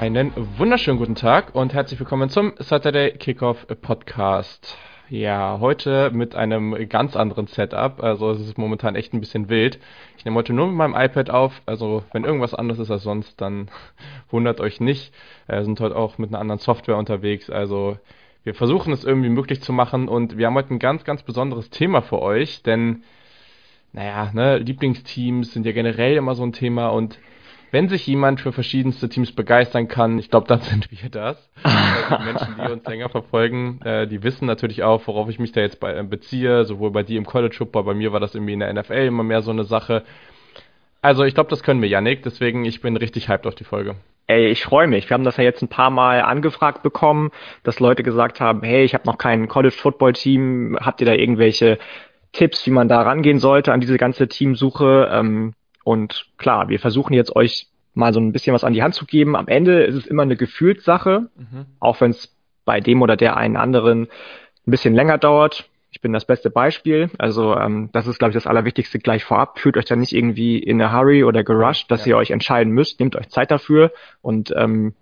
Einen wunderschönen guten Tag und herzlich willkommen zum Saturday Kickoff Podcast. Ja, heute mit einem ganz anderen Setup. Also es ist momentan echt ein bisschen wild. Ich nehme heute nur mit meinem iPad auf. Also wenn irgendwas anderes ist als sonst, dann wundert euch nicht. Wir sind heute auch mit einer anderen Software unterwegs. Also wir versuchen es irgendwie möglich zu machen und wir haben heute ein ganz, ganz besonderes Thema für euch, denn naja, ne, Lieblingsteams sind ja generell immer so ein Thema und wenn sich jemand für verschiedenste Teams begeistern kann, ich glaube, dann sind wir das. die Menschen, die uns länger verfolgen, äh, die wissen natürlich auch, worauf ich mich da jetzt bei, äh, beziehe, sowohl bei dir im College Football, bei mir war das irgendwie in der NFL immer mehr so eine Sache. Also ich glaube, das können wir, Yannick, deswegen ich bin richtig hyped auf die Folge. Ey, ich freue mich. Wir haben das ja jetzt ein paar Mal angefragt bekommen, dass Leute gesagt haben, hey, ich habe noch kein College Football Team, habt ihr da irgendwelche Tipps, wie man da rangehen sollte an diese ganze Teamsuche? Ähm, und klar, wir versuchen jetzt euch mal so ein bisschen was an die Hand zu geben. Am Ende ist es immer eine Gefühlssache, mhm. auch wenn es bei dem oder der einen anderen ein bisschen länger dauert. Ich bin das beste Beispiel. Also ähm, das ist, glaube ich, das Allerwichtigste gleich vorab. Fühlt euch da nicht irgendwie in a hurry oder gerusht, dass ja. ihr euch entscheiden müsst. Nehmt euch Zeit dafür und ähm,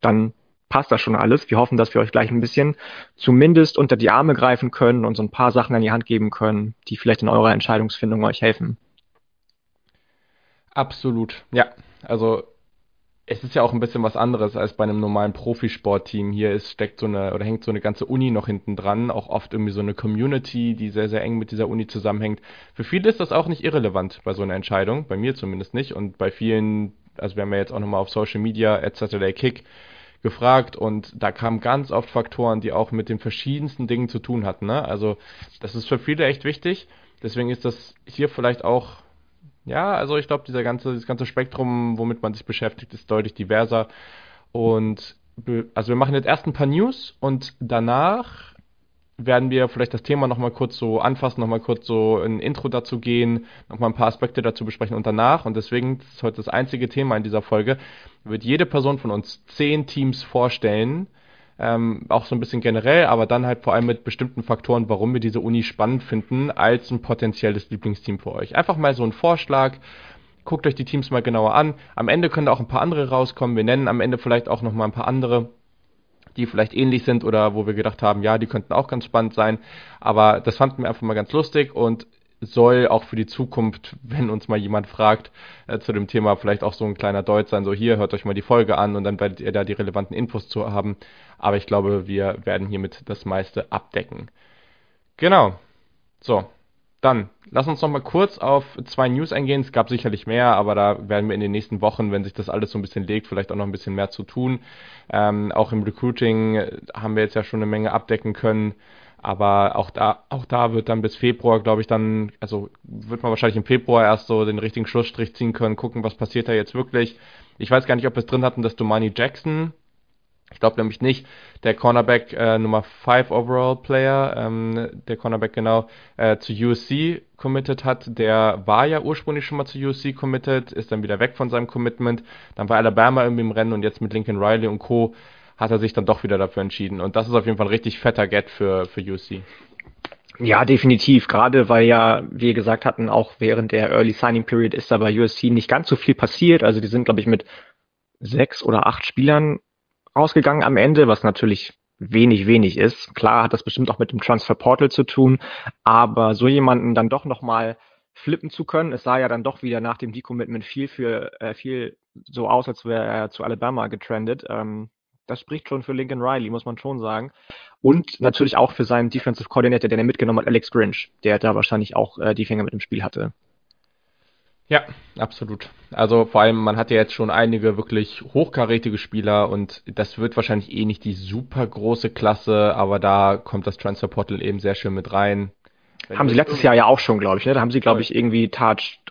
dann passt das schon alles. Wir hoffen, dass wir euch gleich ein bisschen zumindest unter die Arme greifen können und so ein paar Sachen an die Hand geben können, die vielleicht in eurer Entscheidungsfindung euch helfen. Absolut, ja. Also es ist ja auch ein bisschen was anderes als bei einem normalen Profisportteam. Hier ist, steckt so eine oder hängt so eine ganze Uni noch hinten dran, auch oft irgendwie so eine Community, die sehr, sehr eng mit dieser Uni zusammenhängt. Für viele ist das auch nicht irrelevant bei so einer Entscheidung, bei mir zumindest nicht. Und bei vielen, also wir haben ja jetzt auch nochmal auf Social Media at Saturday Kick gefragt und da kamen ganz oft Faktoren, die auch mit den verschiedensten Dingen zu tun hatten. Ne? Also das ist für viele echt wichtig. Deswegen ist das hier vielleicht auch, ja, also ich glaube, dieser ganze, dieses ganze Spektrum, womit man sich beschäftigt, ist deutlich diverser. Und also wir machen jetzt erst ein paar News und danach werden wir vielleicht das Thema nochmal kurz so anfassen, nochmal kurz so ein Intro dazu gehen, nochmal ein paar Aspekte dazu besprechen und danach, und deswegen ist heute das einzige Thema in dieser Folge, wird jede Person von uns zehn Teams vorstellen, ähm, auch so ein bisschen generell, aber dann halt vor allem mit bestimmten Faktoren, warum wir diese Uni spannend finden, als ein potenzielles Lieblingsteam für euch. Einfach mal so ein Vorschlag, guckt euch die Teams mal genauer an. Am Ende können da auch ein paar andere rauskommen. Wir nennen am Ende vielleicht auch nochmal ein paar andere die vielleicht ähnlich sind oder wo wir gedacht haben, ja, die könnten auch ganz spannend sein. Aber das fanden wir einfach mal ganz lustig und soll auch für die Zukunft, wenn uns mal jemand fragt äh, zu dem Thema, vielleicht auch so ein kleiner Deut sein, so hier, hört euch mal die Folge an und dann werdet ihr da die relevanten Infos zu haben. Aber ich glaube, wir werden hiermit das meiste abdecken. Genau. So, dann, lass uns noch mal kurz auf zwei News eingehen. Es gab sicherlich mehr, aber da werden wir in den nächsten Wochen, wenn sich das alles so ein bisschen legt, vielleicht auch noch ein bisschen mehr zu tun. Ähm, auch im Recruiting haben wir jetzt ja schon eine Menge abdecken können. Aber auch da, auch da wird dann bis Februar, glaube ich, dann, also wird man wahrscheinlich im Februar erst so den richtigen Schlussstrich ziehen können, gucken, was passiert da jetzt wirklich. Ich weiß gar nicht, ob wir es drin hatten, dass Domani Jackson ich glaube nämlich nicht, der Cornerback äh, Nummer 5 Overall Player, ähm, der Cornerback genau, äh, zu USC committed hat. Der war ja ursprünglich schon mal zu USC committed, ist dann wieder weg von seinem Commitment. Dann war Alabama irgendwie im Rennen und jetzt mit Lincoln Riley und Co. hat er sich dann doch wieder dafür entschieden. Und das ist auf jeden Fall ein richtig fetter Get für, für USC. Ja, definitiv. Gerade weil ja, wie gesagt hatten, auch während der Early Signing Period ist da bei USC nicht ganz so viel passiert. Also die sind, glaube ich, mit sechs oder acht Spielern rausgegangen am Ende, was natürlich wenig, wenig ist. Klar hat das bestimmt auch mit dem Transfer Portal zu tun, aber so jemanden dann doch nochmal flippen zu können, es sah ja dann doch wieder nach dem Decommitment viel für äh, viel so aus, als wäre er zu Alabama getrendet. Ähm, das spricht schon für Lincoln Riley, muss man schon sagen. Und natürlich auch für seinen Defensive Coordinator, den er mitgenommen hat, Alex Grinch, der da wahrscheinlich auch äh, die Finger mit dem Spiel hatte. Ja, absolut. Also vor allem, man hat ja jetzt schon einige wirklich hochkarätige Spieler und das wird wahrscheinlich eh nicht die super große Klasse, aber da kommt das Transfer Portal eben sehr schön mit rein. Wenn haben sie letztes Jahr ja auch schon, glaube ich, ne? Da haben sie, glaube ich, irgendwie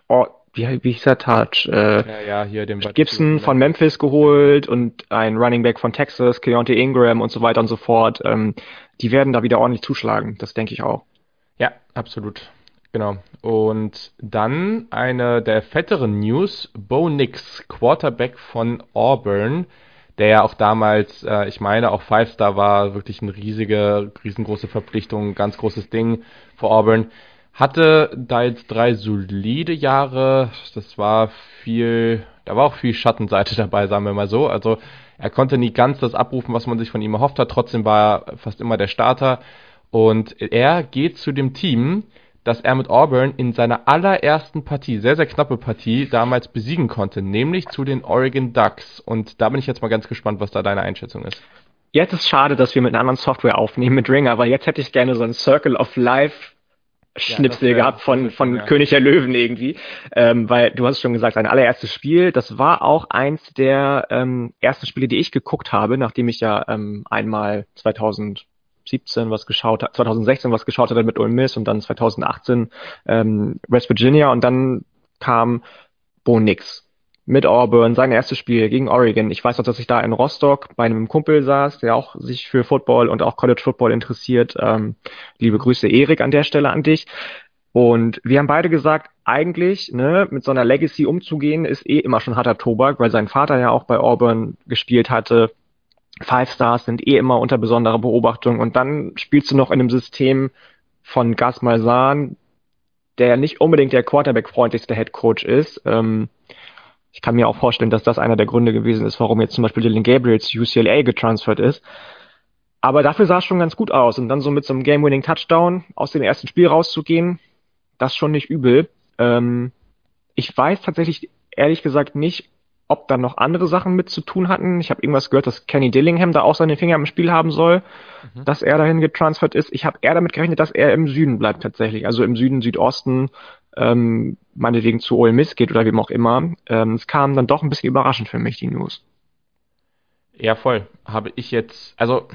oh, wie, wie hieß der Touch? Äh, ja, ja, hier den Gibson von Memphis geholt und ein Running Back von Texas, Keontae Ingram und so weiter und so fort. Ähm, die werden da wieder ordentlich zuschlagen, das denke ich auch. Ja, absolut. Genau. Und dann eine der fetteren News. Bo Nix, Quarterback von Auburn, der ja auch damals, äh, ich meine, auch Five-Star war, wirklich eine riesige, riesengroße Verpflichtung, ganz großes Ding für Auburn. Hatte da jetzt drei solide Jahre. Das war viel da war auch viel Schattenseite dabei, sagen wir mal so. Also er konnte nie ganz das abrufen, was man sich von ihm erhofft hat. Trotzdem war er fast immer der Starter. Und er geht zu dem Team, das er mit Auburn in seiner allerersten Partie, sehr, sehr knappe Partie, damals besiegen konnte, nämlich zu den Oregon Ducks. Und da bin ich jetzt mal ganz gespannt, was da deine Einschätzung ist. Jetzt ist schade, dass wir mit einer anderen Software aufnehmen, mit Ringer, weil jetzt hätte ich gerne so ein Circle of Life Schnipsel ja, gehabt von, von ja. König der Löwen irgendwie. Ähm, weil du hast schon gesagt, sein allererstes Spiel, das war auch eins der ähm, ersten Spiele, die ich geguckt habe, nachdem ich ja ähm, einmal 2017 was geschaut habe, 2016 was geschaut hatte mit Ole Miss und dann 2018 ähm, West Virginia und dann kam Bo Nix mit Auburn, sein erstes Spiel gegen Oregon. Ich weiß noch, dass ich da in Rostock bei einem Kumpel saß, der auch sich für Football und auch College Football interessiert. Ähm, liebe Grüße, Erik, an der Stelle an dich. Und wir haben beide gesagt, eigentlich ne, mit so einer Legacy umzugehen, ist eh immer schon harter Tobak, weil sein Vater ja auch bei Auburn gespielt hatte. Five Stars sind eh immer unter besonderer Beobachtung. Und dann spielst du noch in einem System von Gas Malzahn, der nicht unbedingt der Quarterback-freundlichste Head Coach ist. Ähm, ich kann mir auch vorstellen, dass das einer der Gründe gewesen ist, warum jetzt zum Beispiel Dylan Gabriel zu UCLA getransfert ist. Aber dafür sah es schon ganz gut aus. Und dann so mit so einem Game-Winning-Touchdown aus dem ersten Spiel rauszugehen, das schon nicht übel. Ähm, ich weiß tatsächlich ehrlich gesagt nicht, ob da noch andere Sachen mit zu tun hatten. Ich habe irgendwas gehört, dass Kenny Dillingham da auch seine Finger im Spiel haben soll, mhm. dass er dahin getransfert ist. Ich habe eher damit gerechnet, dass er im Süden bleibt tatsächlich. Also im Süden, Südosten, ähm, meinetwegen zu Ole Miss geht oder wem auch immer. Ähm, es kam dann doch ein bisschen überraschend für mich, die News. Ja, voll. Habe ich jetzt, also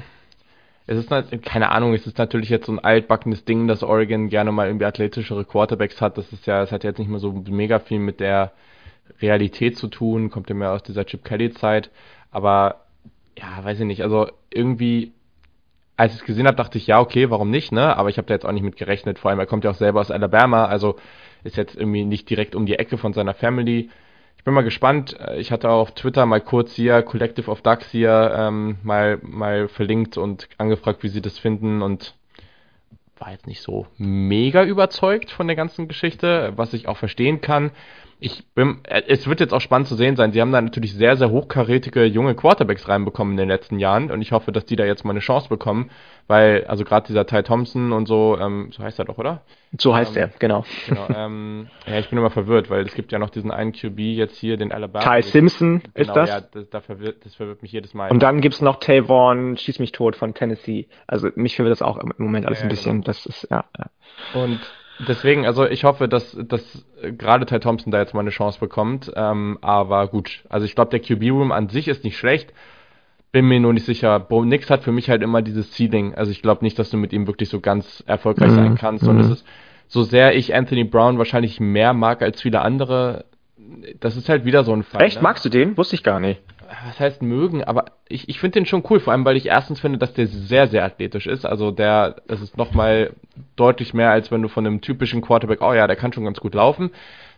es ist keine Ahnung, es ist natürlich jetzt so ein altbackenes Ding, dass Oregon gerne mal irgendwie athletischere Quarterbacks hat. Das ist ja, es hat jetzt nicht mehr so mega viel mit der Realität zu tun, kommt ja mehr aus dieser Chip Kelly Zeit. Aber ja, weiß ich nicht. Also irgendwie, als ich es gesehen habe, dachte ich, ja, okay, warum nicht, ne? Aber ich habe da jetzt auch nicht mit gerechnet. Vor allem, er kommt ja auch selber aus Alabama. Also ist jetzt irgendwie nicht direkt um die Ecke von seiner Family. Ich bin mal gespannt. Ich hatte auf Twitter mal kurz hier Collective of Ducks hier ähm, mal, mal verlinkt und angefragt, wie sie das finden und war jetzt nicht so mega überzeugt von der ganzen Geschichte, was ich auch verstehen kann ich bin, äh, es wird jetzt auch spannend zu sehen sein. Sie haben da natürlich sehr, sehr hochkarätige junge Quarterbacks reinbekommen in den letzten Jahren und ich hoffe, dass die da jetzt mal eine Chance bekommen, weil, also gerade dieser Ty Thompson und so, ähm, so heißt er doch, oder? So heißt ähm, er, genau. genau ähm, ja, ich bin immer verwirrt, weil es gibt ja noch diesen einen QB jetzt hier, den Alabama. Ty Simpson genau, ist das? Ja, das, das, verwirrt, das verwirrt mich jedes Mal. Und dann gibt's noch Tavon, schieß mich tot von Tennessee. Also mich verwirrt das auch im Moment alles ja, ein bisschen. Genau. Das ist, ja. ja. Und Deswegen, also ich hoffe, dass, dass gerade Ty Thompson da jetzt mal eine Chance bekommt. Ähm, aber gut, also ich glaube, der QB-Room an sich ist nicht schlecht. Bin mir nur nicht sicher. Bo Nix hat für mich halt immer dieses Ceiling. Also ich glaube nicht, dass du mit ihm wirklich so ganz erfolgreich mhm. sein kannst. Und es mhm. ist, so sehr ich Anthony Brown wahrscheinlich mehr mag als viele andere, das ist halt wieder so ein Fall. Echt? Ne? Magst du den? Wusste ich gar nicht was heißt mögen, aber ich, ich finde den schon cool, vor allem weil ich erstens finde, dass der sehr, sehr athletisch ist. Also der, das ist nochmal deutlich mehr, als wenn du von einem typischen Quarterback, oh ja, der kann schon ganz gut laufen.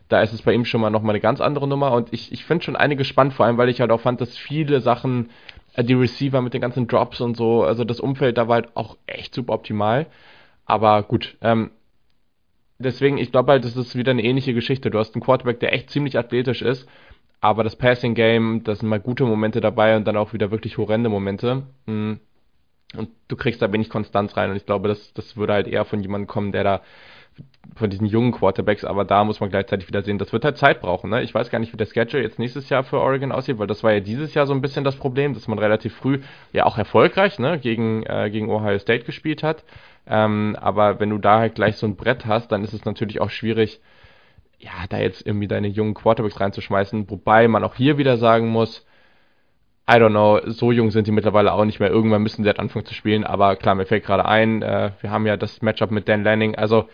Da ist es bei ihm schon mal nochmal eine ganz andere Nummer und ich, ich finde schon einiges spannend, vor allem weil ich halt auch fand, dass viele Sachen, äh, die Receiver mit den ganzen Drops und so, also das Umfeld da war halt auch echt super optimal. Aber gut, ähm, deswegen, ich glaube halt, das ist wieder eine ähnliche Geschichte. Du hast einen Quarterback, der echt ziemlich athletisch ist aber das Passing Game, da sind mal gute Momente dabei und dann auch wieder wirklich horrende Momente. Hm. Und du kriegst da wenig Konstanz rein. Und ich glaube, das, das würde halt eher von jemandem kommen, der da von diesen jungen Quarterbacks, aber da muss man gleichzeitig wieder sehen, das wird halt Zeit brauchen. Ne? Ich weiß gar nicht, wie der Schedule jetzt nächstes Jahr für Oregon aussieht, weil das war ja dieses Jahr so ein bisschen das Problem, dass man relativ früh ja auch erfolgreich ne, gegen, äh, gegen Ohio State gespielt hat. Ähm, aber wenn du da halt gleich so ein Brett hast, dann ist es natürlich auch schwierig, ja, da jetzt irgendwie deine jungen Quarterbacks reinzuschmeißen, wobei man auch hier wieder sagen muss, I don't know, so jung sind die mittlerweile auch nicht mehr. Irgendwann müssen sie halt anfangen zu spielen, aber klar, mir fällt gerade ein, äh, wir haben ja das Matchup mit Dan Lanning, also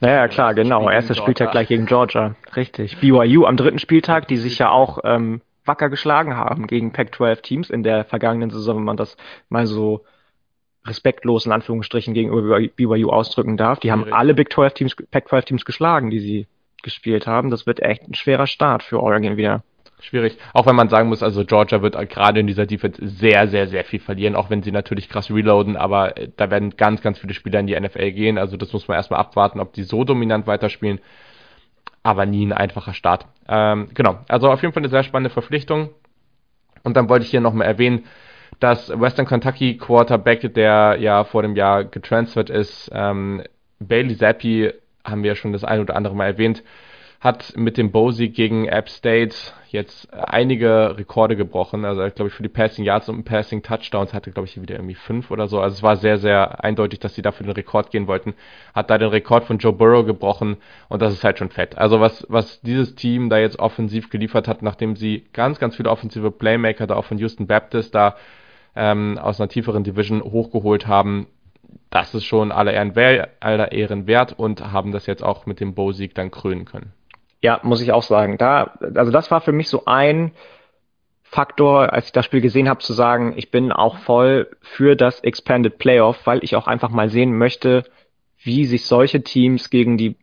naja, klar, genau. Erster Spieltag gleich gegen Georgia. Richtig. BYU am dritten Spieltag, die sich ja auch ähm, wacker geschlagen haben gegen Pac-12-Teams in der vergangenen Saison, wenn man das mal so respektlos in Anführungsstrichen gegenüber BYU ausdrücken darf. Die haben alle Big 12 Teams, Pac-12 Teams geschlagen, die sie gespielt haben. Das wird echt ein schwerer Start für Oregon wieder. Schwierig. Auch wenn man sagen muss, also Georgia wird gerade in dieser Defense sehr, sehr, sehr viel verlieren, auch wenn sie natürlich krass reloaden, aber äh, da werden ganz, ganz viele Spieler in die NFL gehen. Also das muss man erstmal abwarten, ob die so dominant weiterspielen. aber nie ein einfacher Start. Ähm, genau, also auf jeden Fall eine sehr spannende Verpflichtung. Und dann wollte ich hier nochmal erwähnen, dass Western Kentucky Quarterback, der ja vor dem Jahr getransfert ist, ähm, Bailey Zappi, haben wir ja schon das ein oder andere Mal erwähnt, hat mit dem Bosie gegen App State jetzt einige Rekorde gebrochen. Also, glaube ich, für die Passing Yards und Passing Touchdowns hatte, glaube ich, wieder irgendwie fünf oder so. Also, es war sehr, sehr eindeutig, dass sie dafür den Rekord gehen wollten. Hat da den Rekord von Joe Burrow gebrochen und das ist halt schon fett. Also, was, was dieses Team da jetzt offensiv geliefert hat, nachdem sie ganz, ganz viele offensive Playmaker da auch von Houston Baptist da ähm, aus einer tieferen Division hochgeholt haben, das ist schon aller Ehren, aller Ehren wert und haben das jetzt auch mit dem Bow-Sieg dann krönen können. Ja, muss ich auch sagen. Da, also das war für mich so ein Faktor, als ich das Spiel gesehen habe, zu sagen, ich bin auch voll für das Expanded Playoff, weil ich auch einfach mal sehen möchte, wie sich solche Teams gegen die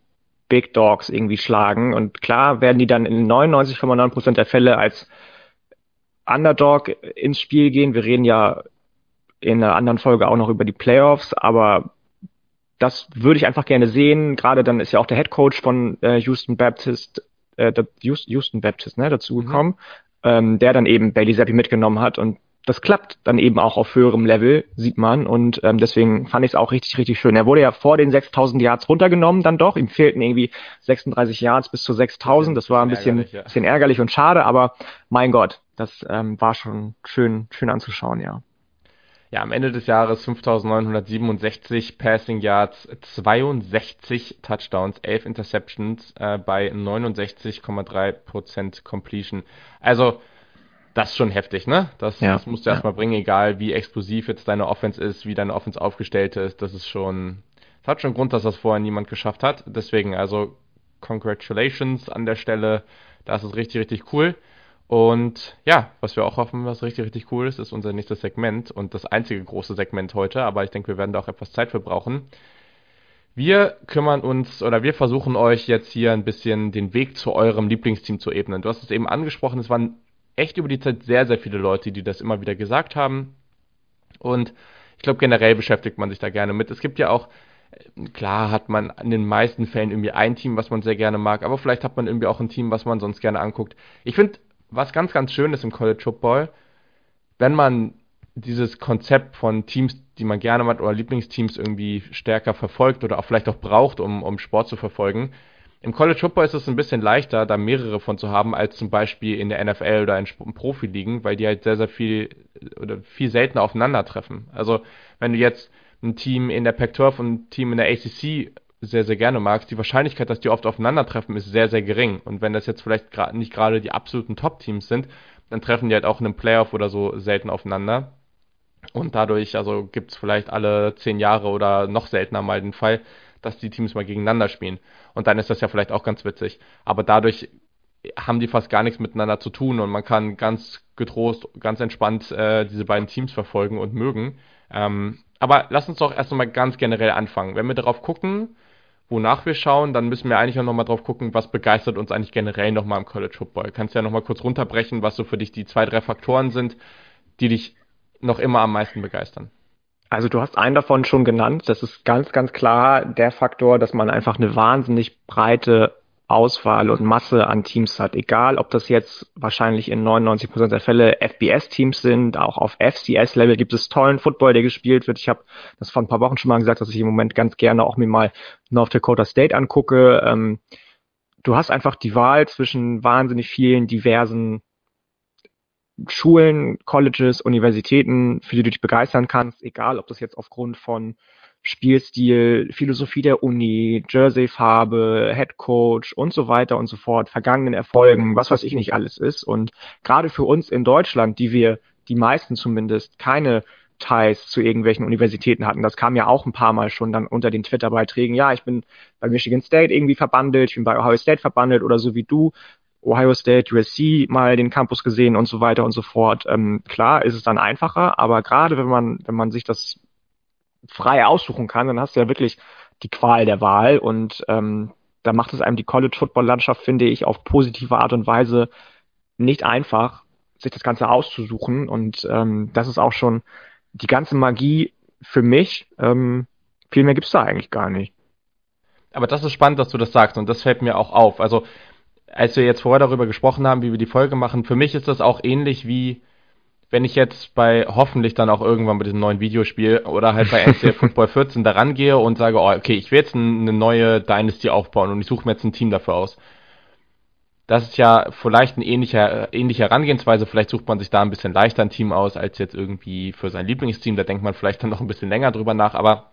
Big Dogs irgendwie schlagen. Und klar werden die dann in 99,9% der Fälle als Underdog ins Spiel gehen. Wir reden ja in einer anderen Folge auch noch über die Playoffs, aber das würde ich einfach gerne sehen. Gerade dann ist ja auch der Head Coach von äh, Houston Baptist, äh, Houston Baptist, ne, dazu mhm. gekommen, mhm. ähm, der dann eben Bailey Zappi mitgenommen hat und das klappt dann eben auch auf höherem Level, sieht man. Und ähm, deswegen fand ich es auch richtig, richtig schön. Er wurde ja vor den 6000 Yards runtergenommen dann doch. Ihm fehlten irgendwie 36 Yards bis zu 6000. Das war ein bisschen, ärgerlich, ja. bisschen ärgerlich und schade, aber mein Gott, das ähm, war schon schön, schön anzuschauen, ja ja, am Ende des Jahres 5967 Passing Yards, 62 Touchdowns, 11 Interceptions äh, bei 69,3% Completion. Also, das ist schon heftig, ne? Das, ja, das musst du ja. erstmal bringen, egal wie explosiv jetzt deine Offense ist, wie deine Offense aufgestellt ist. Das ist schon, das hat schon Grund, dass das vorher niemand geschafft hat. Deswegen, also, congratulations an der Stelle. Das ist richtig, richtig cool. Und ja, was wir auch hoffen, was richtig, richtig cool ist, ist unser nächstes Segment und das einzige große Segment heute, aber ich denke, wir werden da auch etwas Zeit für brauchen. Wir kümmern uns oder wir versuchen euch jetzt hier ein bisschen den Weg zu eurem Lieblingsteam zu ebnen. Du hast es eben angesprochen, es waren echt über die Zeit sehr, sehr viele Leute, die das immer wieder gesagt haben. Und ich glaube, generell beschäftigt man sich da gerne mit. Es gibt ja auch, klar hat man in den meisten Fällen irgendwie ein Team, was man sehr gerne mag, aber vielleicht hat man irgendwie auch ein Team, was man sonst gerne anguckt. Ich finde, was ganz, ganz schön ist im College Football, wenn man dieses Konzept von Teams, die man gerne hat oder Lieblingsteams irgendwie stärker verfolgt oder auch vielleicht auch braucht, um, um Sport zu verfolgen. Im College Football ist es ein bisschen leichter, da mehrere von zu haben, als zum Beispiel in der NFL oder in Profiligen, weil die halt sehr, sehr viel oder viel seltener aufeinandertreffen. Also wenn du jetzt ein Team in der Pac-12 und ein Team in der ACC sehr, sehr gerne magst, die Wahrscheinlichkeit, dass die oft aufeinandertreffen, ist sehr, sehr gering. Und wenn das jetzt vielleicht gra nicht gerade die absoluten Top-Teams sind, dann treffen die halt auch in einem Playoff oder so selten aufeinander. Und dadurch, also gibt es vielleicht alle zehn Jahre oder noch seltener mal den Fall, dass die Teams mal gegeneinander spielen. Und dann ist das ja vielleicht auch ganz witzig. Aber dadurch haben die fast gar nichts miteinander zu tun und man kann ganz getrost, ganz entspannt äh, diese beiden Teams verfolgen und mögen. Ähm, aber lass uns doch erst einmal ganz generell anfangen. Wenn wir darauf gucken, wonach wir schauen, dann müssen wir eigentlich auch nochmal drauf gucken, was begeistert uns eigentlich generell nochmal im College Football. Kannst du ja nochmal kurz runterbrechen, was so für dich die zwei, drei Faktoren sind, die dich noch immer am meisten begeistern. Also du hast einen davon schon genannt. Das ist ganz, ganz klar der Faktor, dass man einfach eine wahnsinnig breite Auswahl und Masse an Teams hat. Egal, ob das jetzt wahrscheinlich in 99 Prozent der Fälle FBS-Teams sind, auch auf FCS-Level gibt es tollen Football, der gespielt wird. Ich habe das vor ein paar Wochen schon mal gesagt, dass ich im Moment ganz gerne auch mir mal North Dakota State angucke. Ähm, du hast einfach die Wahl zwischen wahnsinnig vielen diversen Schulen, Colleges, Universitäten, für die du dich begeistern kannst, egal ob das jetzt aufgrund von Spielstil, Philosophie der Uni, Jerseyfarbe, Headcoach und so weiter und so fort, vergangenen Erfolgen, was weiß ich nicht alles ist. Und gerade für uns in Deutschland, die wir, die meisten zumindest, keine Ties zu irgendwelchen Universitäten hatten. Das kam ja auch ein paar Mal schon dann unter den Twitter-Beiträgen. Ja, ich bin bei Michigan State irgendwie verbandelt, ich bin bei Ohio State verbandelt oder so wie du. Ohio State, USC mal den Campus gesehen und so weiter und so fort. Ähm, klar ist es dann einfacher, aber gerade wenn man, wenn man sich das frei aussuchen kann, dann hast du ja wirklich die Qual der Wahl und ähm, da macht es einem die College-Football-Landschaft, finde ich, auf positive Art und Weise nicht einfach, sich das Ganze auszusuchen und ähm, das ist auch schon die ganze Magie für mich. Ähm, viel mehr gibt's da eigentlich gar nicht. aber das ist spannend, dass du das sagst und das fällt mir auch auf. Also, als wir jetzt vorher darüber gesprochen haben, wie wir die Folge machen, für mich ist das auch ähnlich wie wenn ich jetzt bei hoffentlich dann auch irgendwann bei diesem neuen Videospiel oder halt bei NCAA Football 14 da rangehe und sage, oh, okay, ich will jetzt eine neue Dynasty aufbauen und ich suche mir jetzt ein Team dafür aus. Das ist ja vielleicht ein ähnlicher, ähnliche Herangehensweise. Vielleicht sucht man sich da ein bisschen leichter ein Team aus als jetzt irgendwie für sein Lieblingsteam. Da denkt man vielleicht dann noch ein bisschen länger drüber nach. Aber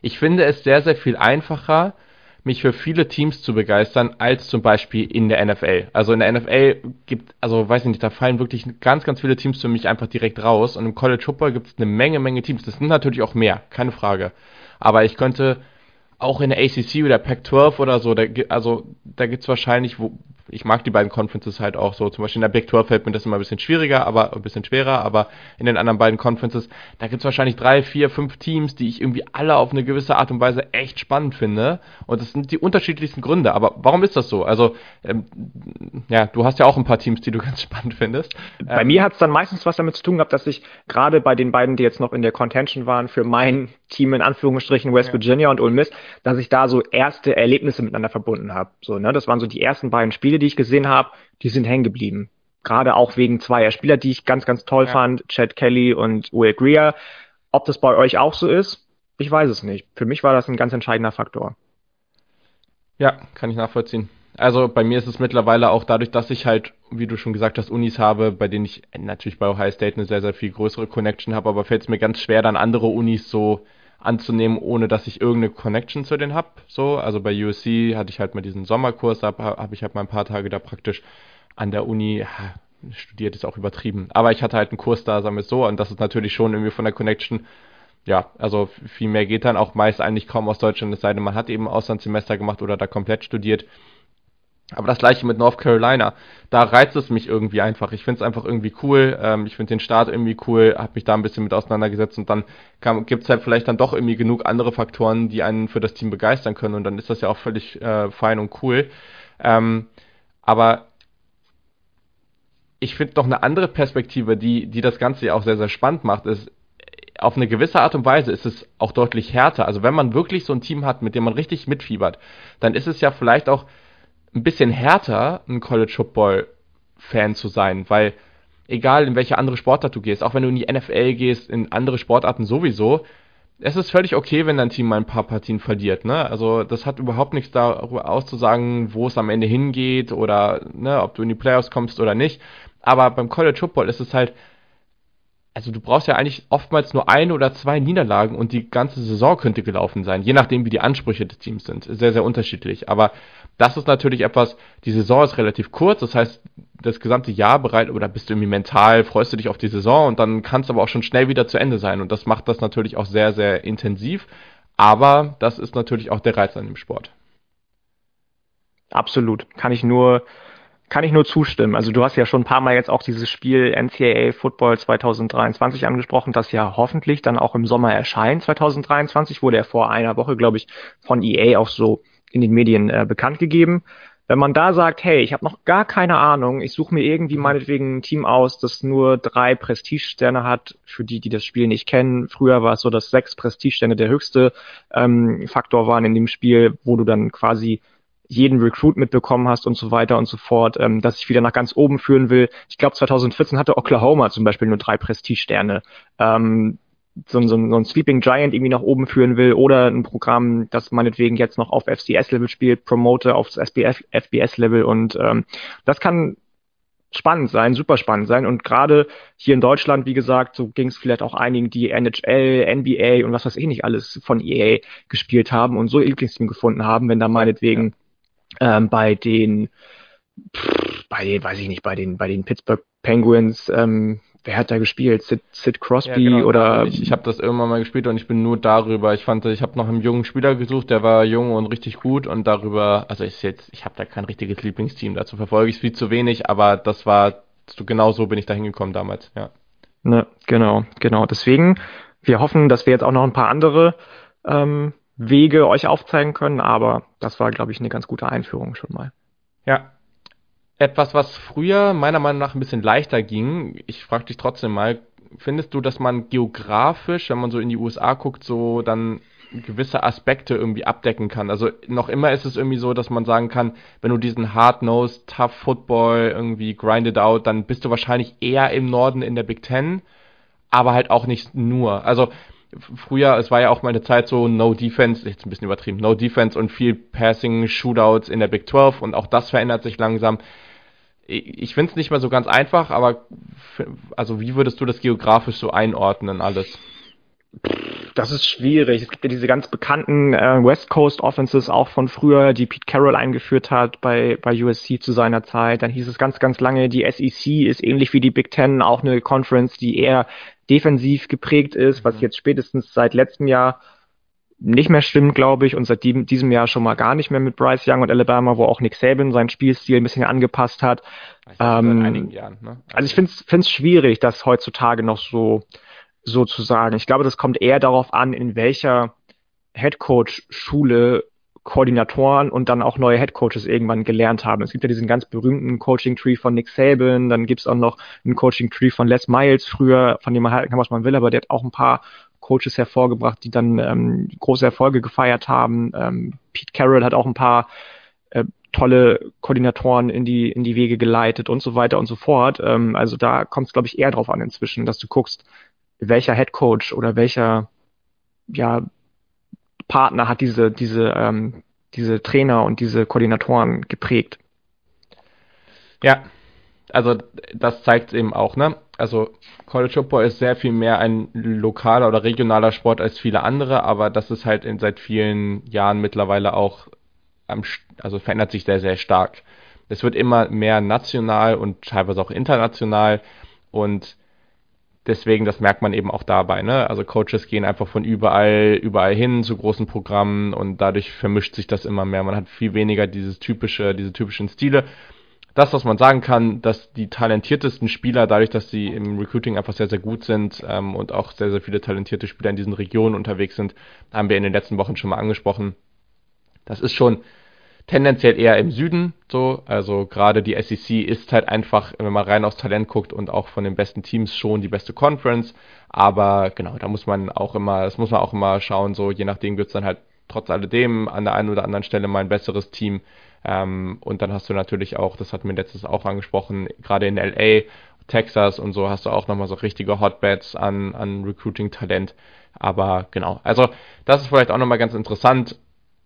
ich finde es sehr, sehr viel einfacher, mich für viele Teams zu begeistern, als zum Beispiel in der NFL. Also in der NFL gibt, also weiß ich nicht, da fallen wirklich ganz, ganz viele Teams für mich einfach direkt raus. Und im College Football gibt es eine Menge, Menge Teams. Das sind natürlich auch mehr, keine Frage. Aber ich könnte auch in der ACC oder Pac-12 oder so, da, also da gibt's wahrscheinlich, wo, ich mag die beiden Conferences halt auch so. Zum Beispiel in der Big 12 fällt mir das immer ein bisschen schwieriger, aber ein bisschen schwerer, aber in den anderen beiden Conferences, da gibt's wahrscheinlich drei, vier, fünf Teams, die ich irgendwie alle auf eine gewisse Art und Weise echt spannend finde. Und das sind die unterschiedlichsten Gründe. Aber warum ist das so? Also, ähm, ja, du hast ja auch ein paar Teams, die du ganz spannend findest. Bei ähm, mir hat's dann meistens was damit zu tun gehabt, dass ich gerade bei den beiden, die jetzt noch in der Contention waren, für mein Team in Anführungsstrichen West ja. Virginia und Ole Miss, dass ich da so erste Erlebnisse miteinander verbunden habe. So, ne, das waren so die ersten beiden Spiele, die ich gesehen habe, die sind hängen geblieben. Gerade auch wegen zweier Spieler, die ich ganz, ganz toll ja. fand, Chad Kelly und Will Greer. Ob das bei euch auch so ist, ich weiß es nicht. Für mich war das ein ganz entscheidender Faktor. Ja, kann ich nachvollziehen. Also bei mir ist es mittlerweile auch dadurch, dass ich halt, wie du schon gesagt hast, Unis habe, bei denen ich natürlich bei Ohio State eine sehr, sehr viel größere Connection habe, aber fällt es mir ganz schwer, dann andere Unis so anzunehmen, ohne dass ich irgendeine Connection zu denen habe. So, also bei USC hatte ich halt mal diesen Sommerkurs, da habe hab ich halt mal ein paar Tage da praktisch an der Uni studiert, ist auch übertrieben. Aber ich hatte halt einen Kurs da, sagen wir so, und das ist natürlich schon irgendwie von der Connection. Ja, also viel mehr geht dann auch meist eigentlich kaum aus Deutschland, es sei denn, man hat eben Auslandssemester gemacht oder da komplett studiert. Aber das gleiche mit North Carolina. Da reizt es mich irgendwie einfach. Ich finde es einfach irgendwie cool. Ähm, ich finde den Start irgendwie cool, habe mich da ein bisschen mit auseinandergesetzt und dann gibt es halt vielleicht dann doch irgendwie genug andere Faktoren, die einen für das Team begeistern können und dann ist das ja auch völlig äh, fein und cool. Ähm, aber ich finde noch eine andere Perspektive, die, die das Ganze ja auch sehr, sehr spannend macht, ist, auf eine gewisse Art und Weise ist es auch deutlich härter. Also wenn man wirklich so ein Team hat, mit dem man richtig mitfiebert, dann ist es ja vielleicht auch ein bisschen härter, ein College Football Fan zu sein, weil egal in welche andere Sportart du gehst, auch wenn du in die NFL gehst, in andere Sportarten sowieso, es ist völlig okay, wenn dein Team mal ein paar Partien verliert, ne? Also das hat überhaupt nichts darüber auszusagen, wo es am Ende hingeht oder ne, ob du in die Playoffs kommst oder nicht. Aber beim College Football ist es halt, also du brauchst ja eigentlich oftmals nur eine oder zwei Niederlagen und die ganze Saison könnte gelaufen sein, je nachdem wie die Ansprüche des Teams sind. Sehr, sehr unterschiedlich. Aber das ist natürlich etwas, die Saison ist relativ kurz, das heißt, das gesamte Jahr bereit oder bist du irgendwie mental, freust du dich auf die Saison und dann kann es aber auch schon schnell wieder zu Ende sein. Und das macht das natürlich auch sehr, sehr intensiv. Aber das ist natürlich auch der Reiz an dem Sport. Absolut. Kann ich nur kann ich nur zustimmen. Also du hast ja schon ein paar Mal jetzt auch dieses Spiel NCAA Football 2023 angesprochen, das ja hoffentlich dann auch im Sommer erscheint. 2023 wurde er vor einer Woche, glaube ich, von EA auch so in den Medien äh, bekannt gegeben. Wenn man da sagt, hey, ich habe noch gar keine Ahnung, ich suche mir irgendwie meinetwegen ein Team aus, das nur drei Prestigesterne hat, für die, die das Spiel nicht kennen. Früher war es so, dass sechs Prestigesterne der höchste ähm, Faktor waren in dem Spiel, wo du dann quasi jeden Recruit mitbekommen hast und so weiter und so fort, ähm, dass ich wieder nach ganz oben führen will. Ich glaube, 2014 hatte Oklahoma zum Beispiel nur drei Prestigesterne. Ähm, so, so, so ein Sleeping Giant irgendwie nach oben führen will oder ein Programm, das meinetwegen jetzt noch auf FCS-Level spielt, promote aufs FBS-Level und ähm, das kann spannend sein, super spannend sein. Und gerade hier in Deutschland, wie gesagt, so ging es vielleicht auch einigen, die NHL, NBA und was weiß ich nicht alles von EA gespielt haben und so ihr Lieblingsteam gefunden haben, wenn da meinetwegen ähm, bei den, bei den, weiß ich nicht, bei den, bei den Pittsburgh Penguins, ähm, wer hat da gespielt? Sid, Sid Crosby ja, genau, oder? Ich, ich habe das irgendwann mal gespielt und ich bin nur darüber. Ich fand, ich habe noch einen jungen Spieler gesucht, der war jung und richtig gut und darüber, also ich jetzt, ich habe da kein richtiges Lieblingsteam, dazu verfolge ich viel zu wenig, aber das war, genau so bin ich da hingekommen damals, ja. Ne, genau, genau. Deswegen, wir hoffen, dass wir jetzt auch noch ein paar andere ähm, Wege euch aufzeigen können, aber das war, glaube ich, eine ganz gute Einführung schon mal. Ja. Etwas, was früher meiner Meinung nach ein bisschen leichter ging, ich frage dich trotzdem mal, findest du, dass man geografisch, wenn man so in die USA guckt, so dann gewisse Aspekte irgendwie abdecken kann. Also noch immer ist es irgendwie so, dass man sagen kann, wenn du diesen hard-nosed, tough Football irgendwie grinded out, dann bist du wahrscheinlich eher im Norden in der Big Ten, aber halt auch nicht nur. Also früher, es war ja auch mal eine Zeit so No Defense, jetzt ein bisschen übertrieben, No Defense und viel Passing, Shootouts in der Big 12 und auch das verändert sich langsam. Ich finde es nicht mehr so ganz einfach, aber also wie würdest du das geografisch so einordnen alles? Das ist schwierig. Es gibt ja diese ganz bekannten äh, West Coast Offenses auch von früher, die Pete Carroll eingeführt hat bei, bei USC zu seiner Zeit. Dann hieß es ganz, ganz lange, die SEC ist ähnlich wie die Big Ten auch eine Conference, die eher defensiv geprägt ist, was mhm. jetzt spätestens seit letztem Jahr nicht mehr stimmt, glaube ich, und seit diesem Jahr schon mal gar nicht mehr mit Bryce Young und Alabama, wo auch Nick Saban seinen Spielstil ein bisschen angepasst hat. Ähm, Jahren, ne? also, also ich finde es schwierig, das heutzutage noch so so zu sagen. Ich glaube, das kommt eher darauf an, in welcher Headcoach-Schule Koordinatoren und dann auch neue Headcoaches irgendwann gelernt haben. Es gibt ja diesen ganz berühmten Coaching-Tree von Nick Saban, dann gibt's auch noch einen Coaching-Tree von Les Miles früher, von dem man halten kann, was man will, aber der hat auch ein paar Coaches hervorgebracht, die dann ähm, große Erfolge gefeiert haben. Ähm, Pete Carroll hat auch ein paar äh, tolle Koordinatoren in die, in die Wege geleitet und so weiter und so fort. Ähm, also da kommt es, glaube ich, eher drauf an inzwischen, dass du guckst, welcher Head Coach oder welcher ja, Partner hat diese, diese, ähm, diese Trainer und diese Koordinatoren geprägt. Ja, also das zeigt eben auch, ne? Also College Football ist sehr viel mehr ein lokaler oder regionaler Sport als viele andere, aber das ist halt in seit vielen Jahren mittlerweile auch am, also verändert sich sehr, sehr stark. Es wird immer mehr national und teilweise auch international und deswegen, das merkt man eben auch dabei. Ne? Also Coaches gehen einfach von überall, überall hin zu großen Programmen und dadurch vermischt sich das immer mehr. Man hat viel weniger dieses typische, diese typischen Stile. Das, was man sagen kann, dass die talentiertesten Spieler, dadurch, dass sie im Recruiting einfach sehr, sehr gut sind ähm, und auch sehr, sehr viele talentierte Spieler in diesen Regionen unterwegs sind, haben wir in den letzten Wochen schon mal angesprochen. Das ist schon tendenziell eher im Süden so. Also gerade die SEC ist halt einfach, wenn man rein aufs Talent guckt und auch von den besten Teams schon die beste Conference. Aber genau, da muss man auch immer, das muss man auch immer schauen, so je nachdem wird es dann halt trotz alledem an der einen oder anderen Stelle mal ein besseres Team. Ähm, und dann hast du natürlich auch, das hatten wir letztes auch angesprochen, gerade in LA, Texas und so hast du auch nochmal so richtige Hotbeds an, an Recruiting-Talent. Aber genau, also das ist vielleicht auch nochmal ganz interessant.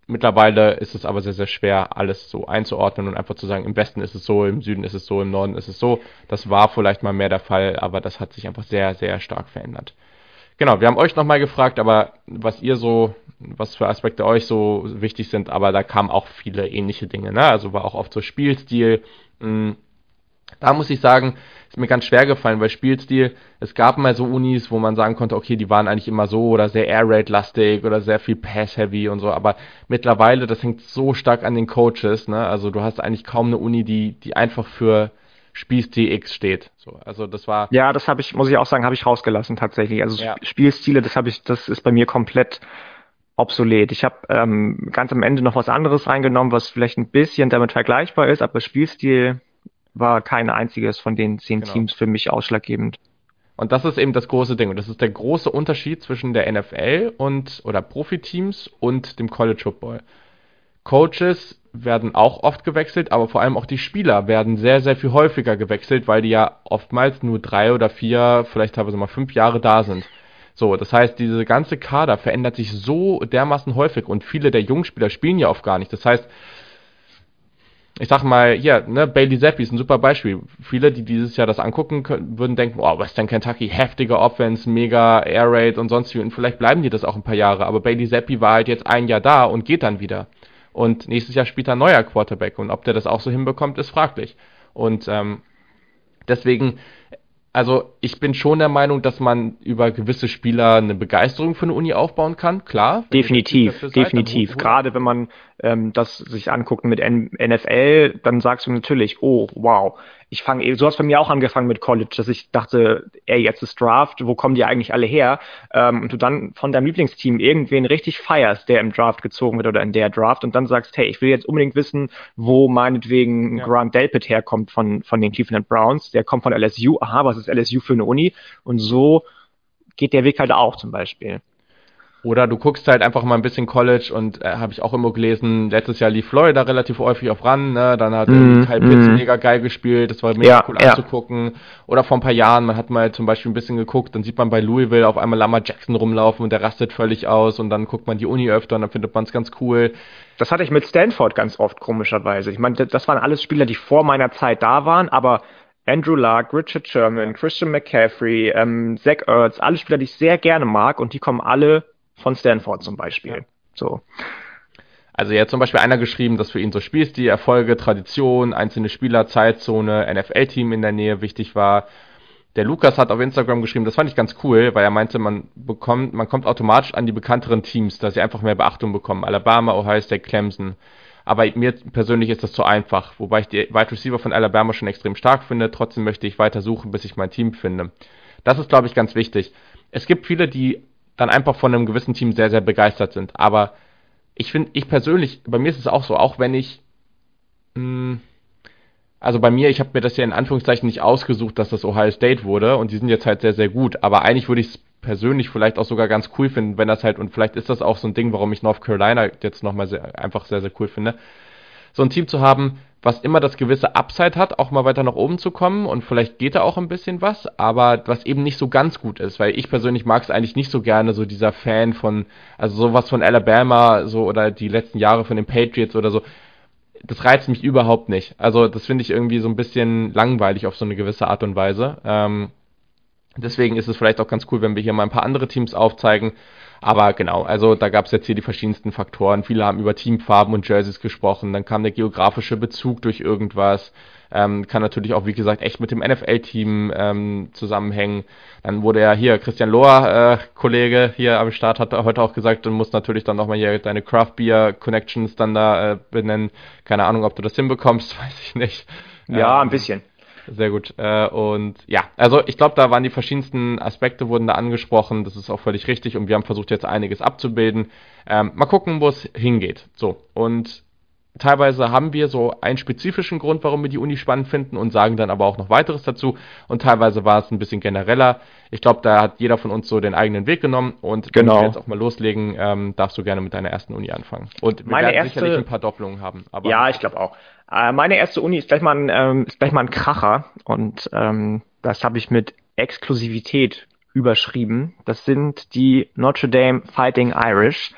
Mittlerweile ist es aber sehr, sehr schwer, alles so einzuordnen und einfach zu sagen, im Westen ist es so, im Süden ist es so, im Norden ist es so. Das war vielleicht mal mehr der Fall, aber das hat sich einfach sehr, sehr stark verändert. Genau, wir haben euch nochmal gefragt, aber was ihr so, was für Aspekte euch so wichtig sind, aber da kamen auch viele ähnliche Dinge, ne? Also war auch oft so Spielstil, hm, da muss ich sagen, ist mir ganz schwer gefallen, weil Spielstil, es gab mal so Unis, wo man sagen konnte, okay, die waren eigentlich immer so oder sehr Air Raid lastig oder sehr viel Pass Heavy und so, aber mittlerweile, das hängt so stark an den Coaches, ne? Also du hast eigentlich kaum eine Uni, die, die einfach für Spielstil X steht. So, also das war. Ja, das habe ich, muss ich auch sagen, habe ich rausgelassen tatsächlich. Also ja. Spielstile, das habe ich, das ist bei mir komplett obsolet. Ich habe ähm, ganz am Ende noch was anderes reingenommen, was vielleicht ein bisschen damit vergleichbar ist, aber Spielstil war kein einziges von den zehn genau. Teams für mich ausschlaggebend. Und das ist eben das große Ding. Und das ist der große Unterschied zwischen der NFL und oder Profiteams und dem College Football. Coaches werden auch oft gewechselt, aber vor allem auch die Spieler werden sehr, sehr viel häufiger gewechselt, weil die ja oftmals nur drei oder vier, vielleicht teilweise mal fünf Jahre da sind. So, das heißt, diese ganze Kader verändert sich so dermaßen häufig und viele der Jungspieler spielen ja oft gar nicht. Das heißt, ich sag mal, hier, ne, Bailey Zappi ist ein super Beispiel. Viele, die dieses Jahr das angucken, können, würden denken, oh, Western Kentucky, heftige Offense, mega Air Raid und sonst wie. Und vielleicht bleiben die das auch ein paar Jahre. Aber Bailey Zappi war halt jetzt ein Jahr da und geht dann wieder. Und nächstes Jahr spielt er ein neuer Quarterback. Und ob der das auch so hinbekommt, ist fraglich. Und ähm, deswegen also ich bin schon der Meinung, dass man über gewisse Spieler eine Begeisterung für eine Uni aufbauen kann, klar. Definitiv, definitiv. Gerade wenn man ähm, das sich anguckt mit N NFL, dann sagst du natürlich, oh, wow, ich fange, eh, so hast bei mir auch angefangen mit College, dass ich dachte, ey, jetzt ist Draft, wo kommen die eigentlich alle her? Ähm, und du dann von deinem Lieblingsteam irgendwen richtig feierst, der im Draft gezogen wird oder in der Draft und dann sagst, hey, ich will jetzt unbedingt wissen, wo meinetwegen ja. Grant Delpit herkommt von, von den Cleveland Browns, der kommt von LSU, aha, was ist LSU für eine Uni? Und so geht der Weg halt auch zum Beispiel. Oder du guckst halt einfach mal ein bisschen College und äh, habe ich auch immer gelesen, letztes Jahr lief Florida relativ häufig auf ran, ne? dann hat mm, Kyle Pitts mm. mega geil gespielt, das war mega ja, cool ja. anzugucken. Oder vor ein paar Jahren, man hat mal zum Beispiel ein bisschen geguckt, dann sieht man bei Louisville auf einmal Lama Jackson rumlaufen und der rastet völlig aus und dann guckt man die Uni öfter und dann findet man es ganz cool. Das hatte ich mit Stanford ganz oft, komischerweise. Ich meine, das waren alles Spieler, die vor meiner Zeit da waren, aber Andrew Luck, Richard Sherman, Christian McCaffrey, ähm, Zach Ertz, alle Spieler, die ich sehr gerne mag und die kommen alle von Stanford zum Beispiel. Ja. So. Also hat zum Beispiel einer geschrieben, dass für ihn so Spielstil, Erfolge, Tradition, einzelne Spieler, Zeitzone, NFL-Team in der Nähe wichtig war. Der Lukas hat auf Instagram geschrieben, das fand ich ganz cool, weil er meinte, man bekommt, man kommt automatisch an die bekannteren Teams, dass sie einfach mehr Beachtung bekommen. Alabama, Ohio State, Clemson. Aber mir persönlich ist das zu einfach, wobei ich die Wide Receiver von Alabama schon extrem stark finde. Trotzdem möchte ich weiter suchen, bis ich mein Team finde. Das ist, glaube ich, ganz wichtig. Es gibt viele, die dann einfach von einem gewissen Team sehr, sehr begeistert sind. Aber ich finde, ich persönlich, bei mir ist es auch so, auch wenn ich, mh, hm, also bei mir, ich habe mir das ja in Anführungszeichen nicht ausgesucht, dass das Ohio State wurde und die sind jetzt halt sehr, sehr gut. Aber eigentlich würde ich es persönlich vielleicht auch sogar ganz cool finden, wenn das halt, und vielleicht ist das auch so ein Ding, warum ich North Carolina jetzt nochmal sehr, einfach sehr, sehr cool finde, so ein Team zu haben, was immer das gewisse Upside hat, auch mal weiter nach oben zu kommen und vielleicht geht da auch ein bisschen was, aber was eben nicht so ganz gut ist, weil ich persönlich mag es eigentlich nicht so gerne, so dieser Fan von, also sowas von Alabama, so oder die letzten Jahre von den Patriots oder so, das reizt mich überhaupt nicht. Also das finde ich irgendwie so ein bisschen langweilig auf so eine gewisse Art und Weise. Ähm, deswegen ist es vielleicht auch ganz cool, wenn wir hier mal ein paar andere Teams aufzeigen, aber genau, also da gab es jetzt hier die verschiedensten Faktoren. Viele haben über Teamfarben und Jerseys gesprochen. Dann kam der geografische Bezug durch irgendwas. Ähm, kann natürlich auch, wie gesagt, echt mit dem NFL-Team ähm, zusammenhängen. Dann wurde ja hier Christian Lohr, äh, Kollege hier am Start, hat heute auch gesagt, du musst natürlich dann nochmal hier deine Craft Beer Connections dann da äh, benennen. Keine Ahnung, ob du das hinbekommst, weiß ich nicht. Ja, ähm, ein bisschen. Sehr gut. Äh, und ja, also ich glaube, da waren die verschiedensten Aspekte wurden da angesprochen. Das ist auch völlig richtig und wir haben versucht jetzt einiges abzubilden. Ähm, mal gucken, wo es hingeht. So und teilweise haben wir so einen spezifischen Grund, warum wir die Uni spannend finden und sagen dann aber auch noch weiteres dazu. Und teilweise war es ein bisschen genereller. Ich glaube, da hat jeder von uns so den eigenen Weg genommen. Und genau. wenn wir jetzt auch mal loslegen, ähm, darfst du gerne mit deiner ersten Uni anfangen. Und wir Meine werden erste... sicherlich ein paar Doppelungen haben. ja, ich glaube auch. Äh, meine erste Uni ist gleich mal ein, ähm, ist gleich mal ein Kracher. Und ähm, das habe ich mit Exklusivität überschrieben. Das sind die Notre Dame Fighting Irish.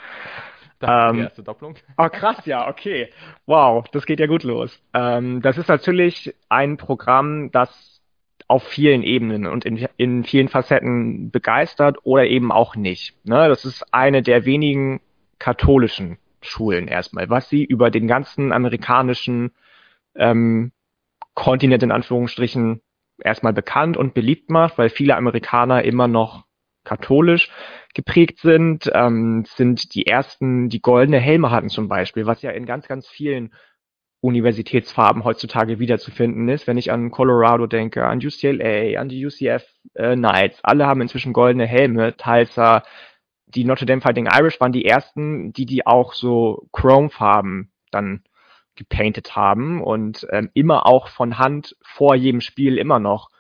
Das ähm, die erste Doppelung. Oh, krass, ja, okay. Wow, das geht ja gut los. Ähm, das ist natürlich ein Programm, das auf vielen Ebenen und in, in vielen Facetten begeistert oder eben auch nicht. Ne? Das ist eine der wenigen katholischen Schulen erstmal, was sie über den ganzen amerikanischen ähm, Kontinent in Anführungsstrichen erstmal bekannt und beliebt macht, weil viele Amerikaner immer noch katholisch geprägt sind, ähm, sind die ersten, die goldene Helme hatten zum Beispiel, was ja in ganz, ganz vielen Universitätsfarben heutzutage wiederzufinden ist. Wenn ich an Colorado denke, an UCLA, an die UCF äh, Knights, alle haben inzwischen goldene Helme. Tulsa, die Notre Dame Fighting Irish waren die ersten, die die auch so Chrome-Farben dann gepainted haben und ähm, immer auch von Hand vor jedem Spiel immer noch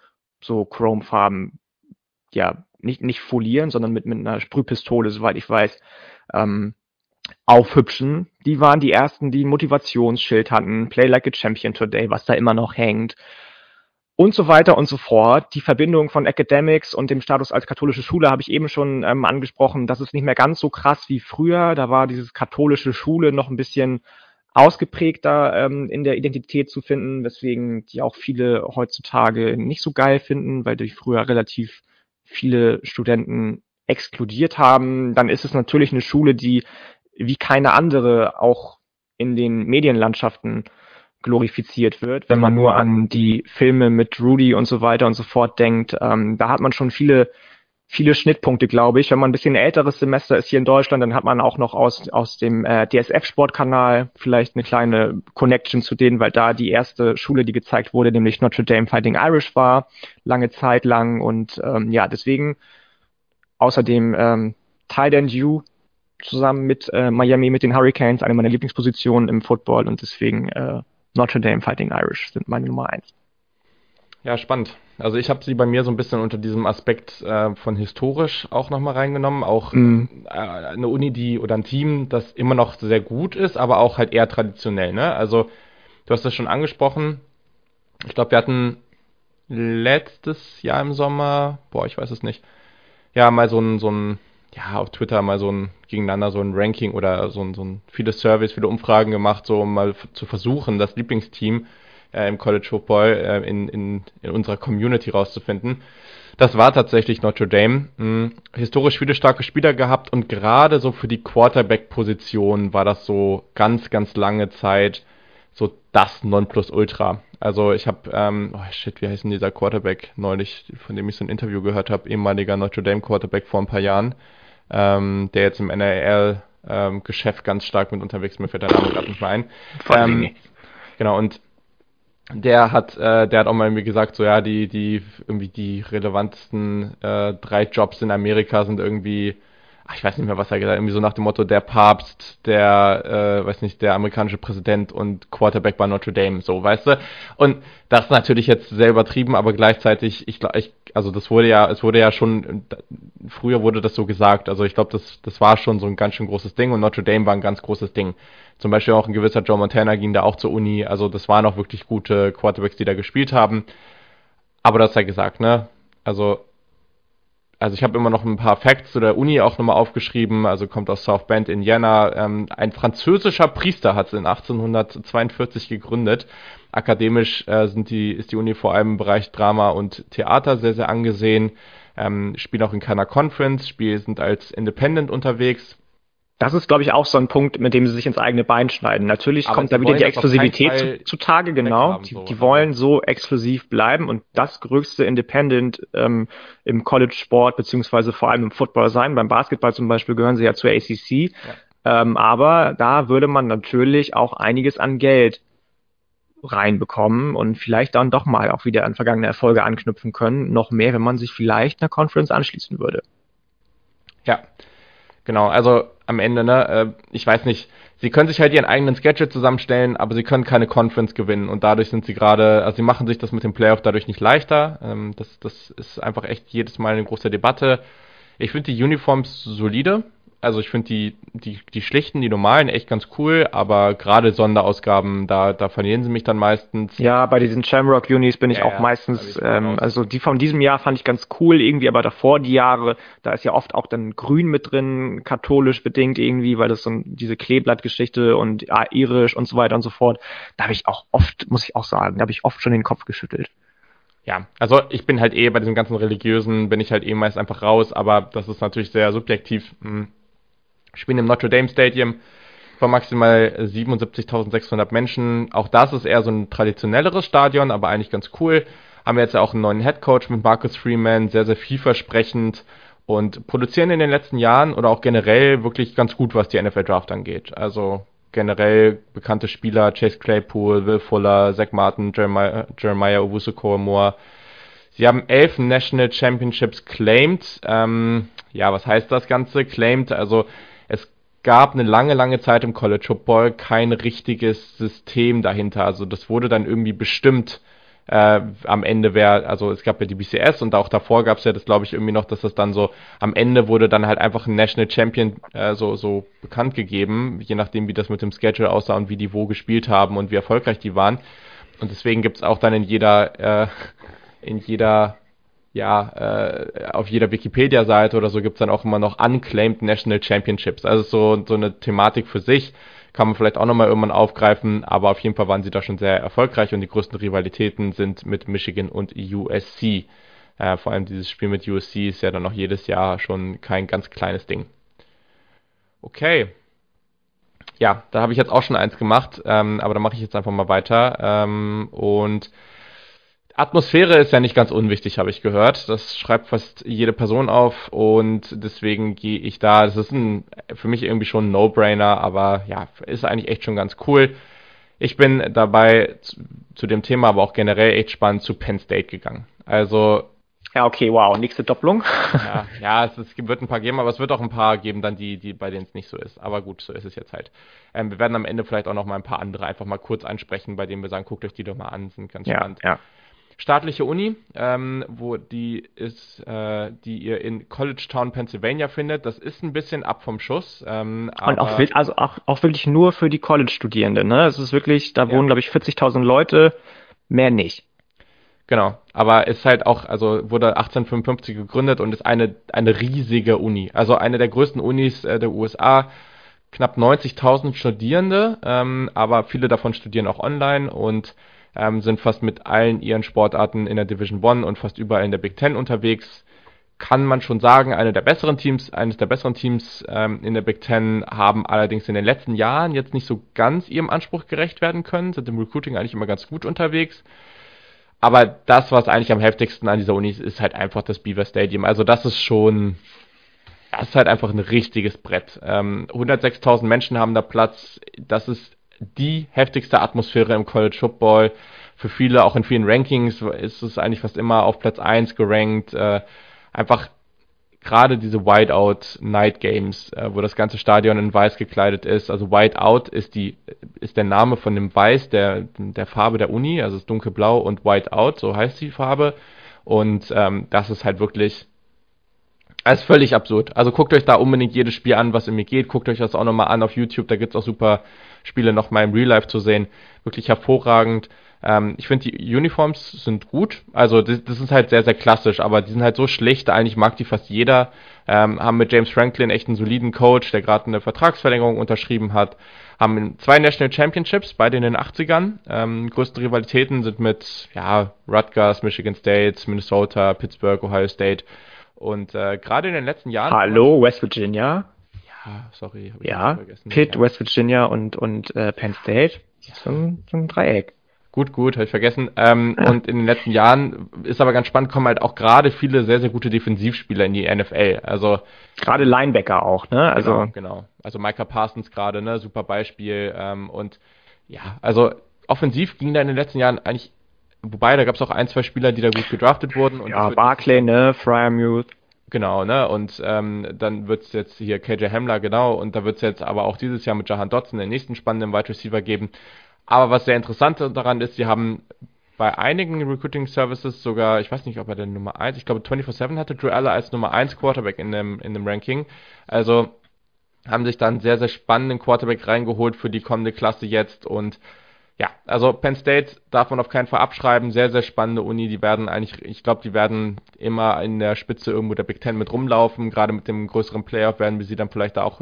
so Chrome-Farben ja nicht, nicht folieren, sondern mit, mit einer Sprühpistole, soweit ich weiß, ähm, aufhübschen. Die waren die ersten, die ein Motivationsschild hatten, Play Like a Champion Today, was da immer noch hängt. Und so weiter und so fort. Die Verbindung von Academics und dem Status als katholische Schule habe ich eben schon ähm, angesprochen. Das ist nicht mehr ganz so krass wie früher. Da war dieses katholische Schule noch ein bisschen ausgeprägter ähm, in der Identität zu finden, weswegen die auch viele heutzutage nicht so geil finden, weil die früher relativ viele Studenten exkludiert haben, dann ist es natürlich eine Schule, die wie keine andere auch in den Medienlandschaften glorifiziert wird. Wenn man nur an die Filme mit Rudy und so weiter und so fort denkt, ähm, da hat man schon viele viele Schnittpunkte, glaube ich. Wenn man ein bisschen älteres Semester ist hier in Deutschland, dann hat man auch noch aus, aus dem äh, DSF-Sportkanal vielleicht eine kleine Connection zu denen, weil da die erste Schule, die gezeigt wurde, nämlich Notre Dame Fighting Irish war, lange Zeit lang. Und ähm, ja, deswegen außerdem ähm, Tight End U zusammen mit äh, Miami, mit den Hurricanes, eine meiner Lieblingspositionen im Football und deswegen äh, Notre Dame Fighting Irish sind meine Nummer eins. Ja, spannend. Also ich habe sie bei mir so ein bisschen unter diesem Aspekt äh, von historisch auch nochmal reingenommen. Auch mhm. äh, eine Uni, die oder ein Team, das immer noch sehr gut ist, aber auch halt eher traditionell. Ne? Also du hast das schon angesprochen. Ich glaube, wir hatten letztes Jahr im Sommer, boah, ich weiß es nicht, ja, mal so ein, so ein, ja, auf Twitter mal so ein gegeneinander so ein Ranking oder so ein, so ein viele Surveys, viele Umfragen gemacht, so um mal zu versuchen, das Lieblingsteam äh, im College Football äh, in, in, in unserer Community rauszufinden. Das war tatsächlich Notre Dame. Hm, historisch viele starke Spieler gehabt und gerade so für die Quarterback-Position war das so ganz, ganz lange Zeit so das Nonplusultra. Also ich habe, ähm, oh shit, wie heißt denn dieser Quarterback neulich, von dem ich so ein Interview gehört habe, ehemaliger Notre Dame Quarterback vor ein paar Jahren, ähm, der jetzt im NRL ähm, Geschäft ganz stark mit unterwegs ist, mir fällt der Name gerade nicht mehr ein. Ähm, genau, und der hat, äh, der hat auch mal irgendwie gesagt, so ja, die, die, irgendwie die relevantesten äh, drei Jobs in Amerika sind irgendwie ach, ich weiß nicht mehr, was er gesagt hat, irgendwie so nach dem Motto, der Papst, der, äh, weiß nicht, der amerikanische Präsident und Quarterback bei Notre Dame, so, weißt du? Und das ist natürlich jetzt sehr übertrieben, aber gleichzeitig, ich glaube, ich, also das wurde ja, es wurde ja schon, früher wurde das so gesagt, also ich glaube, das, das war schon so ein ganz schön großes Ding und Notre Dame war ein ganz großes Ding. Zum Beispiel auch ein gewisser Joe Montana ging da auch zur Uni, also das waren auch wirklich gute Quarterbacks, die da gespielt haben. Aber das sei gesagt, ne? Also also ich habe immer noch ein paar Facts zu der Uni auch nochmal aufgeschrieben, also kommt aus South Bend, Indiana. Ähm, ein französischer Priester hat es in 1842 gegründet. Akademisch äh, sind die, ist die Uni vor allem im Bereich Drama und Theater sehr, sehr angesehen. Ähm, spielen auch in keiner Conference, spielen, sind als Independent unterwegs, das ist, glaube ich, auch so ein Punkt, mit dem sie sich ins eigene Bein schneiden. Natürlich Aber kommt da wieder die Exklusivität zu, zutage, genau. Haben, die, so, die wollen so exklusiv bleiben und das größte Independent ähm, im College-Sport beziehungsweise vor allem im Football sein. Beim Basketball zum Beispiel gehören sie ja zur ACC. Ja. Ähm, aber da würde man natürlich auch einiges an Geld reinbekommen und vielleicht dann doch mal auch wieder an vergangene Erfolge anknüpfen können. Noch mehr, wenn man sich vielleicht einer Conference anschließen würde. Ja, genau. Also am Ende, ne? Äh, ich weiß nicht, sie können sich halt ihren eigenen Schedule zusammenstellen, aber sie können keine Conference gewinnen und dadurch sind sie gerade, also sie machen sich das mit dem Playoff dadurch nicht leichter. Ähm, das, das ist einfach echt jedes Mal eine große Debatte. Ich finde die Uniforms solide, also ich finde die, die, die schlichten, die normalen echt ganz cool, aber gerade Sonderausgaben, da, da verlieren sie mich dann meistens. Ja, bei diesen Shamrock Unis bin ich ja, auch meistens, ähm, also die von diesem Jahr fand ich ganz cool irgendwie, aber davor die Jahre, da ist ja oft auch dann grün mit drin, katholisch bedingt irgendwie, weil das so diese Kleeblattgeschichte und ja, irisch und so weiter und so fort. Da habe ich auch oft, muss ich auch sagen, da habe ich oft schon den Kopf geschüttelt ja, also ich bin halt eh bei diesem ganzen religiösen, bin ich halt eh meist einfach raus, aber das ist natürlich sehr subjektiv. Hm spielen im Notre Dame Stadium vor maximal 77.600 Menschen. Auch das ist eher so ein traditionelleres Stadion, aber eigentlich ganz cool. Haben wir jetzt ja auch einen neuen Head Coach mit Marcus Freeman, sehr, sehr vielversprechend und produzieren in den letzten Jahren oder auch generell wirklich ganz gut, was die NFL Draft angeht. Also generell bekannte Spieler, Chase Claypool, Will Fuller, Zach Martin, Jeremiah, Jeremiah Owusu-Moore. Sie haben elf National Championships claimed. Ähm, ja, was heißt das Ganze? Claimed, also gab eine lange, lange Zeit im College Football kein richtiges System dahinter. Also das wurde dann irgendwie bestimmt äh, am Ende wer, also es gab ja die BCS und auch davor gab es ja das, glaube ich, irgendwie noch, dass das dann so, am Ende wurde dann halt einfach ein National Champion äh, so, so bekannt gegeben, je nachdem, wie das mit dem Schedule aussah und wie die wo gespielt haben und wie erfolgreich die waren. Und deswegen gibt es auch dann in jeder, äh, in jeder ja, äh, auf jeder Wikipedia-Seite oder so gibt's dann auch immer noch Unclaimed National Championships. Also so, so eine Thematik für sich. Kann man vielleicht auch nochmal irgendwann aufgreifen, aber auf jeden Fall waren sie da schon sehr erfolgreich und die größten Rivalitäten sind mit Michigan und USC. Äh, vor allem dieses Spiel mit USC ist ja dann noch jedes Jahr schon kein ganz kleines Ding. Okay. Ja, da habe ich jetzt auch schon eins gemacht, ähm, aber da mache ich jetzt einfach mal weiter. Ähm, und Atmosphäre ist ja nicht ganz unwichtig, habe ich gehört. Das schreibt fast jede Person auf und deswegen gehe ich da. Das ist ein, für mich irgendwie schon ein No-Brainer, aber ja, ist eigentlich echt schon ganz cool. Ich bin dabei zu, zu, dem Thema, aber auch generell echt spannend zu Penn State gegangen. Also. Ja, okay, wow, nächste Doppelung. ja, ja es, es, wird ein paar geben, aber es wird auch ein paar geben, dann die, die bei denen es nicht so ist. Aber gut, so ist es jetzt halt. Ähm, wir werden am Ende vielleicht auch noch mal ein paar andere einfach mal kurz ansprechen, bei denen wir sagen, guckt euch die doch mal an, sind ganz ja, spannend. Ja. Staatliche Uni, ähm, wo die ist, äh, die ihr in College Town, Pennsylvania findet. Das ist ein bisschen ab vom Schuss. Ähm, Und auch, also auch, auch wirklich nur für die College-Studierenden. Ne? Es ist wirklich, da wohnen, ja. glaube ich, 40.000 Leute, mehr nicht. Genau, aber ist halt auch, also wurde 1855 gegründet und ist eine, eine riesige Uni. Also eine der größten Unis äh, der USA. Knapp 90.000 Studierende, ähm, aber viele davon studieren auch online und ähm, sind fast mit allen ihren Sportarten in der Division One und fast überall in der Big Ten unterwegs. Kann man schon sagen, eine der besseren Teams, eines der besseren Teams ähm, in der Big Ten haben allerdings in den letzten Jahren jetzt nicht so ganz ihrem Anspruch gerecht werden können, sind im Recruiting eigentlich immer ganz gut unterwegs aber das, was eigentlich am heftigsten an dieser Uni ist, ist halt einfach das Beaver Stadium. Also das ist schon, das ist halt einfach ein richtiges Brett. Ähm, 106.000 Menschen haben da Platz. Das ist die heftigste Atmosphäre im College Football. Für viele, auch in vielen Rankings, ist es eigentlich fast immer auf Platz 1 gerankt. Äh, einfach gerade diese Whiteout Night Games, äh, wo das ganze Stadion in weiß gekleidet ist. Also Whiteout ist die ist der Name von dem Weiß der der Farbe der Uni, also ist dunkelblau und Whiteout, so heißt die Farbe. Und ähm, das ist halt wirklich das ist völlig absurd. Also guckt euch da unbedingt jedes Spiel an, was in mir geht. Guckt euch das auch nochmal an auf YouTube. Da gibt's auch super Spiele nochmal im Real Life zu sehen. Wirklich hervorragend. Ähm, ich finde, die Uniforms sind gut. Also das, das, ist halt sehr, sehr klassisch, aber die sind halt so schlicht, eigentlich mag die fast jeder. Ähm, haben mit James Franklin echt einen soliden Coach, der gerade eine Vertragsverlängerung unterschrieben hat. Haben zwei National Championships, beide in den 80ern. Ähm, größten Rivalitäten sind mit ja, Rutgers, Michigan State, Minnesota, Pittsburgh, Ohio State. Und äh, gerade in den letzten Jahren. Hallo, West Virginia. Ja, sorry. ja, vergessen. Pitt, ja. West Virginia und, und äh, Penn State. Das ist so ein, so ein Dreieck. Gut, gut, habe ich vergessen. Ähm. Und in den letzten Jahren ist aber ganz spannend, kommen halt auch gerade viele sehr, sehr gute Defensivspieler in die NFL. Also gerade Linebacker auch, ne? Also genau, genau. Also Micah Parsons gerade, ne? Super Beispiel. Ähm, und ja, also offensiv ging da in den letzten Jahren eigentlich, wobei da gab es auch ein, zwei Spieler, die da gut gedraftet wurden. Ja, Barclay, ne? Fryermuth. Genau, ne? Und ähm, dann wird's jetzt hier KJ Hamler, genau, und da wird's jetzt aber auch dieses Jahr mit Jahan Dotson den nächsten spannenden Wide Receiver geben. Aber was sehr interessant daran ist, sie haben bei einigen Recruiting Services sogar, ich weiß nicht, ob er der Nummer 1, ich glaube 24-7 hatte Drew Aller als Nummer 1 Quarterback in dem, in dem Ranking. Also haben sich dann sehr, sehr spannenden Quarterback reingeholt für die kommende Klasse jetzt und ja, also Penn State darf man auf keinen Fall abschreiben. Sehr, sehr spannende Uni. Die werden eigentlich, ich glaube, die werden immer in der Spitze irgendwo der Big Ten mit rumlaufen. Gerade mit dem größeren Playoff werden wir sie dann vielleicht da auch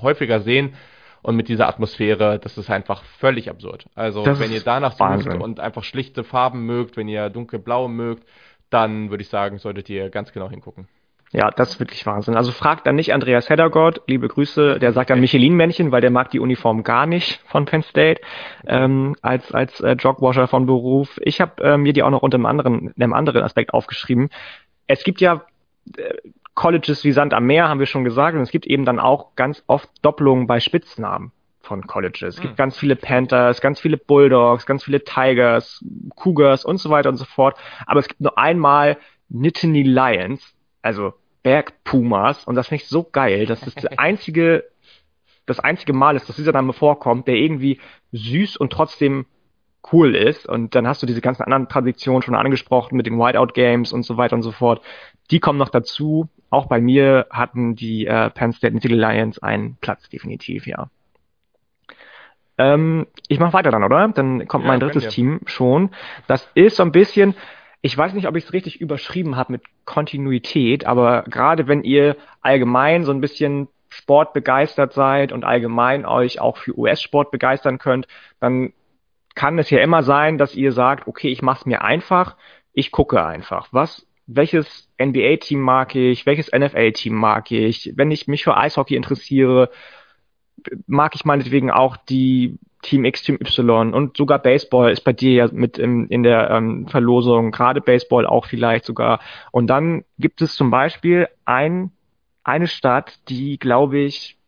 häufiger sehen und mit dieser Atmosphäre, das ist einfach völlig absurd. Also das wenn ihr danach sucht und einfach schlichte Farben mögt, wenn ihr dunkelblau mögt, dann würde ich sagen, solltet ihr ganz genau hingucken. Ja, das ist wirklich Wahnsinn. Also fragt dann nicht Andreas Heddergott, liebe Grüße, der sagt dann Michelin-Männchen, weil der mag die Uniform gar nicht von Penn State ähm, als als äh, Jogwasher von Beruf. Ich habe äh, mir die auch noch unter einem anderen, einem anderen Aspekt aufgeschrieben. Es gibt ja äh, Colleges wie Sand am Meer, haben wir schon gesagt. Und es gibt eben dann auch ganz oft Doppelungen bei Spitznamen von Colleges. Es gibt hm. ganz viele Panthers, ganz viele Bulldogs, ganz viele Tigers, Cougars und so weiter und so fort. Aber es gibt nur einmal Nittany Lions, also Bergpumas. Und das finde ich so geil, dass das der einzige, das einzige Mal ist, dass dieser Name vorkommt, der irgendwie süß und trotzdem cool ist. Und dann hast du diese ganzen anderen Traditionen schon angesprochen mit den Whiteout Games und so weiter und so fort. Die kommen noch dazu. Auch bei mir hatten die äh, Penn State City Lions einen Platz, definitiv, ja. Ähm, ich mache weiter dann, oder? Dann kommt ja, mein drittes Team schon. Das ist so ein bisschen, ich weiß nicht, ob ich es richtig überschrieben habe mit Kontinuität, aber gerade wenn ihr allgemein so ein bisschen Sport begeistert seid und allgemein euch auch für US-Sport begeistern könnt, dann kann es ja immer sein, dass ihr sagt, okay, ich mache es mir einfach, ich gucke einfach. Was, welches NBA-Team mag ich, welches NFL-Team mag ich, wenn ich mich für Eishockey interessiere, mag ich meinetwegen auch die Team X, Team Y und sogar Baseball ist bei dir ja mit im, in der ähm, Verlosung, gerade Baseball auch vielleicht sogar. Und dann gibt es zum Beispiel ein, eine Stadt, die, glaube ich,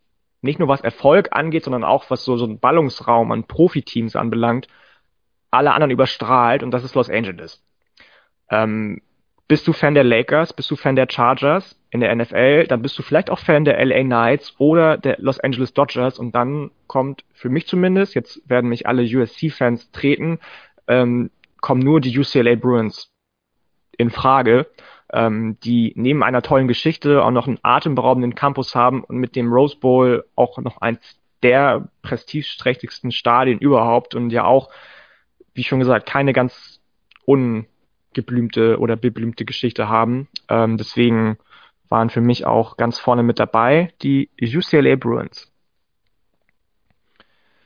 nicht nur was Erfolg angeht, sondern auch was so, so ein Ballungsraum an Profiteams anbelangt, alle anderen überstrahlt und das ist Los Angeles. Ähm, bist du Fan der Lakers? Bist du Fan der Chargers in der NFL? Dann bist du vielleicht auch Fan der LA Knights oder der Los Angeles Dodgers und dann kommt für mich zumindest, jetzt werden mich alle USC-Fans treten, ähm, kommen nur die UCLA Bruins in Frage, ähm, die neben einer tollen Geschichte auch noch einen atemberaubenden Campus haben und mit dem Rose Bowl auch noch eins der prestigeträchtigsten Stadien überhaupt und ja auch, wie schon gesagt, keine ganz ungeblümte oder beblümte Geschichte haben. Ähm, deswegen waren für mich auch ganz vorne mit dabei die UCLA Bruins.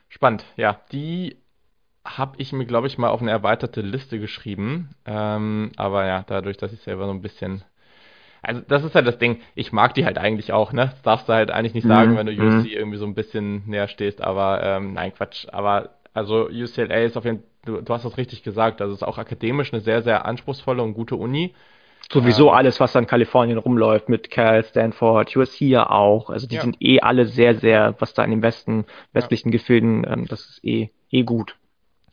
Spannend, ja. Die habe ich mir, glaube ich, mal auf eine erweiterte Liste geschrieben. Ähm, aber ja, dadurch, dass ich selber so ein bisschen. Also, das ist halt das Ding. Ich mag die halt eigentlich auch, ne? Das darfst du halt eigentlich nicht sagen, mhm. wenn du mhm. irgendwie so ein bisschen näher stehst. Aber, ähm, nein, Quatsch. Aber, also, UCLA ist auf jeden Fall, du, du hast das richtig gesagt. Also, es ist auch akademisch eine sehr, sehr anspruchsvolle und gute Uni. Sowieso ähm, alles, was an Kalifornien rumläuft, mit Cal, Stanford, USC ja auch. Also die ja. sind eh alle sehr, sehr, was da in den Westen, westlichen ja. Gefilden, ähm, das ist eh, eh gut.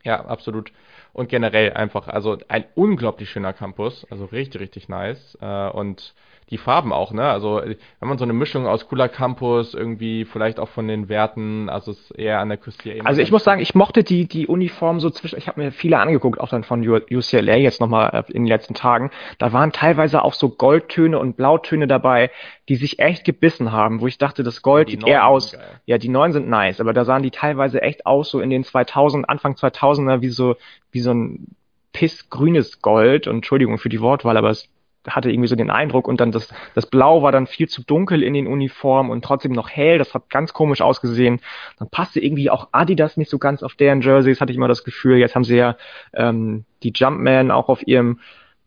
Ja, absolut. Und generell einfach, also ein unglaublich schöner Campus, also richtig, richtig nice. Äh, und die Farben auch, ne? Also wenn man so eine Mischung aus cooler Campus, irgendwie vielleicht auch von den Werten, also es ist eher an der Küste. Also ich muss sagen, ich mochte die, die Uniform so zwischen, ich habe mir viele angeguckt, auch dann von UCLA jetzt nochmal äh, in den letzten Tagen. Da waren teilweise auch so Goldtöne und Blautöne dabei, die sich echt gebissen haben, wo ich dachte, das Gold sieht eher aus, ja, die neuen sind nice, aber da sahen die teilweise echt aus, so in den 2000, Anfang 2000er, wie so, wie so ein pissgrünes Gold und Entschuldigung für die Wortwahl, aber es hatte irgendwie so den Eindruck und dann das, das Blau war dann viel zu dunkel in den Uniformen und trotzdem noch hell, das hat ganz komisch ausgesehen. Dann passte irgendwie auch Adidas nicht so ganz auf deren Jerseys, hatte ich immer das Gefühl. Jetzt haben sie ja ähm, die Jumpman auch auf ihrem,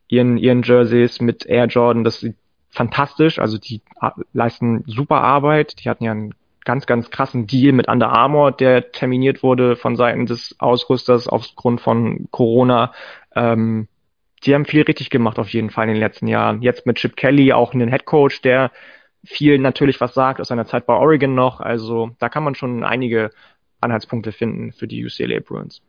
ihren, ihren Jerseys mit Air Jordan, das sieht fantastisch, also die leisten super Arbeit, die hatten ja einen ganz, ganz krassen Deal mit Under Armour, der terminiert wurde von Seiten des Ausrüsters aufgrund von Corona. Ähm, die haben viel richtig gemacht auf jeden Fall in den letzten Jahren. Jetzt mit Chip Kelly auch einen Head Coach, der viel natürlich was sagt aus seiner Zeit bei Oregon noch. Also da kann man schon einige Anhaltspunkte finden für die UCLA Bruins.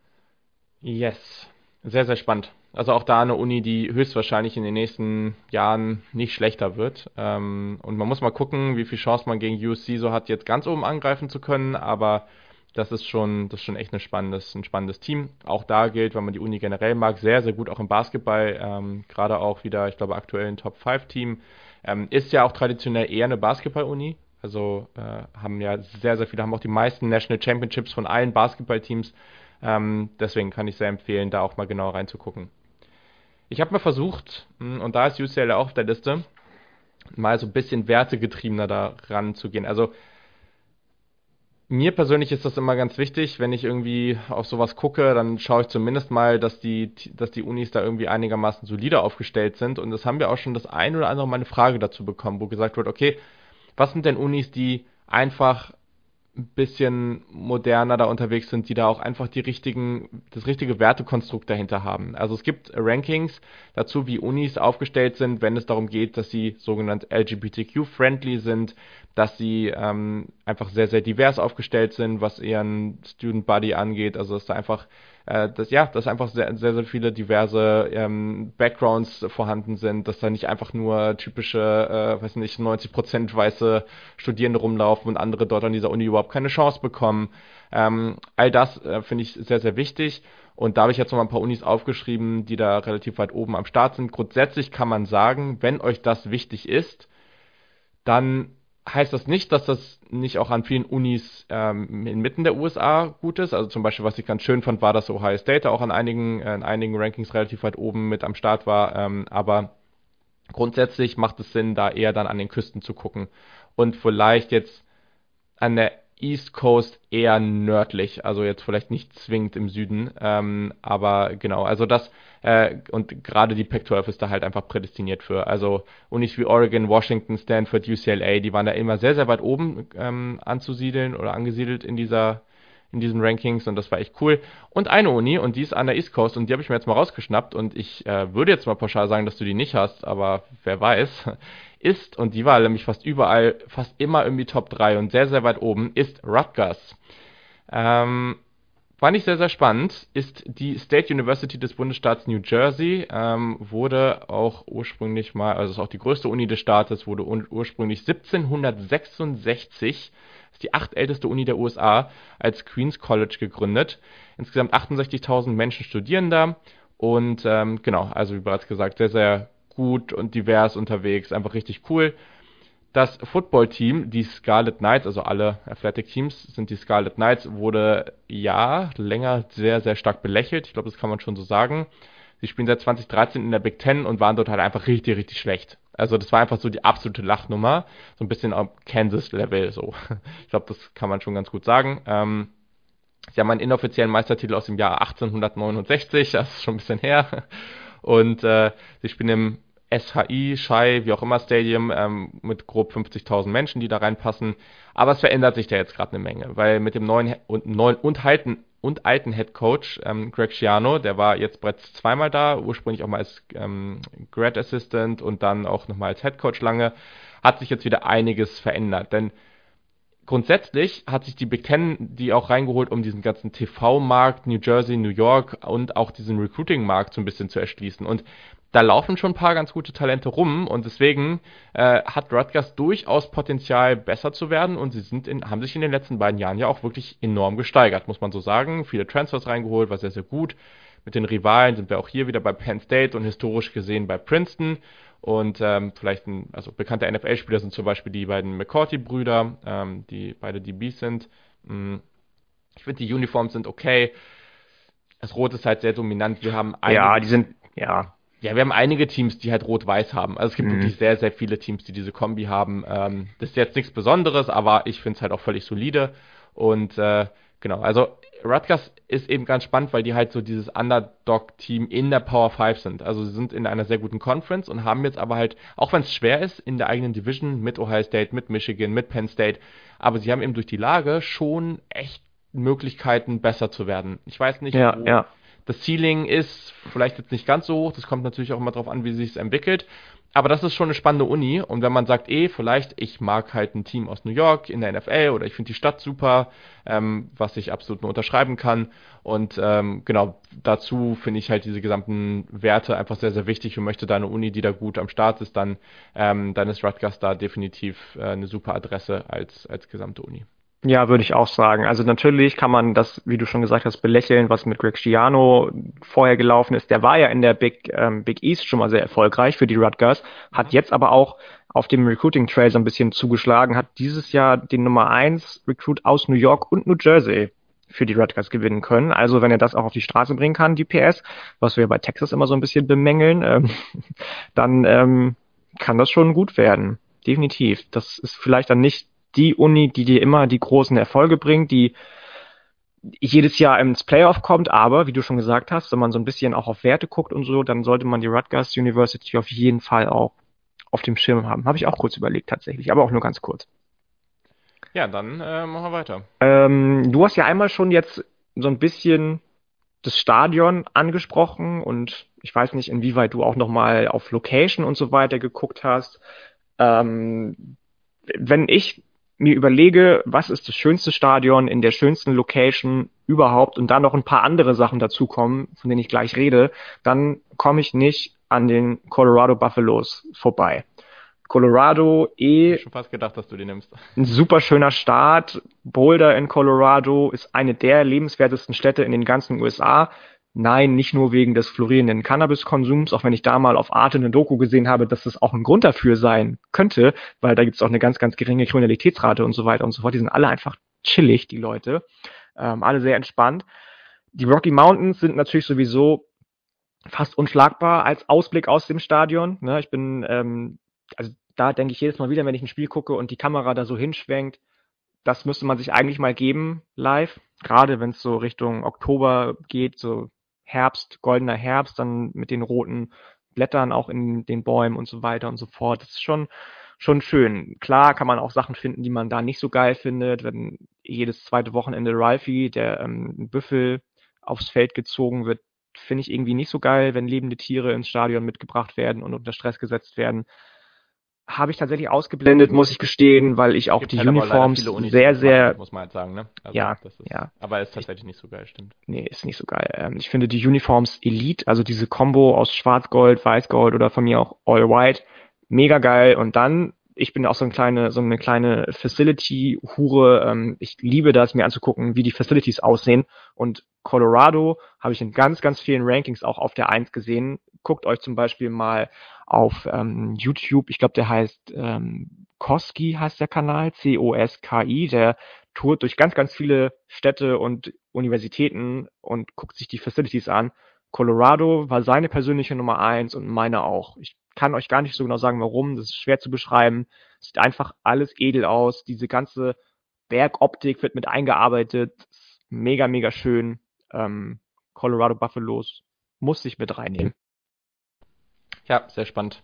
Yes, sehr, sehr spannend. Also auch da eine Uni, die höchstwahrscheinlich in den nächsten Jahren nicht schlechter wird. Ähm, und man muss mal gucken, wie viel Chance man gegen USC so hat, jetzt ganz oben angreifen zu können. Aber das ist schon, das ist schon echt ein spannendes, ein spannendes Team. Auch da gilt, wenn man die Uni generell mag, sehr, sehr gut auch im Basketball. Ähm, Gerade auch wieder, ich glaube, aktuell ein Top-5-Team. Ähm, ist ja auch traditionell eher eine Basketball-Uni. Also äh, haben ja sehr, sehr viele, haben auch die meisten National Championships von allen Basketballteams. Ähm, deswegen kann ich sehr empfehlen, da auch mal genauer reinzugucken. Ich habe mal versucht, hm, und da ist UCL auch auf der Liste, mal so ein bisschen wertegetriebener da ranzugehen. Also mir persönlich ist das immer ganz wichtig, wenn ich irgendwie auf sowas gucke, dann schaue ich zumindest mal, dass die, dass die Unis da irgendwie einigermaßen solide aufgestellt sind. Und das haben wir auch schon das ein oder andere Mal eine Frage dazu bekommen, wo gesagt wird, okay, was sind denn Unis, die einfach ein bisschen moderner da unterwegs sind, die da auch einfach die richtigen, das richtige Wertekonstrukt dahinter haben. Also es gibt Rankings dazu, wie Unis aufgestellt sind, wenn es darum geht, dass sie sogenannt LGBTQ-friendly sind, dass sie ähm, einfach sehr, sehr divers aufgestellt sind, was ihren Student Body angeht. Also dass da einfach, äh, dass, ja, dass einfach sehr, sehr, sehr viele diverse ähm, Backgrounds vorhanden sind, dass da nicht einfach nur typische, äh, weiß nicht, 90% weiße Studierende rumlaufen und andere dort an dieser Uni überhaupt keine Chance bekommen. Ähm, all das äh, finde ich sehr, sehr wichtig. Und da habe ich jetzt noch mal ein paar Unis aufgeschrieben, die da relativ weit oben am Start sind. Grundsätzlich kann man sagen, wenn euch das wichtig ist, dann heißt das nicht, dass das nicht auch an vielen Unis ähm, inmitten der USA gut ist. Also zum Beispiel, was ich ganz schön fand, war, dass Ohio State auch an einigen, in einigen Rankings relativ weit oben mit am Start war. Ähm, aber grundsätzlich macht es Sinn, da eher dann an den Küsten zu gucken und vielleicht jetzt an der East Coast eher nördlich, also jetzt vielleicht nicht zwingend im Süden, ähm, aber genau, also das äh, und gerade die Pac-12 ist da halt einfach prädestiniert für. Also Unis wie Oregon, Washington, Stanford, UCLA, die waren da immer sehr, sehr weit oben ähm, anzusiedeln oder angesiedelt in dieser in diesen Rankings und das war echt cool. Und eine Uni, und die ist an der East Coast und die habe ich mir jetzt mal rausgeschnappt und ich äh, würde jetzt mal pauschal sagen, dass du die nicht hast, aber wer weiß, ist, und die war nämlich fast überall, fast immer irgendwie Top 3 und sehr, sehr weit oben, ist Rutgers. Ähm, Fand ich sehr, sehr spannend. Ist die State University des Bundesstaats New Jersey, ähm, wurde auch ursprünglich mal, also ist auch die größte Uni des Staates, wurde ursprünglich 1766, ist die achtälteste Uni der USA, als Queens College gegründet. Insgesamt 68.000 Menschen studieren da Und ähm, genau, also wie bereits gesagt, sehr, sehr gut und divers unterwegs, einfach richtig cool. Das Football-Team, die Scarlet Knights, also alle Athletic-Teams sind die Scarlet Knights, wurde ja länger sehr, sehr stark belächelt. Ich glaube, das kann man schon so sagen. Sie spielen seit 2013 in der Big Ten und waren dort halt einfach richtig, richtig schlecht. Also das war einfach so die absolute Lachnummer. So ein bisschen auf Kansas-Level so. Ich glaube, das kann man schon ganz gut sagen. Ähm, sie haben einen inoffiziellen Meistertitel aus dem Jahr 1869, das ist schon ein bisschen her. Und äh, sie spielen im SHI, Shai, wie auch immer Stadium ähm, mit grob 50.000 Menschen, die da reinpassen. Aber es verändert sich da jetzt gerade eine Menge, weil mit dem neuen und neuen und alten und alten Head Coach ähm, Greg Schiano, der war jetzt bereits zweimal da, ursprünglich auch mal als ähm, Grad Assistant und dann auch nochmal als Head Coach lange, hat sich jetzt wieder einiges verändert, denn grundsätzlich hat sich die Ten die auch reingeholt, um diesen ganzen TV-Markt New Jersey, New York und auch diesen Recruiting-Markt so ein bisschen zu erschließen. Und da laufen schon ein paar ganz gute Talente rum und deswegen äh, hat Rutgers durchaus Potenzial, besser zu werden und sie sind in, haben sich in den letzten beiden Jahren ja auch wirklich enorm gesteigert, muss man so sagen. Viele Transfers reingeholt, war sehr, sehr gut. Mit den Rivalen sind wir auch hier wieder bei Penn State und historisch gesehen bei Princeton. Und ähm, vielleicht ein, also bekannte NFL-Spieler sind zum Beispiel die beiden McCourty-Brüder, ähm, die beide DBs sind. Mm, ich finde, die Uniforms sind okay. Das Rot ist halt sehr dominant. Wir haben ja, die sind ja ja, wir haben einige Teams, die halt rot-weiß haben. Also es gibt mhm. wirklich sehr, sehr viele Teams, die diese Kombi haben. Ähm, das ist jetzt nichts Besonderes, aber ich finde es halt auch völlig solide. Und äh, genau, also Rutgers ist eben ganz spannend, weil die halt so dieses Underdog-Team in der Power 5 sind. Also sie sind in einer sehr guten Conference und haben jetzt aber halt, auch wenn es schwer ist, in der eigenen Division mit Ohio State, mit Michigan, mit Penn State, aber sie haben eben durch die Lage schon echt Möglichkeiten, besser zu werden. Ich weiß nicht, ja, wo, ja das Ceiling ist vielleicht jetzt nicht ganz so hoch, das kommt natürlich auch immer darauf an, wie sich es entwickelt. Aber das ist schon eine spannende Uni. Und wenn man sagt, eh, vielleicht, ich mag halt ein Team aus New York in der NFL oder ich finde die Stadt super, ähm, was ich absolut nur unterschreiben kann. Und ähm, genau, dazu finde ich halt diese gesamten Werte einfach sehr, sehr wichtig und möchte da eine Uni, die da gut am Start ist, dann, ähm, dann ist Rutgers da definitiv äh, eine super Adresse als, als gesamte Uni. Ja, würde ich auch sagen. Also natürlich kann man das, wie du schon gesagt hast, belächeln, was mit Greg Schiano vorher gelaufen ist. Der war ja in der Big, ähm, Big East schon mal sehr erfolgreich für die Rutgers, hat jetzt aber auch auf dem Recruiting Trail so ein bisschen zugeschlagen, hat dieses Jahr den Nummer eins Recruit aus New York und New Jersey für die Rutgers gewinnen können. Also wenn er das auch auf die Straße bringen kann, die PS, was wir bei Texas immer so ein bisschen bemängeln, ähm, dann ähm, kann das schon gut werden. Definitiv. Das ist vielleicht dann nicht die Uni, die dir immer die großen Erfolge bringt, die jedes Jahr ins Playoff kommt, aber wie du schon gesagt hast, wenn man so ein bisschen auch auf Werte guckt und so, dann sollte man die Rutgers University auf jeden Fall auch auf dem Schirm haben. Habe ich auch kurz überlegt tatsächlich, aber auch nur ganz kurz. Ja, dann äh, machen wir weiter. Ähm, du hast ja einmal schon jetzt so ein bisschen das Stadion angesprochen und ich weiß nicht, inwieweit du auch nochmal auf Location und so weiter geguckt hast. Ähm, wenn ich mir überlege, was ist das schönste Stadion in der schönsten Location überhaupt und dann noch ein paar andere Sachen dazukommen, von denen ich gleich rede, dann komme ich nicht an den Colorado Buffaloes vorbei. Colorado eh. Ich schon fast gedacht, dass du die nimmst. Ein super schöner Start. Boulder in Colorado ist eine der lebenswertesten Städte in den ganzen USA. Nein, nicht nur wegen des florierenden Cannabiskonsums, auch wenn ich da mal auf Arte eine Doku gesehen habe, dass das auch ein Grund dafür sein könnte, weil da gibt es auch eine ganz, ganz geringe Kriminalitätsrate und so weiter und so fort. Die sind alle einfach chillig, die Leute. Ähm, alle sehr entspannt. Die Rocky Mountains sind natürlich sowieso fast unschlagbar als Ausblick aus dem Stadion. Ne? Ich bin, ähm, also da denke ich jedes Mal wieder, wenn ich ein Spiel gucke und die Kamera da so hinschwenkt, das müsste man sich eigentlich mal geben live. Gerade wenn es so Richtung Oktober geht, so Herbst, goldener Herbst, dann mit den roten Blättern auch in den Bäumen und so weiter und so fort. Das ist schon, schon schön. Klar kann man auch Sachen finden, die man da nicht so geil findet, wenn jedes zweite Wochenende Ralphie, der ähm, Büffel, aufs Feld gezogen wird, finde ich irgendwie nicht so geil, wenn lebende Tiere ins Stadion mitgebracht werden und unter Stress gesetzt werden habe ich tatsächlich ausgeblendet, muss ich gestehen, weil ich auch die halt Uniforms sehr, sehr, muss man halt sagen, ne? Also ja, ist, ja. Aber ist tatsächlich nicht so geil, stimmt. Nee, ist nicht so geil. Ähm, ich finde die Uniforms Elite, also diese Combo aus Schwarz-Gold, Weiß-Gold oder von mir auch All-White, mega geil. Und dann ich bin auch so eine kleine, so eine kleine Facility-Hure. Ähm, ich liebe das, mir anzugucken, wie die Facilities aussehen. Und Colorado habe ich in ganz, ganz vielen Rankings auch auf der Eins gesehen. Guckt euch zum Beispiel mal auf ähm, YouTube, ich glaube, der heißt ähm, Koski heißt der Kanal, C-O-S-K-I, der tourt durch ganz, ganz viele Städte und Universitäten und guckt sich die Facilities an. Colorado war seine persönliche Nummer eins und meine auch. Ich kann euch gar nicht so genau sagen, warum. Das ist schwer zu beschreiben. Sieht einfach alles edel aus. Diese ganze Bergoptik wird mit eingearbeitet. Mega, mega schön. Ähm, Colorado Buffaloes muss ich mit reinnehmen. Ja, sehr spannend.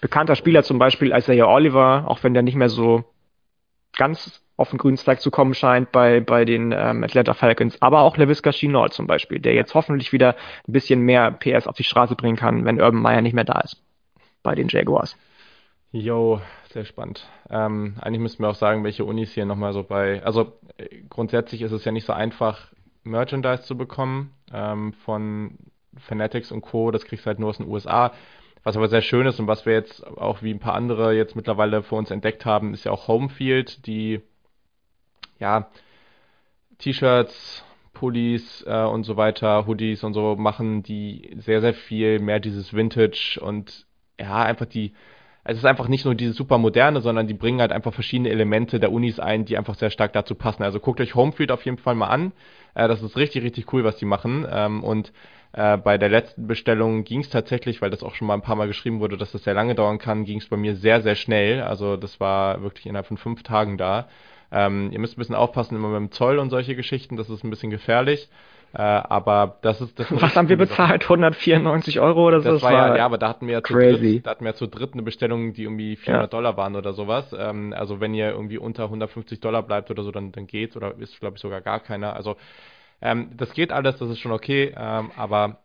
Bekannter Spieler zum Beispiel Isaiah Oliver, auch wenn der nicht mehr so ganz auf den grünen Zweig zu kommen scheint bei, bei den ähm, Atlanta Falcons, aber auch LaVisca Chenault zum Beispiel, der jetzt hoffentlich wieder ein bisschen mehr PS auf die Straße bringen kann, wenn Urban Meyer nicht mehr da ist bei den Jaguars. Jo, sehr spannend. Ähm, eigentlich müssten wir auch sagen, welche Unis hier nochmal so bei. Also grundsätzlich ist es ja nicht so einfach, Merchandise zu bekommen ähm, von Fanatics und Co. Das kriegst du halt nur aus den USA. Was aber sehr schön ist und was wir jetzt auch wie ein paar andere jetzt mittlerweile für uns entdeckt haben, ist ja auch Homefield, die ja T-Shirts, Pullis äh, und so weiter, Hoodies und so machen, die sehr, sehr viel mehr dieses Vintage und ja, einfach die, es ist einfach nicht nur dieses super moderne, sondern die bringen halt einfach verschiedene Elemente der Unis ein, die einfach sehr stark dazu passen. Also guckt euch Homefield auf jeden Fall mal an. Äh, das ist richtig, richtig cool, was die machen. Ähm, und äh, bei der letzten Bestellung ging es tatsächlich, weil das auch schon mal ein paar Mal geschrieben wurde, dass das sehr lange dauern kann, ging es bei mir sehr, sehr schnell. Also das war wirklich innerhalb von fünf Tagen da. Ähm, ihr müsst ein bisschen aufpassen immer mit dem Zoll und solche Geschichten, das ist ein bisschen gefährlich. Äh, aber das ist das. Was haben wir bezahlt? 194 Euro oder so? Das, das war ja, ja, aber da hatten wir ja zu dritt, da hatten wir zu dritt eine Bestellung, die irgendwie 400 ja. Dollar waren oder sowas. Ähm, also wenn ihr irgendwie unter 150 Dollar bleibt oder so, dann, dann geht's oder ist glaube ich sogar gar keiner. Also ähm, das geht alles, das ist schon okay, ähm, aber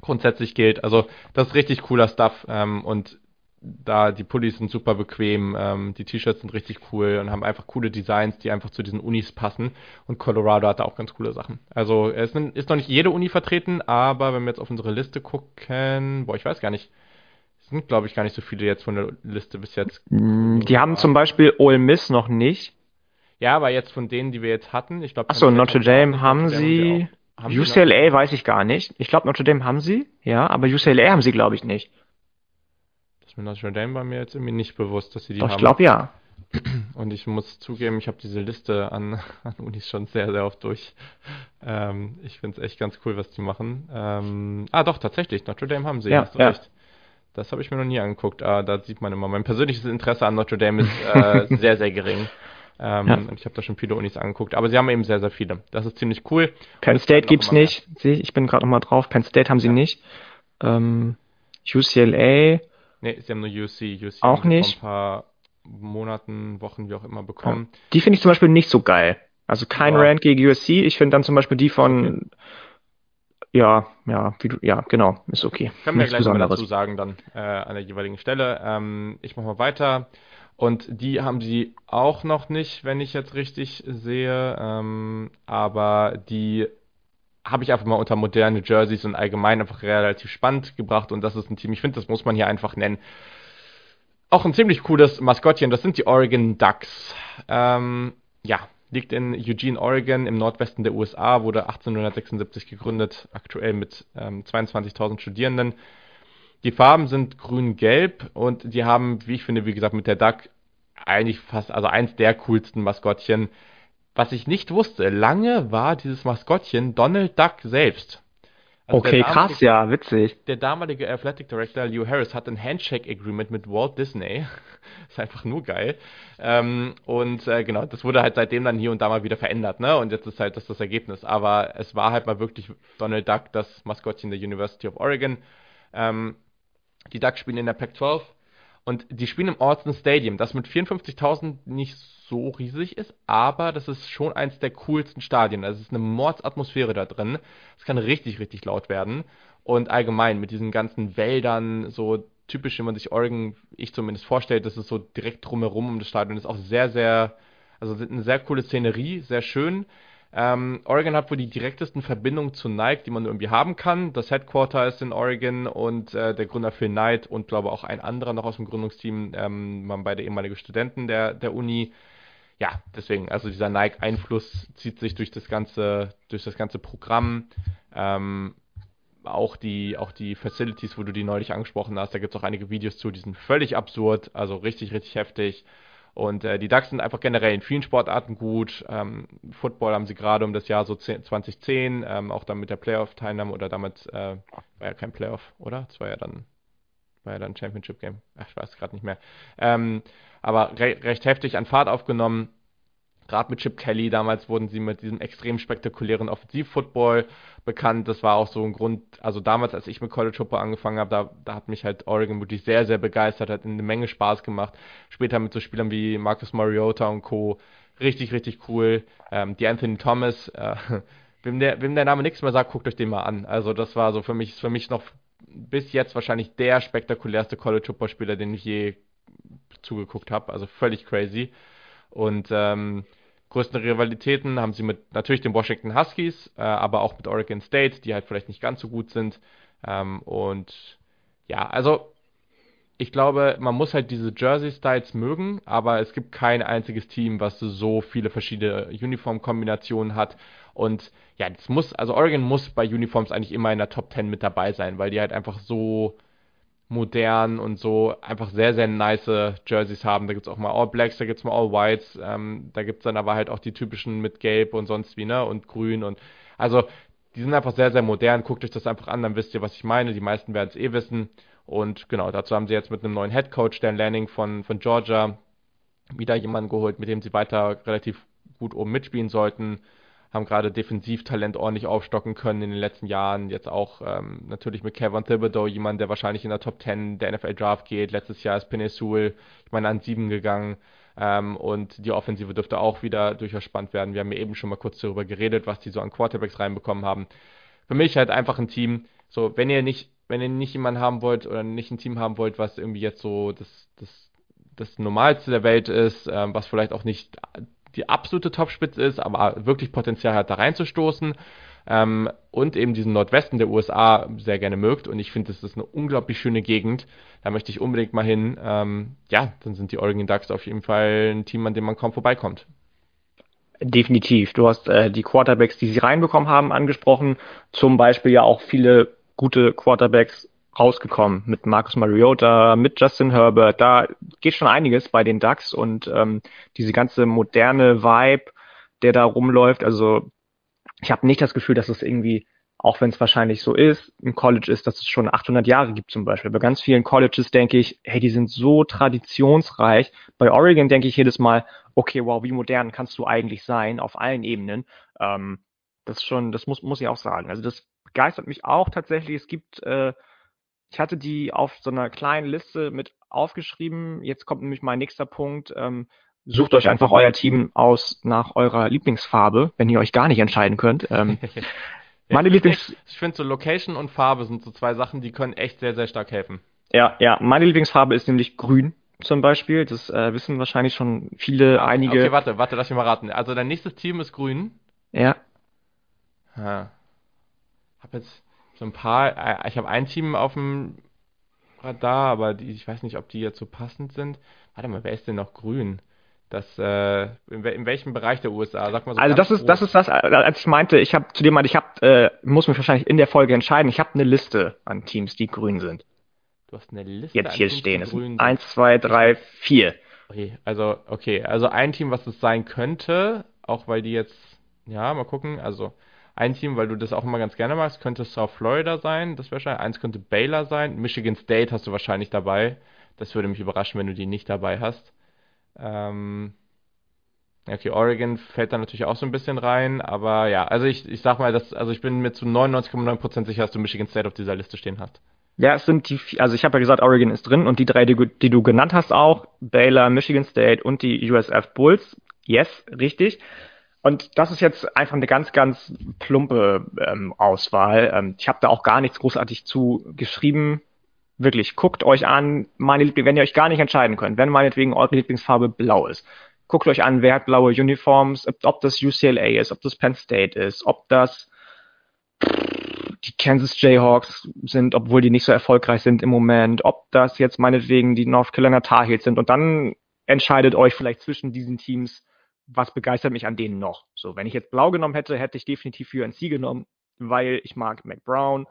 grundsätzlich gilt, also das ist richtig cooler Stuff ähm, und da die Pullis sind super bequem, ähm, die T-Shirts sind richtig cool und haben einfach coole Designs, die einfach zu diesen Unis passen. Und Colorado hat da auch ganz coole Sachen. Also es ist noch nicht jede Uni vertreten, aber wenn wir jetzt auf unsere Liste gucken, boah, ich weiß gar nicht, es sind glaube ich gar nicht so viele jetzt von der Liste bis jetzt. Mm, die haben zum Beispiel Ole Miss noch nicht. Ja, aber jetzt von denen, die wir jetzt hatten, ich glaube. Achso, Notre Dame haben sie. Haben UCLA weiß ich gar nicht. Ich glaube, Notre Dame haben sie, ja, aber UCLA haben sie, glaube ich, nicht. Das mit Notre Dame war mir jetzt irgendwie nicht bewusst, dass sie die Doch, haben. Ich glaube ja. Und ich muss zugeben, ich habe diese Liste an, an Unis schon sehr, sehr oft durch. Ähm, ich finde es echt ganz cool, was die machen. Ähm, ah, doch, tatsächlich, Notre Dame haben sie, ja, hast du ja. recht. Das habe ich mir noch nie angeguckt. Ah, da sieht man immer, mein persönliches Interesse an Notre Dame ist äh, sehr, sehr gering. Ähm, ja. Ich habe da schon viele Unis angeguckt, aber sie haben eben sehr, sehr viele. Das ist ziemlich cool. Penn State gibt's nicht. Sieh, ich bin gerade nochmal drauf. Penn State haben sie nicht. Ähm, UCLA. Nee, sie haben nur UC. UC auch nicht. Vor ein paar Monaten, Wochen, wie auch immer bekommen. Ja. Die finde ich zum Beispiel nicht so geil. Also kein Boah. Rand gegen USC. Ich finde dann zum Beispiel die von okay. Ja, ja, wie du, ja, genau, ist okay. Können wir gleich mal dazu sagen dann äh, an der jeweiligen Stelle. Ähm, ich mache mal weiter. Und die haben sie auch noch nicht, wenn ich jetzt richtig sehe. Ähm, aber die habe ich einfach mal unter moderne Jerseys und allgemein einfach relativ spannend gebracht. Und das ist ein Team, ich finde, das muss man hier einfach nennen. Auch ein ziemlich cooles Maskottchen, das sind die Oregon Ducks. Ähm, ja, liegt in Eugene, Oregon, im Nordwesten der USA, wurde 1876 gegründet, aktuell mit ähm, 22.000 Studierenden. Die Farben sind grün-gelb und die haben, wie ich finde, wie gesagt, mit der Duck eigentlich fast, also eins der coolsten Maskottchen. Was ich nicht wusste, lange war dieses Maskottchen Donald Duck selbst. Also okay, krass, ja, witzig. Der damalige Athletic Director Leo Harris hat ein Handshake Agreement mit Walt Disney. ist einfach nur geil. Ähm, und äh, genau, das wurde halt seitdem dann hier und da mal wieder verändert, ne? Und jetzt ist halt das das Ergebnis. Aber es war halt mal wirklich Donald Duck, das Maskottchen der University of Oregon. Ähm, die Ducks spielen in der Pac-12 und die spielen im Austin Stadium, das mit 54.000 nicht so riesig ist, aber das ist schon eins der coolsten Stadien. Also es ist eine Mordsatmosphäre da drin. Es kann richtig, richtig laut werden. Und allgemein mit diesen ganzen Wäldern, so typisch, wie man sich Oregon, ich zumindest vorstellt, das ist so direkt drumherum um das Stadion. Das ist auch sehr, sehr, also eine sehr coole Szenerie, sehr schön. Ähm, Oregon hat wohl die direktesten Verbindungen zu Nike, die man irgendwie haben kann. Das Headquarter ist in Oregon und äh, der Gründer Phil Knight und glaube auch ein anderer noch aus dem Gründungsteam ähm, waren beide ehemalige Studenten der, der Uni. Ja, deswegen, also dieser Nike-Einfluss zieht sich durch das ganze, durch das ganze Programm. Ähm, auch die, auch die Facilities, wo du die neulich angesprochen hast, da gibt es auch einige Videos zu, die sind völlig absurd, also richtig, richtig heftig. Und äh, die Ducks sind einfach generell in vielen Sportarten gut. Ähm, Football haben sie gerade um das Jahr so 10, 2010, ähm, auch dann mit der Playoff-Teilnahme oder damit äh, war ja kein Playoff, oder? Das war ja dann, war ja dann Championship Game. Ach, ich weiß gerade nicht mehr. Ähm, aber re recht heftig an Fahrt aufgenommen gerade mit Chip Kelly damals wurden sie mit diesem extrem spektakulären Offensivfootball bekannt. Das war auch so ein Grund, also damals, als ich mit College Football angefangen habe, da, da hat mich halt Oregon wirklich sehr, sehr begeistert, hat eine Menge Spaß gemacht. Später mit so Spielern wie Marcus Mariota und Co. Richtig, richtig cool. Ähm, die Anthony Thomas, äh, wem, der, wem der Name nichts mehr sagt, guckt euch den mal an. Also das war so für mich, für mich noch bis jetzt wahrscheinlich der spektakulärste College Football Spieler, den ich je zugeguckt habe. Also völlig crazy. Und ähm, größten Rivalitäten haben sie mit natürlich den Washington Huskies, äh, aber auch mit Oregon State, die halt vielleicht nicht ganz so gut sind. Ähm, und ja, also ich glaube, man muss halt diese Jersey-Styles mögen, aber es gibt kein einziges Team, was so viele verschiedene Uniform-Kombinationen hat. Und ja, das muss, also Oregon muss bei Uniforms eigentlich immer in der Top 10 mit dabei sein, weil die halt einfach so modern und so einfach sehr, sehr nice Jerseys haben. Da gibt es auch mal All Blacks, da gibt es mal All Whites, ähm, da gibt es dann aber halt auch die typischen mit Gelb und sonst wie, ne? Und Grün und also die sind einfach sehr, sehr modern. Guckt euch das einfach an, dann wisst ihr, was ich meine. Die meisten werden es eh wissen. Und genau, dazu haben sie jetzt mit einem neuen Head Coach, Dan Lanning von, von Georgia, wieder jemanden geholt, mit dem sie weiter relativ gut oben mitspielen sollten haben gerade Defensivtalent ordentlich aufstocken können in den letzten Jahren. Jetzt auch ähm, natürlich mit Kevin Thibodeau, jemand, der wahrscheinlich in der Top 10 der NFL Draft geht. Letztes Jahr ist Penesul, ich meine, an 7 gegangen. Ähm, und die Offensive dürfte auch wieder durchaus spannend werden. Wir haben ja eben schon mal kurz darüber geredet, was die so an Quarterbacks reinbekommen haben. Für mich halt einfach ein Team. So, wenn ihr nicht, wenn ihr nicht jemanden haben wollt oder nicht ein Team haben wollt, was irgendwie jetzt so das, das, das Normalste der Welt ist, ähm, was vielleicht auch nicht die absolute Topspitze ist, aber wirklich Potenzial hat, da reinzustoßen. Ähm, und eben diesen Nordwesten der USA sehr gerne mögt. Und ich finde, das ist eine unglaublich schöne Gegend. Da möchte ich unbedingt mal hin. Ähm, ja, dann sind die Oregon Ducks auf jeden Fall ein Team, an dem man kaum vorbeikommt. Definitiv. Du hast äh, die Quarterbacks, die sie reinbekommen haben, angesprochen. Zum Beispiel ja auch viele gute Quarterbacks rausgekommen mit Marcus Mariota, mit Justin Herbert. Da geht schon einiges bei den Ducks und ähm, diese ganze moderne Vibe, der da rumläuft. Also ich habe nicht das Gefühl, dass es irgendwie, auch wenn es wahrscheinlich so ist, im College ist, dass es schon 800 Jahre gibt zum Beispiel. Bei ganz vielen Colleges denke ich, hey, die sind so traditionsreich. Bei Oregon denke ich jedes Mal, okay, wow, wie modern kannst du eigentlich sein auf allen Ebenen. Ähm, das schon, das muss, muss ich auch sagen. Also das begeistert mich auch tatsächlich. Es gibt äh, ich hatte die auf so einer kleinen Liste mit aufgeschrieben. Jetzt kommt nämlich mein nächster Punkt. Ähm, sucht euch einfach euer Team aus nach eurer Lieblingsfarbe, wenn ihr euch gar nicht entscheiden könnt. Ähm, meine Lieblings ich finde so Location und Farbe sind so zwei Sachen, die können echt sehr, sehr stark helfen. Ja, ja, meine Lieblingsfarbe ist nämlich grün zum Beispiel. Das äh, wissen wahrscheinlich schon viele, einige. Okay, warte, warte, lass mich mal raten. Also dein nächstes Team ist grün? Ja. Ha. Hab jetzt so ein paar, äh, ich habe ein Team auf dem Radar, aber die, ich weiß nicht, ob die jetzt so passend sind. Warte mal, wer ist denn noch grün? Das, äh, in, in, welchem Bereich der USA? Sag mal so also das ist, groß. das ist das, als ich meinte, ich habe zu dir meinte, ich habe, äh, muss mich wahrscheinlich in der Folge entscheiden. Ich habe eine Liste an Teams, die grün sind. Du hast eine Liste. Jetzt hier Teams, stehen. Es sind eins, zwei, drei, vier. Okay, also okay, also ein Team, was es sein könnte, auch weil die jetzt, ja, mal gucken. Also ein Team, weil du das auch immer ganz gerne machst, könnte South Florida sein, das wäre wahrscheinlich. Eins könnte Baylor sein. Michigan State hast du wahrscheinlich dabei. Das würde mich überraschen, wenn du die nicht dabei hast. Ähm, okay, Oregon fällt da natürlich auch so ein bisschen rein, aber ja, also ich, ich sag mal, dass, also ich bin mir zu 99,9% sicher, dass du Michigan State auf dieser Liste stehen hast. Ja, es sind die, also ich habe ja gesagt, Oregon ist drin und die drei, die, die, du genannt hast auch, Baylor, Michigan State und die USF Bulls. Yes, richtig. Und das ist jetzt einfach eine ganz, ganz plumpe ähm, Auswahl. Ähm, ich habe da auch gar nichts großartig zu geschrieben. Wirklich, guckt euch an, meine Liebling, wenn ihr euch gar nicht entscheiden könnt, wenn meinetwegen eure Lieblingsfarbe blau ist, guckt euch an, wer hat blaue Uniforms, ob das UCLA ist, ob das Penn State ist, ob das die Kansas Jayhawks sind, obwohl die nicht so erfolgreich sind im Moment, ob das jetzt meinetwegen die North Carolina Tar Heels sind und dann entscheidet euch vielleicht zwischen diesen Teams, was begeistert mich an denen noch. So, wenn ich jetzt blau genommen hätte, hätte ich definitiv UNC genommen, weil ich mag Mac Brown,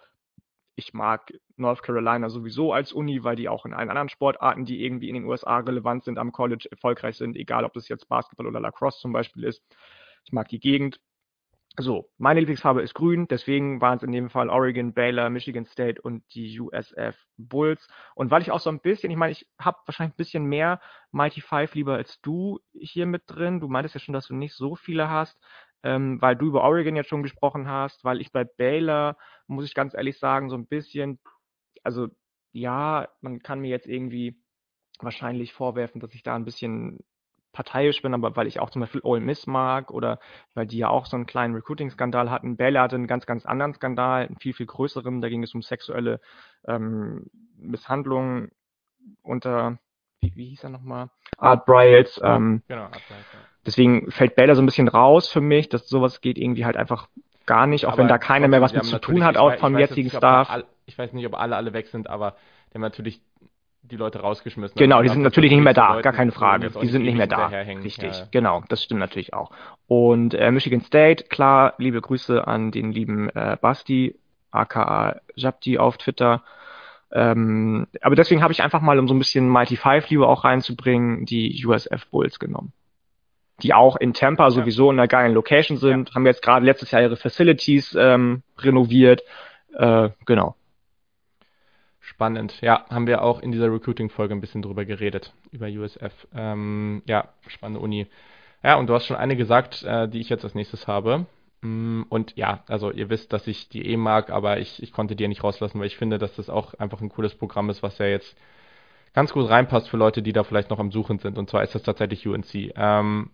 ich mag North Carolina sowieso als Uni, weil die auch in allen anderen Sportarten, die irgendwie in den USA relevant sind, am College erfolgreich sind, egal ob das jetzt Basketball oder Lacrosse zum Beispiel ist. Ich mag die Gegend. So, meine Lieblingsfarbe ist grün, deswegen waren es in dem Fall Oregon, Baylor, Michigan State und die USF Bulls. Und weil ich auch so ein bisschen, ich meine, ich habe wahrscheinlich ein bisschen mehr Mighty Five lieber als du hier mit drin. Du meintest ja schon, dass du nicht so viele hast, ähm, weil du über Oregon jetzt schon gesprochen hast, weil ich bei Baylor, muss ich ganz ehrlich sagen, so ein bisschen, also ja, man kann mir jetzt irgendwie wahrscheinlich vorwerfen, dass ich da ein bisschen parteiisch bin, aber weil ich auch zum Beispiel Ole Miss mag oder weil die ja auch so einen kleinen Recruiting-Skandal hatten. Baylor hatte einen ganz, ganz anderen Skandal, einen viel, viel größeren. Da ging es um sexuelle ähm, Misshandlungen unter, wie, wie hieß er nochmal? Art Bryles. Ähm, genau, Art Bryles, ja. Deswegen fällt Baylor so ein bisschen raus für mich, dass sowas geht irgendwie halt einfach gar nicht, auch aber wenn da keiner mehr was mit zu tun hat, auch vom jetzigen Staff. All, ich weiß nicht, ob alle alle weg sind, aber die haben natürlich die Leute rausgeschmissen. Genau, die sind natürlich nicht mehr da, Leute, gar keine Frage. Die sind nicht mehr da. Richtig, ja. genau, das stimmt natürlich auch. Und äh, Michigan State, klar, liebe Grüße an den lieben äh, Basti, aka Jabti auf Twitter. Ähm, aber deswegen habe ich einfach mal, um so ein bisschen Mighty Five Liebe auch reinzubringen, die USF Bulls genommen. Die auch in Tampa ja. sowieso in einer geilen Location sind, ja. haben jetzt gerade letztes Jahr ihre Facilities ähm, renoviert. Äh, genau. Spannend. Ja, haben wir auch in dieser Recruiting-Folge ein bisschen drüber geredet, über USF. Ähm, ja, spannende Uni. Ja, und du hast schon eine gesagt, äh, die ich jetzt als nächstes habe. Mm, und ja, also ihr wisst, dass ich die eh mag, aber ich, ich konnte die ja nicht rauslassen, weil ich finde, dass das auch einfach ein cooles Programm ist, was ja jetzt ganz gut reinpasst für Leute, die da vielleicht noch am Suchen sind. Und zwar ist das tatsächlich UNC. Ähm,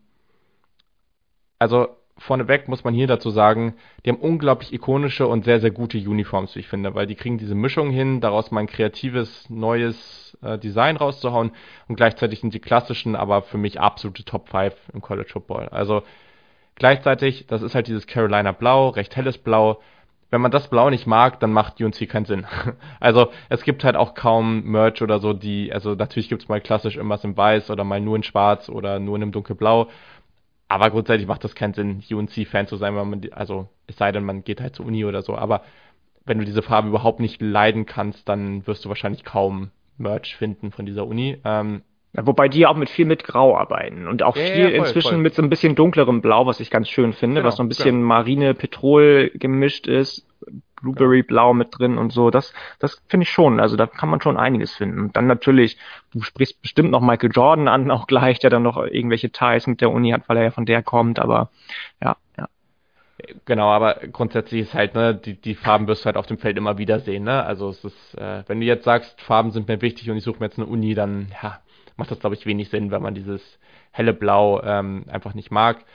also vorneweg muss man hier dazu sagen, die haben unglaublich ikonische und sehr, sehr gute Uniforms, wie ich finde, weil die kriegen diese Mischung hin, daraus mal ein kreatives, neues äh, Design rauszuhauen und gleichzeitig sind die klassischen, aber für mich absolute Top 5 im College Football. Also gleichzeitig, das ist halt dieses Carolina Blau, recht helles Blau. Wenn man das Blau nicht mag, dann macht UNC keinen Sinn. also es gibt halt auch kaum Merch oder so, die, also natürlich gibt es mal klassisch irgendwas in Weiß oder mal nur in Schwarz oder nur in einem dunkelblau aber grundsätzlich macht das keinen Sinn, UNC-Fan zu sein, weil man, also es sei denn, man geht halt zur Uni oder so. Aber wenn du diese Farbe überhaupt nicht leiden kannst, dann wirst du wahrscheinlich kaum Merch finden von dieser Uni. Ähm, Wobei die auch mit viel mit Grau arbeiten und auch ja, viel ja, voll, inzwischen voll. mit so ein bisschen dunklerem Blau, was ich ganz schön finde, genau, was so ein bisschen genau. Marine Petrol gemischt ist. Blueberry Blau mit drin und so. Das, das finde ich schon. Also da kann man schon einiges finden. Und dann natürlich, du sprichst bestimmt noch Michael Jordan an, auch gleich, der dann noch irgendwelche Ties mit der Uni hat, weil er ja von der kommt. Aber ja, ja. Genau, aber grundsätzlich ist halt, ne, die, die Farben wirst du halt auf dem Feld immer wieder sehen, ne? Also es ist, äh, wenn du jetzt sagst, Farben sind mir wichtig und ich suche mir jetzt eine Uni, dann ja, macht das, glaube ich, wenig Sinn, wenn man dieses helle Blau ähm, einfach nicht mag.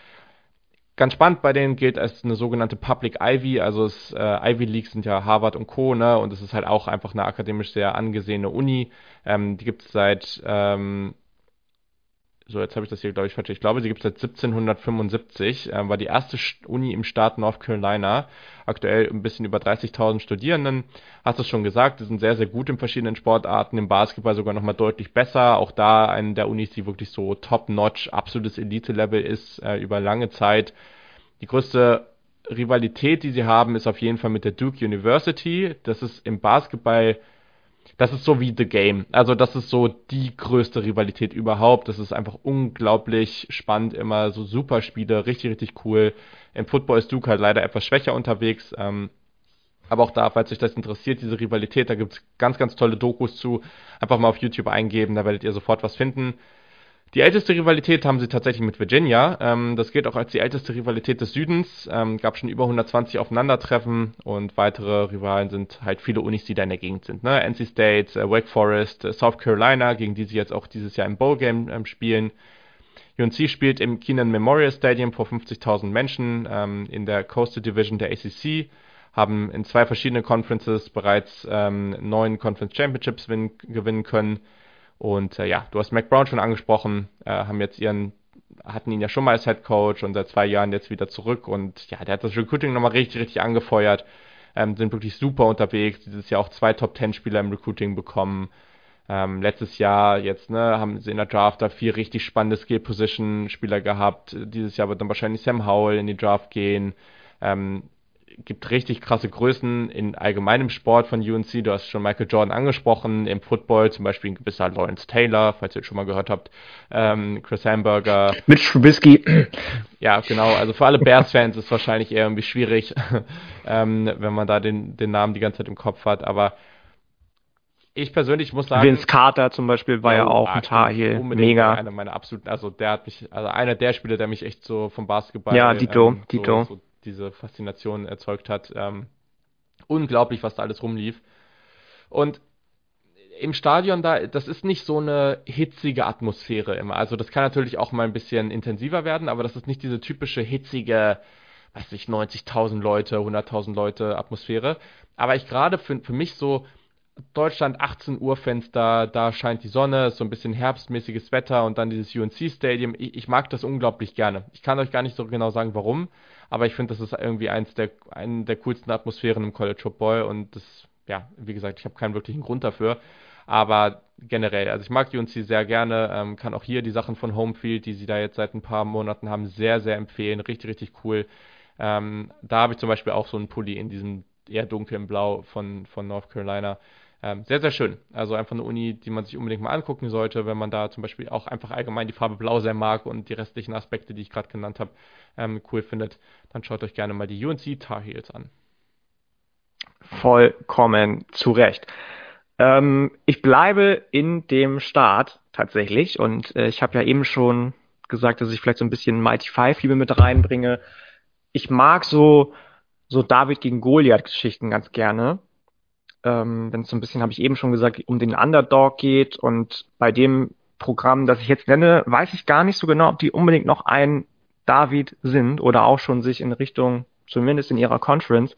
Ganz spannend bei denen gilt als eine sogenannte Public Ivy, also es, äh, Ivy Leagues sind ja Harvard und Co. Ne? Und es ist halt auch einfach eine akademisch sehr angesehene Uni. Ähm, die gibt es seit ähm, so jetzt habe ich das hier, glaube ich, falsch. Ich glaube, sie gibt es seit 1775, äh, war die erste Uni im Staat North Carolina. Aktuell ein bisschen über 30.000 Studierenden. Hast du es schon gesagt, die sind sehr, sehr gut in verschiedenen Sportarten. Im Basketball sogar nochmal deutlich besser. Auch da eine der Unis, die wirklich so top-notch, absolutes Elite-Level ist, äh, über lange Zeit. Die größte Rivalität, die sie haben, ist auf jeden Fall mit der Duke University. Das ist im Basketball das ist so wie The Game. Also das ist so die größte Rivalität überhaupt. Das ist einfach unglaublich spannend, immer so super Spiele, richtig, richtig cool. Im Football ist Duke halt leider etwas schwächer unterwegs. Ähm, aber auch da, falls euch das interessiert, diese Rivalität, da gibt's ganz, ganz tolle Dokus zu. Einfach mal auf YouTube eingeben, da werdet ihr sofort was finden. Die älteste Rivalität haben sie tatsächlich mit Virginia. Ähm, das gilt auch als die älteste Rivalität des Südens. Ähm, gab schon über 120 Aufeinandertreffen und weitere Rivalen sind halt viele Unis, die da in der Gegend sind. Ne? NC State, äh, Wake Forest, äh, South Carolina, gegen die sie jetzt auch dieses Jahr im Bowl Game ähm, spielen. UNC spielt im Keenan Memorial Stadium vor 50.000 Menschen ähm, in der Coastal Division der ACC haben in zwei verschiedenen Conferences bereits ähm, neun Conference Championships gewinnen können und äh, ja, du hast Mac Brown schon angesprochen, äh, haben jetzt ihren hatten ihn ja schon mal als Head Coach und seit zwei Jahren jetzt wieder zurück und ja, der hat das Recruiting nochmal richtig, richtig angefeuert. Ähm, sind wirklich super unterwegs. Dieses Jahr auch zwei Top Ten Spieler im Recruiting bekommen. Ähm, letztes Jahr jetzt, ne, haben sie in der Draft da vier richtig spannende Skill Position Spieler gehabt. Dieses Jahr wird dann wahrscheinlich Sam Howell in die Draft gehen. Ähm, gibt richtig krasse Größen in allgemeinem Sport von UNC. Du hast schon Michael Jordan angesprochen, im Football zum Beispiel ein gewisser Lawrence Taylor, falls ihr schon mal gehört habt, ähm, Chris Hamburger. Mitch Trubisky. Ja, genau. Also für alle Bears-Fans ist es wahrscheinlich eher irgendwie schwierig, ähm, wenn man da den, den Namen die ganze Zeit im Kopf hat. Aber ich persönlich muss sagen. Vince Carter zum Beispiel war oh, ja auch ein Tar hier. Mega. Einer meiner absoluten, also der hat mich, also einer der Spieler, der mich echt so vom Basketball. Ja, Dito, ähm, so, Dito. So diese Faszination erzeugt hat. Ähm, unglaublich, was da alles rumlief. Und im Stadion da, das ist nicht so eine hitzige Atmosphäre immer. Also das kann natürlich auch mal ein bisschen intensiver werden, aber das ist nicht diese typische hitzige, weiß ich, 90.000 Leute, 100.000 Leute Atmosphäre. Aber ich gerade für, für mich so Deutschland 18 Uhr Fenster, da scheint die Sonne, so ein bisschen herbstmäßiges Wetter und dann dieses UNC Stadium. Ich, ich mag das unglaublich gerne. Ich kann euch gar nicht so genau sagen, warum aber ich finde, das ist irgendwie eins der, eine der coolsten Atmosphären im College Football und das, ja, wie gesagt, ich habe keinen wirklichen Grund dafür. Aber generell, also ich mag UNC sehr gerne, ähm, kann auch hier die Sachen von Homefield, die sie da jetzt seit ein paar Monaten haben, sehr, sehr empfehlen. Richtig, richtig cool. Ähm, da habe ich zum Beispiel auch so einen Pulli in diesem eher dunklen Blau von, von North Carolina. Ähm, sehr, sehr schön. Also einfach eine Uni, die man sich unbedingt mal angucken sollte, wenn man da zum Beispiel auch einfach allgemein die Farbe Blau sehr mag und die restlichen Aspekte, die ich gerade genannt habe, ähm, cool findet. Dann schaut euch gerne mal die UNC Tar Heels an. Vollkommen zu Recht. Ähm, ich bleibe in dem Start tatsächlich und äh, ich habe ja eben schon gesagt, dass ich vielleicht so ein bisschen Mighty Five Liebe mit reinbringe. Ich mag so so David gegen Goliath Geschichten ganz gerne ähm, wenn es so ein bisschen, habe ich eben schon gesagt, um den Underdog geht. Und bei dem Programm, das ich jetzt nenne, weiß ich gar nicht so genau, ob die unbedingt noch ein David sind oder auch schon sich in Richtung, zumindest in ihrer Conference,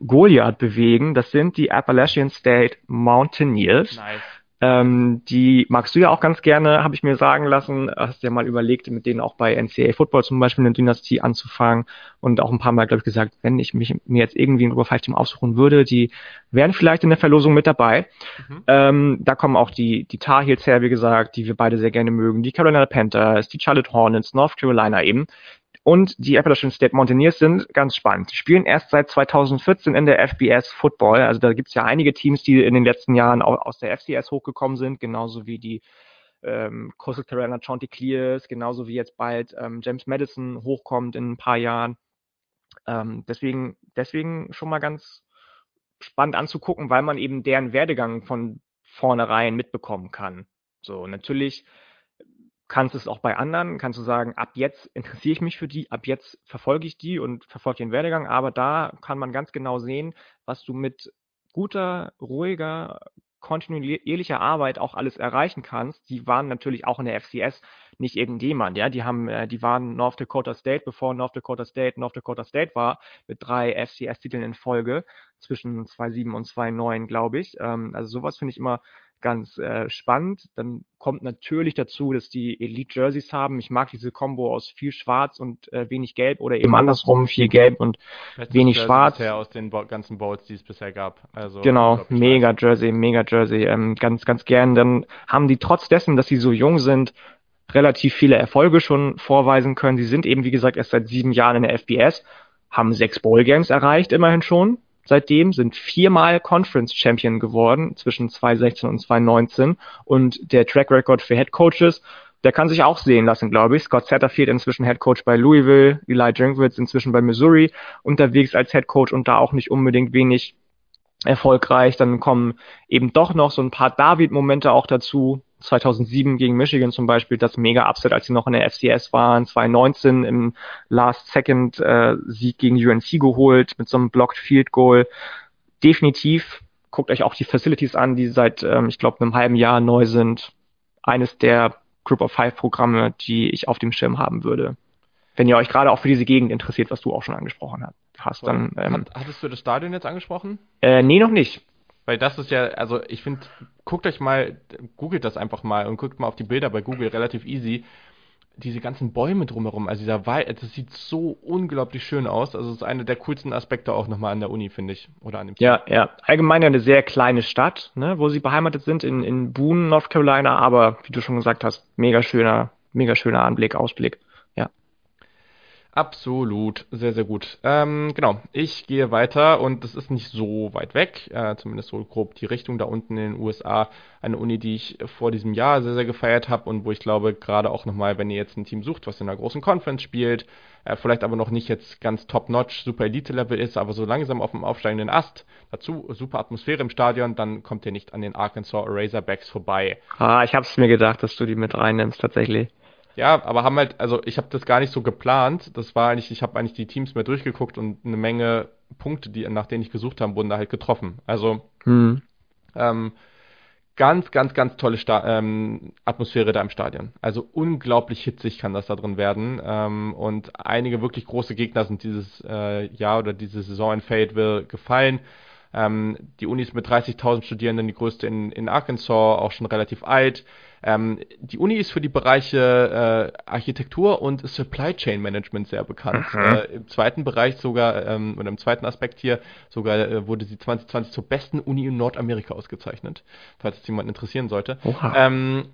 Goliath bewegen. Das sind die Appalachian State Mountaineers. Nice. Ähm, die magst du ja auch ganz gerne, habe ich mir sagen lassen. Hast ja mal überlegt, mit denen auch bei NCAA Football zum Beispiel eine Dynastie anzufangen und auch ein paar Mal, glaube ich, gesagt, wenn ich mich mir jetzt irgendwie ein Über 5 Team aussuchen würde, die wären vielleicht in der Verlosung mit dabei. Mhm. Ähm, da kommen auch die, die Tar Heels her, wie gesagt, die wir beide sehr gerne mögen, die Carolina Panthers, die Charlotte Hornets, North Carolina eben. Und die Appalachian State Mountaineers sind ganz spannend. Die spielen erst seit 2014 in der FBS Football. Also da gibt es ja einige Teams, die in den letzten Jahren auch aus der FCS hochgekommen sind, genauso wie die ähm, Coastal Carolina Chanticleers, genauso wie jetzt bald ähm, James Madison hochkommt in ein paar Jahren. Ähm, deswegen, deswegen schon mal ganz spannend anzugucken, weil man eben deren Werdegang von vornherein mitbekommen kann. So, natürlich kannst es auch bei anderen, kannst du sagen, ab jetzt interessiere ich mich für die, ab jetzt verfolge ich die und verfolge den Werdegang, aber da kann man ganz genau sehen, was du mit guter, ruhiger, kontinuierlicher Arbeit auch alles erreichen kannst. Die waren natürlich auch in der FCS nicht irgendjemand, ja, die haben, äh, die waren North Dakota State, bevor North Dakota State North Dakota State war, mit drei FCS-Titeln in Folge zwischen 2.7 und 2.9, glaube ich. Ähm, also sowas finde ich immer ganz äh, spannend. Dann kommt natürlich dazu, dass die Elite Jerseys haben. Ich mag diese Combo aus viel Schwarz und äh, wenig Gelb oder eben andersrum viel Gelb und Bestes wenig Jersey Schwarz. Bisher aus den ganzen Bowls, die es bisher gab. Also genau, mega weiß. Jersey, mega Jersey. Ähm, ganz, ganz gern. Dann haben die trotz dessen, dass sie so jung sind, relativ viele Erfolge schon vorweisen können. Sie sind eben, wie gesagt, erst seit sieben Jahren in der FBS, haben sechs Bowl Games erreicht, immerhin schon seitdem, sind viermal Conference Champion geworden zwischen 2016 und 2019 und der Track Record für Head Coaches, der kann sich auch sehen lassen, glaube ich. Scott Satterfield inzwischen Head Coach bei Louisville, Eli Drinkwitz inzwischen bei Missouri unterwegs als Head Coach und da auch nicht unbedingt wenig erfolgreich. Dann kommen eben doch noch so ein paar David-Momente auch dazu. 2007 gegen Michigan zum Beispiel das mega Upset, als sie noch in der FCS waren. 2019 im Last-Second-Sieg äh, gegen UNC geholt mit so einem Blocked Field Goal. Definitiv guckt euch auch die Facilities an, die seit, ähm, ich glaube, einem halben Jahr neu sind. Eines der Group of Five Programme, die ich auf dem Schirm haben würde. Wenn ihr euch gerade auch für diese Gegend interessiert, was du auch schon angesprochen hast, dann. Ähm, Hattest du das Stadion jetzt angesprochen? Äh, nee, noch nicht. Weil das ist ja, also ich finde, guckt euch mal, googelt das einfach mal und guckt mal auf die Bilder bei Google, relativ easy. diese ganzen Bäume drumherum, also dieser Wald, das sieht so unglaublich schön aus. Also es ist einer der coolsten Aspekte auch nochmal an der Uni, finde ich. Oder an dem Ja, ja. Allgemein eine sehr kleine Stadt, ne, wo sie beheimatet sind, in, in Boone, North Carolina, aber wie du schon gesagt hast, mega schöner, mega schöner Anblick, Ausblick. Absolut, sehr, sehr gut. Ähm, genau, ich gehe weiter und das ist nicht so weit weg, äh, zumindest so grob die Richtung da unten in den USA. Eine Uni, die ich vor diesem Jahr sehr, sehr gefeiert habe und wo ich glaube, gerade auch nochmal, wenn ihr jetzt ein Team sucht, was in einer großen Conference spielt, äh, vielleicht aber noch nicht jetzt ganz top-notch, super Elite-Level ist, aber so langsam auf dem aufsteigenden Ast, dazu super Atmosphäre im Stadion, dann kommt ihr nicht an den Arkansas Razorbacks vorbei. Ah, ich hab's mir gedacht, dass du die mit reinnimmst, tatsächlich. Ja, aber haben halt, also ich habe das gar nicht so geplant. Das war eigentlich, ich habe eigentlich die Teams mehr durchgeguckt und eine Menge Punkte, die, nach denen ich gesucht habe, wurden da halt getroffen. Also Hm. ähm, ganz, ganz, ganz tolle Sta ähm, Atmosphäre da im Stadion. Also unglaublich hitzig kann das da drin werden. Ähm, und einige wirklich große Gegner sind dieses äh, Jahr oder diese Saison in Fayetteville gefallen. Ähm, die Uni ist mit 30.000 Studierenden die größte in, in Arkansas, auch schon relativ alt. Ähm, die Uni ist für die Bereiche äh, Architektur und Supply Chain Management sehr bekannt. Mhm. Äh, Im zweiten Bereich sogar, ähm, oder im zweiten Aspekt hier, sogar äh, wurde sie 2020 zur besten Uni in Nordamerika ausgezeichnet, falls es jemand interessieren sollte. Oha. Ähm,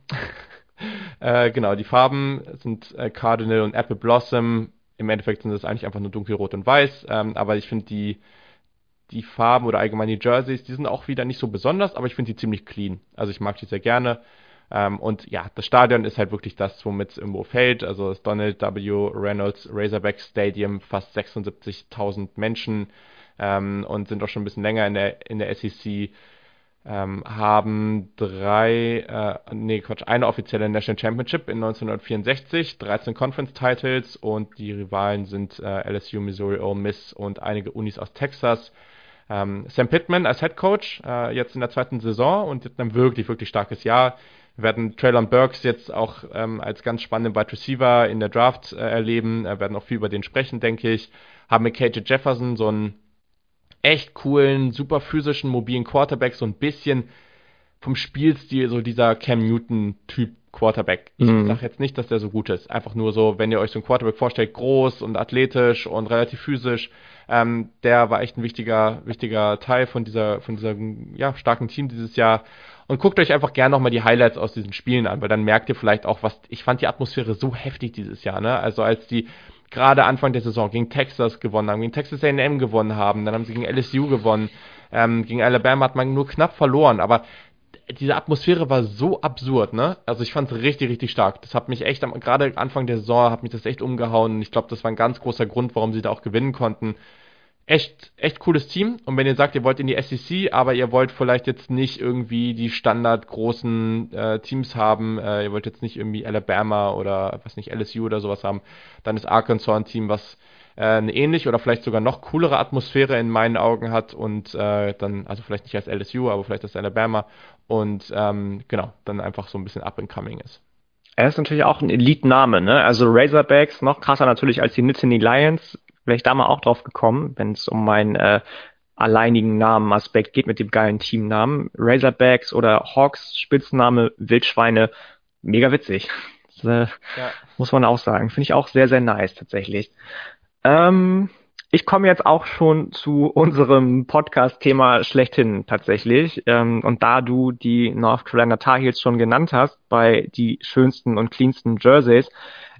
äh, genau, die Farben sind äh, Cardinal und Apple Blossom. Im Endeffekt sind das eigentlich einfach nur dunkelrot und weiß, ähm, aber ich finde die die Farben oder allgemein die Jerseys, die sind auch wieder nicht so besonders, aber ich finde die ziemlich clean. Also ich mag die sehr gerne. Ähm, und ja, das Stadion ist halt wirklich das, womit es irgendwo fällt. Also das Donald W. Reynolds Razorback Stadium, fast 76.000 Menschen ähm, und sind auch schon ein bisschen länger in der, in der SEC. Ähm, haben drei, äh, nee, Quatsch, eine offizielle National Championship in 1964, 13 Conference Titles und die Rivalen sind äh, LSU, Missouri, Ole Miss und einige Unis aus Texas. Ähm, Sam Pittman als Head Coach, äh, jetzt in der zweiten Saison und jetzt ein wirklich, wirklich starkes Jahr. Wir werden Traylon Burks jetzt auch ähm, als ganz spannenden Wide Receiver in der Draft äh, erleben. Wir werden auch viel über den sprechen, denke ich. Haben mit KJ Jefferson so einen echt coolen, super physischen, mobilen Quarterback, so ein bisschen vom Spielstil so dieser Cam Newton-Typ Quarterback. Ich Mhm. sage jetzt nicht, dass der so gut ist. Einfach nur so, wenn ihr euch so einen Quarterback vorstellt, groß und athletisch und relativ physisch. Ähm, der war echt ein wichtiger, wichtiger Teil von dieser, von diesem ja, starken Team dieses Jahr. Und guckt euch einfach gerne nochmal die Highlights aus diesen Spielen an, weil dann merkt ihr vielleicht auch, was. Ich fand die Atmosphäre so heftig dieses Jahr, ne? Also als die gerade Anfang der Saison gegen Texas gewonnen haben, gegen Texas A&M gewonnen haben, dann haben sie gegen LSU gewonnen, ähm, gegen Alabama hat man nur knapp verloren, aber diese Atmosphäre war so absurd, ne? Also ich fand es richtig, richtig stark. Das hat mich echt, gerade Anfang der Saison hat mich das echt umgehauen. Ich glaube, das war ein ganz großer Grund, warum sie da auch gewinnen konnten. Echt, echt cooles Team. Und wenn ihr sagt, ihr wollt in die SEC, aber ihr wollt vielleicht jetzt nicht irgendwie die standard großen äh, Teams haben, äh, ihr wollt jetzt nicht irgendwie Alabama oder was nicht, LSU oder sowas haben, dann ist Arkansas ein Team, was äh, eine ähnlich oder vielleicht sogar noch coolere Atmosphäre in meinen Augen hat und äh, dann, also vielleicht nicht als LSU, aber vielleicht als Alabama und ähm, genau, dann einfach so ein bisschen up and coming ist. Er ist natürlich auch ein Elite-Name, ne? Also Razorbacks, noch krasser natürlich als die Nittany Lions. Wäre ich da mal auch drauf gekommen, wenn es um meinen äh, alleinigen Namenaspekt geht mit dem geilen Teamnamen. Razorbacks oder Hawks, Spitzname Wildschweine, mega witzig. Das, äh, Ja. muss man auch sagen. Finde ich auch sehr, sehr nice tatsächlich. Ähm, ich komme jetzt auch schon zu unserem Podcast-Thema schlechthin tatsächlich. Ähm, und da du die North Carolina Tar Heels schon genannt hast, bei die schönsten und cleansten Jerseys,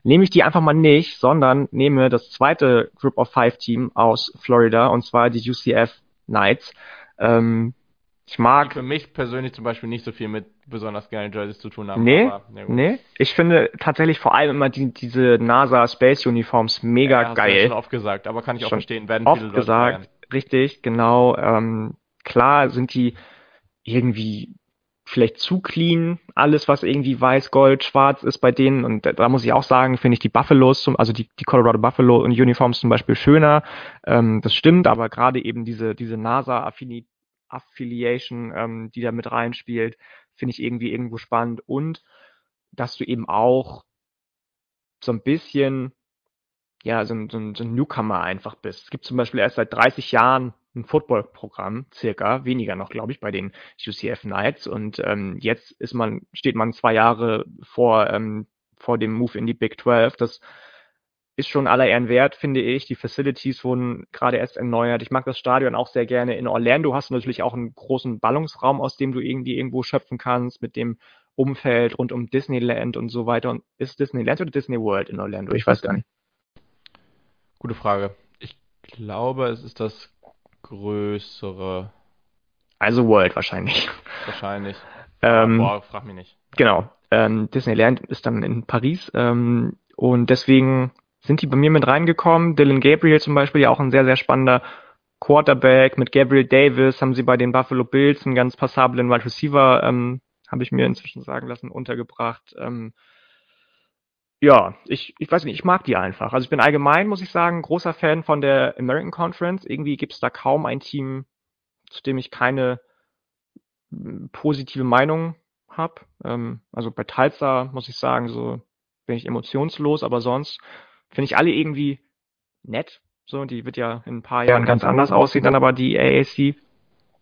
nehme ich die einfach mal nicht, sondern nehme das zweite Group of Five Team aus Florida, und zwar die UCF Knights. Ähm, ich Die mag für mich persönlich zum Beispiel nicht so viel mit besonders geilen Jerseys zu tun haben. Nee, aber, ja nee. Ich finde tatsächlich vor allem immer die, diese NASA Space Uniforms mega Ja, hast du ja geil. schon oft gesagt, aber kann ich auch Schon verstehen, werden viele Oft Leute gesagt, feiern. richtig, genau. Ähm, klar sind die irgendwie vielleicht zu clean, alles was irgendwie weiß, gold, schwarz ist bei denen und da, muss ich auch sagen, finde ich die Buffaloes, zum, also die, die Colorado Buffalo Uniforms zum Beispiel schöner. Ähm, das stimmt, aber gerade eben diese, diese NASA Affini Affiliation, ähm, die da mit reinspielt, finde ich irgendwie irgendwo spannend und dass du eben auch so ein bisschen ja, so ein, so ein Newcomer einfach bist. Es gibt zum Beispiel erst seit 30 Jahren ein Footballprogramm, circa, weniger noch, glaube ich, bei den UCF Knights. Und ähm, jetzt ist man, steht man zwei Jahre vor ähm, vor dem Move in die Big 12. Das ist schon aller Ehren wert, finde ich. Die Facilities wurden gerade erst erneuert. Ich mag das Stadion auch sehr gerne. In Orlando hast du natürlich auch einen großen Ballungsraum, aus dem du irgendwie irgendwo schöpfen kannst, mit dem Umfeld rund um Disneyland und so weiter. Und ist Disneyland oder Disney World in Orlando? Ich weiß gar nicht. Gute Frage. Ich glaube, es ist das größere. Also World wahrscheinlich. Wahrscheinlich. Ähm, Boah, frag mich nicht. Genau. Ähm, Disneyland ist dann in Paris ähm, und deswegen sind die bei mir mit reingekommen. Dylan Gabriel zum Beispiel, ja auch ein sehr, sehr spannender Quarterback. Mit Gabriel Davis haben sie bei den Buffalo Bills einen ganz passablen Wide Receiver, ähm, habe ich mir inzwischen sagen lassen, untergebracht. Ähm, ja, ich, ich weiß nicht, ich mag die einfach. Also ich bin allgemein, muss ich sagen, großer Fan von der American Conference. Irgendwie gibt es da kaum ein Team, zu dem ich keine hm, positive Meinung habe. Ähm, also bei Tulsa muss ich sagen, so bin ich emotionslos, aber sonst finde ich alle irgendwie nett. So, die wird ja in ein paar Jahren ganz anders aussehen, dann aber die AAC,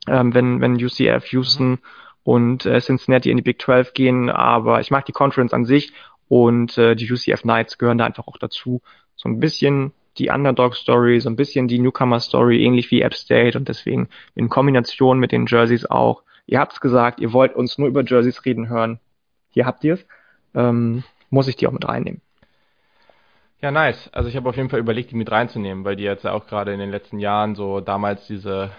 ähm, wenn, wenn UCF, Houston und äh, Cincinnati in die Big 12 gehen. Aber ich mag die Conference an sich und äh, die UCF Knights gehören da einfach auch dazu. So ein bisschen die Underdog-Story, so ein bisschen die Newcomer-Story, ähnlich wie App State und deswegen in Kombination mit den Jerseys auch. Ihr habt's gesagt, ihr wollt uns nur über Jerseys reden hören. Hier habt ihr's. Ähm, muss ich die auch mit reinnehmen. Ja, nice. Also ich habe auf jeden Fall überlegt, die mit reinzunehmen, weil die jetzt auch gerade in den letzten Jahren so damals diese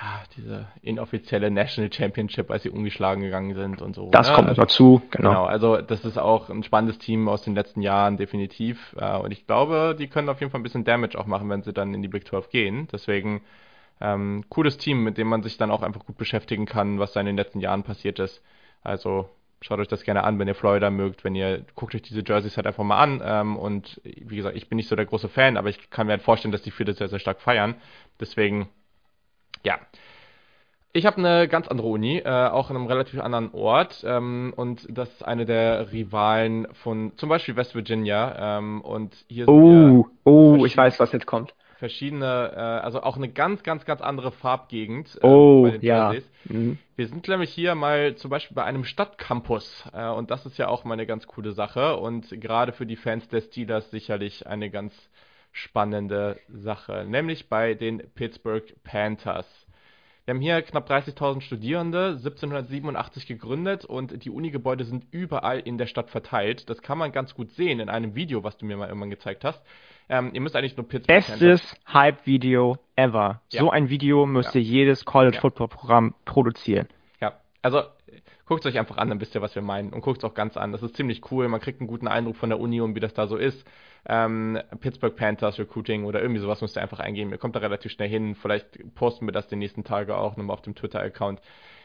ja, diese inoffizielle National Championship, als sie ungeschlagen gegangen sind und so. Das ne? kommt also, dazu, genau. genau. Also das ist auch ein spannendes Team aus den letzten Jahren, definitiv. Äh, und ich glaube, die können auf jeden Fall ein bisschen Damage auch machen, wenn sie dann in die Big 12 gehen. Deswegen ähm, cooles Team, mit dem man sich dann auch einfach gut beschäftigen kann, was da in den letzten Jahren passiert ist. Also schaut euch das gerne an, wenn ihr Florida mögt, wenn ihr guckt euch diese Jerseys halt einfach mal an. Ähm, und wie gesagt, ich bin nicht so der große Fan, aber ich kann mir halt vorstellen, dass die viele sehr, sehr stark feiern. Deswegen ja. Ich habe eine ganz andere Uni, äh, auch in einem relativ anderen Ort. Ähm, und das ist eine der Rivalen von zum Beispiel West Virginia. Ähm, und hier oh, oh, ich weiß, was jetzt kommt. Verschiedene, äh, also auch eine ganz, ganz, ganz andere Farbgegend. Äh, oh, ja. Mhm. Wir sind nämlich hier mal zum Beispiel bei einem Stadtcampus. Äh, und das ist ja auch mal eine ganz coole Sache. Und gerade für die Fans der Steelers sicherlich eine ganz spannende Sache, nämlich bei den Pittsburgh Panthers. Wir haben hier knapp 30.000 Studierende, 1787 gegründet und die Unigebäude sind überall in der Stadt verteilt. Das kann man ganz gut sehen in einem Video, was du mir mal irgendwann gezeigt hast. Ähm, ihr müsst eigentlich nur Pittsburgh Bestes Hype-Video ever. Ja. So ein Video müsste ja. jedes College-Football-Programm produzieren. Ja, also guckt es euch einfach an, dann wisst ihr, was wir meinen. Und guckt es auch ganz an. Das ist ziemlich cool. Man kriegt einen guten Eindruck von der Uni und wie das da so ist. Ähm, Pittsburgh Panthers Recruiting oder irgendwie sowas müsst ihr einfach eingeben. Ihr kommt da relativ schnell hin. Vielleicht posten wir das die nächsten Tage auch nochmal auf dem Twitter-Account.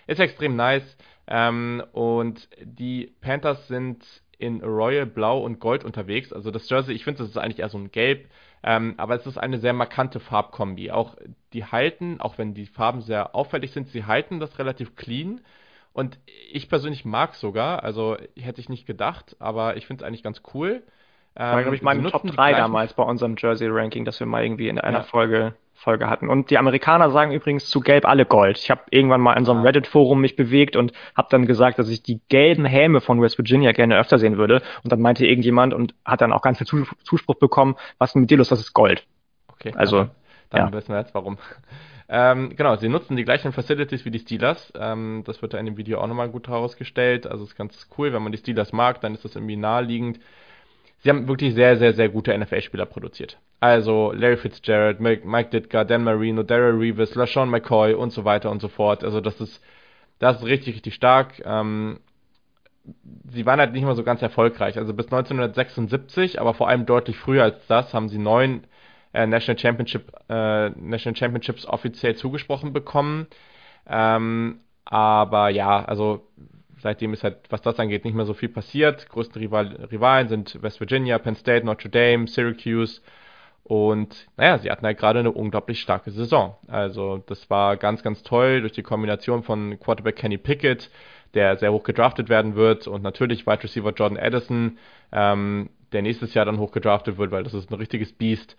Ist extrem nice. Ähm, und die Panthers sind in Royal Blau und Gold unterwegs. Also das Jersey, ich finde, das ist eigentlich eher so ein Gelb. Ähm, aber es ist eine sehr markante Farbkombi. Auch die halten, auch wenn die Farben sehr auffällig sind, sie halten das relativ clean. Und ich persönlich mag sogar, also hätte ich nicht gedacht, aber ich finde es eigentlich ganz cool. Ähm, war, glaube ich, meine Top 3 damals bei unserem Jersey-Ranking, das wir mal irgendwie in einer ja. Folge, Folge hatten. Und die Amerikaner sagen übrigens zu Gelb alle Gold. Ich habe irgendwann mal in so einem. Reddit-Forum mich bewegt und habe dann gesagt, dass ich die gelben Helme von West Virginia gerne öfter sehen würde. Und dann meinte irgendjemand und hat dann auch ganz viel Zuspruch bekommen, was mit dir los, das ist Gold. Okay. Also, dann ja. wissen wir jetzt warum. Ähm, genau, sie nutzen die gleichen Facilities wie die Steelers. Ähm, das wird da in dem Video auch nochmal gut herausgestellt. Also ist ganz cool, wenn man die Steelers mag, dann ist das irgendwie naheliegend. Sie haben wirklich sehr, sehr, sehr gute NFL-Spieler produziert. Also Larry Fitzgerald, Mike Ditka, Dan Marino, Daryl Reeves, LaShawn McCoy und so weiter und so fort. Also das ist, das ist richtig, richtig stark. Ähm, sie waren halt nicht mal so ganz erfolgreich. Also bis 1976, aber vor allem deutlich früher als das, haben sie neun äh, National Championship, äh, National Championships offiziell zugesprochen bekommen. Ähm, aber ja, also seitdem ist halt, was das angeht, nicht mehr so viel passiert. Größten Rival Rivalen sind West Virginia, Penn State, Notre Dame, Syracuse. Und naja, sie hatten halt gerade eine unglaublich starke Saison. Also das war ganz, ganz toll durch die Kombination von Quarterback Kenny Pickett, der sehr hoch gedraftet werden wird, und natürlich Wide Receiver Jordan Addison, ähm, der nächstes Jahr dann hoch gedraftet wird, weil das ist ein richtiges Biest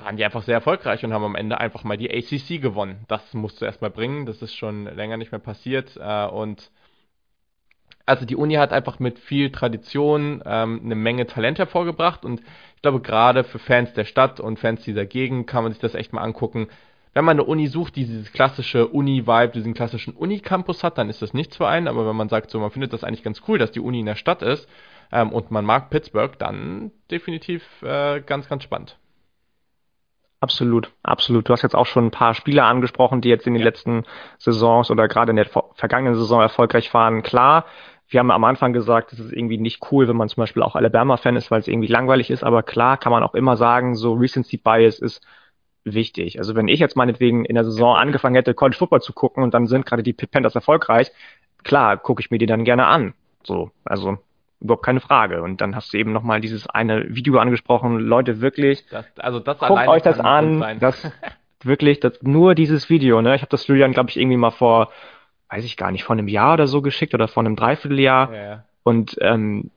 waren die einfach sehr erfolgreich und haben am Ende einfach mal die ACC gewonnen. Das musst du erstmal bringen, das ist schon länger nicht mehr passiert. Äh, und Also die Uni hat einfach mit viel Tradition ähm, eine Menge Talent hervorgebracht und ich glaube gerade für Fans der Stadt und Fans dieser Gegend kann man sich das echt mal angucken. Wenn man eine Uni sucht, die dieses klassische Uni-Vibe, diesen klassischen Uni-Campus hat, dann ist das nichts für einen. Aber wenn man sagt, so man findet das eigentlich ganz cool, dass die Uni in der Stadt ist ähm, und man mag Pittsburgh, dann definitiv äh, ganz, ganz spannend. Absolut, absolut. Du hast jetzt auch schon ein paar Spieler angesprochen, die jetzt in den letzten Saisons oder gerade in der vergangenen Saison erfolgreich waren. Klar, wir haben am Anfang gesagt, es ist irgendwie nicht cool, wenn man zum Beispiel auch Alabama-Fan ist, weil es irgendwie langweilig ist, aber klar kann man auch immer sagen, so Recency Bias ist wichtig. Also wenn ich jetzt meinetwegen in der Saison angefangen hätte, College Football zu gucken und dann sind gerade die Panthers erfolgreich, klar, gucke ich mir die dann gerne an. So, also überhaupt keine Frage. Und dann hast du eben nochmal dieses eine Video angesprochen. Leute, wirklich, das, also das guckt euch das an. Das, wirklich, das, nur dieses Video, ne? Ich habe das Julian, glaube ich, irgendwie mal vor, weiß ich gar nicht, vor einem Jahr oder so geschickt oder vor einem Dreivierteljahr. Ja, ja. Und ähm,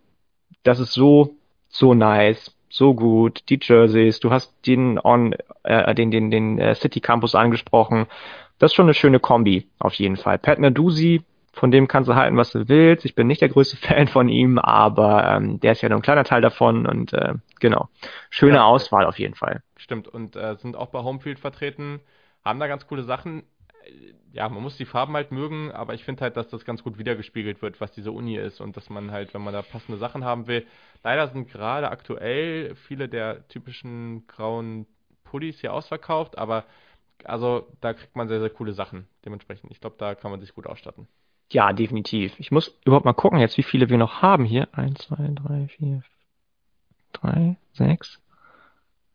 das ist so, so nice, so gut. Die Jerseys, du hast den on, äh, den, den, den äh, City Campus angesprochen. Das ist schon eine schöne Kombi, auf jeden Fall. Pat Nadusi, von dem kannst du halten, was du willst. Ich bin nicht der größte Fan von ihm, aber ähm, der ist ja nur ein kleiner Teil davon und äh, genau. Schöne ja, Auswahl auf jeden Fall. Stimmt, und äh, sind auch bei Homefield vertreten, haben da ganz coole Sachen. Ja, man muss die Farben halt mögen, aber ich finde halt, dass das ganz gut wiedergespiegelt wird, was diese Uni ist und dass man halt, wenn man da passende Sachen haben will. Leider sind gerade aktuell viele der typischen grauen Pullis hier ausverkauft, aber also da kriegt man sehr, sehr coole Sachen dementsprechend. Ich glaube, da kann man sich gut ausstatten. Ja, definitiv. Ich muss überhaupt mal gucken jetzt, wie viele wir noch haben hier. Eins, zwei, drei, vier, drei, sechs,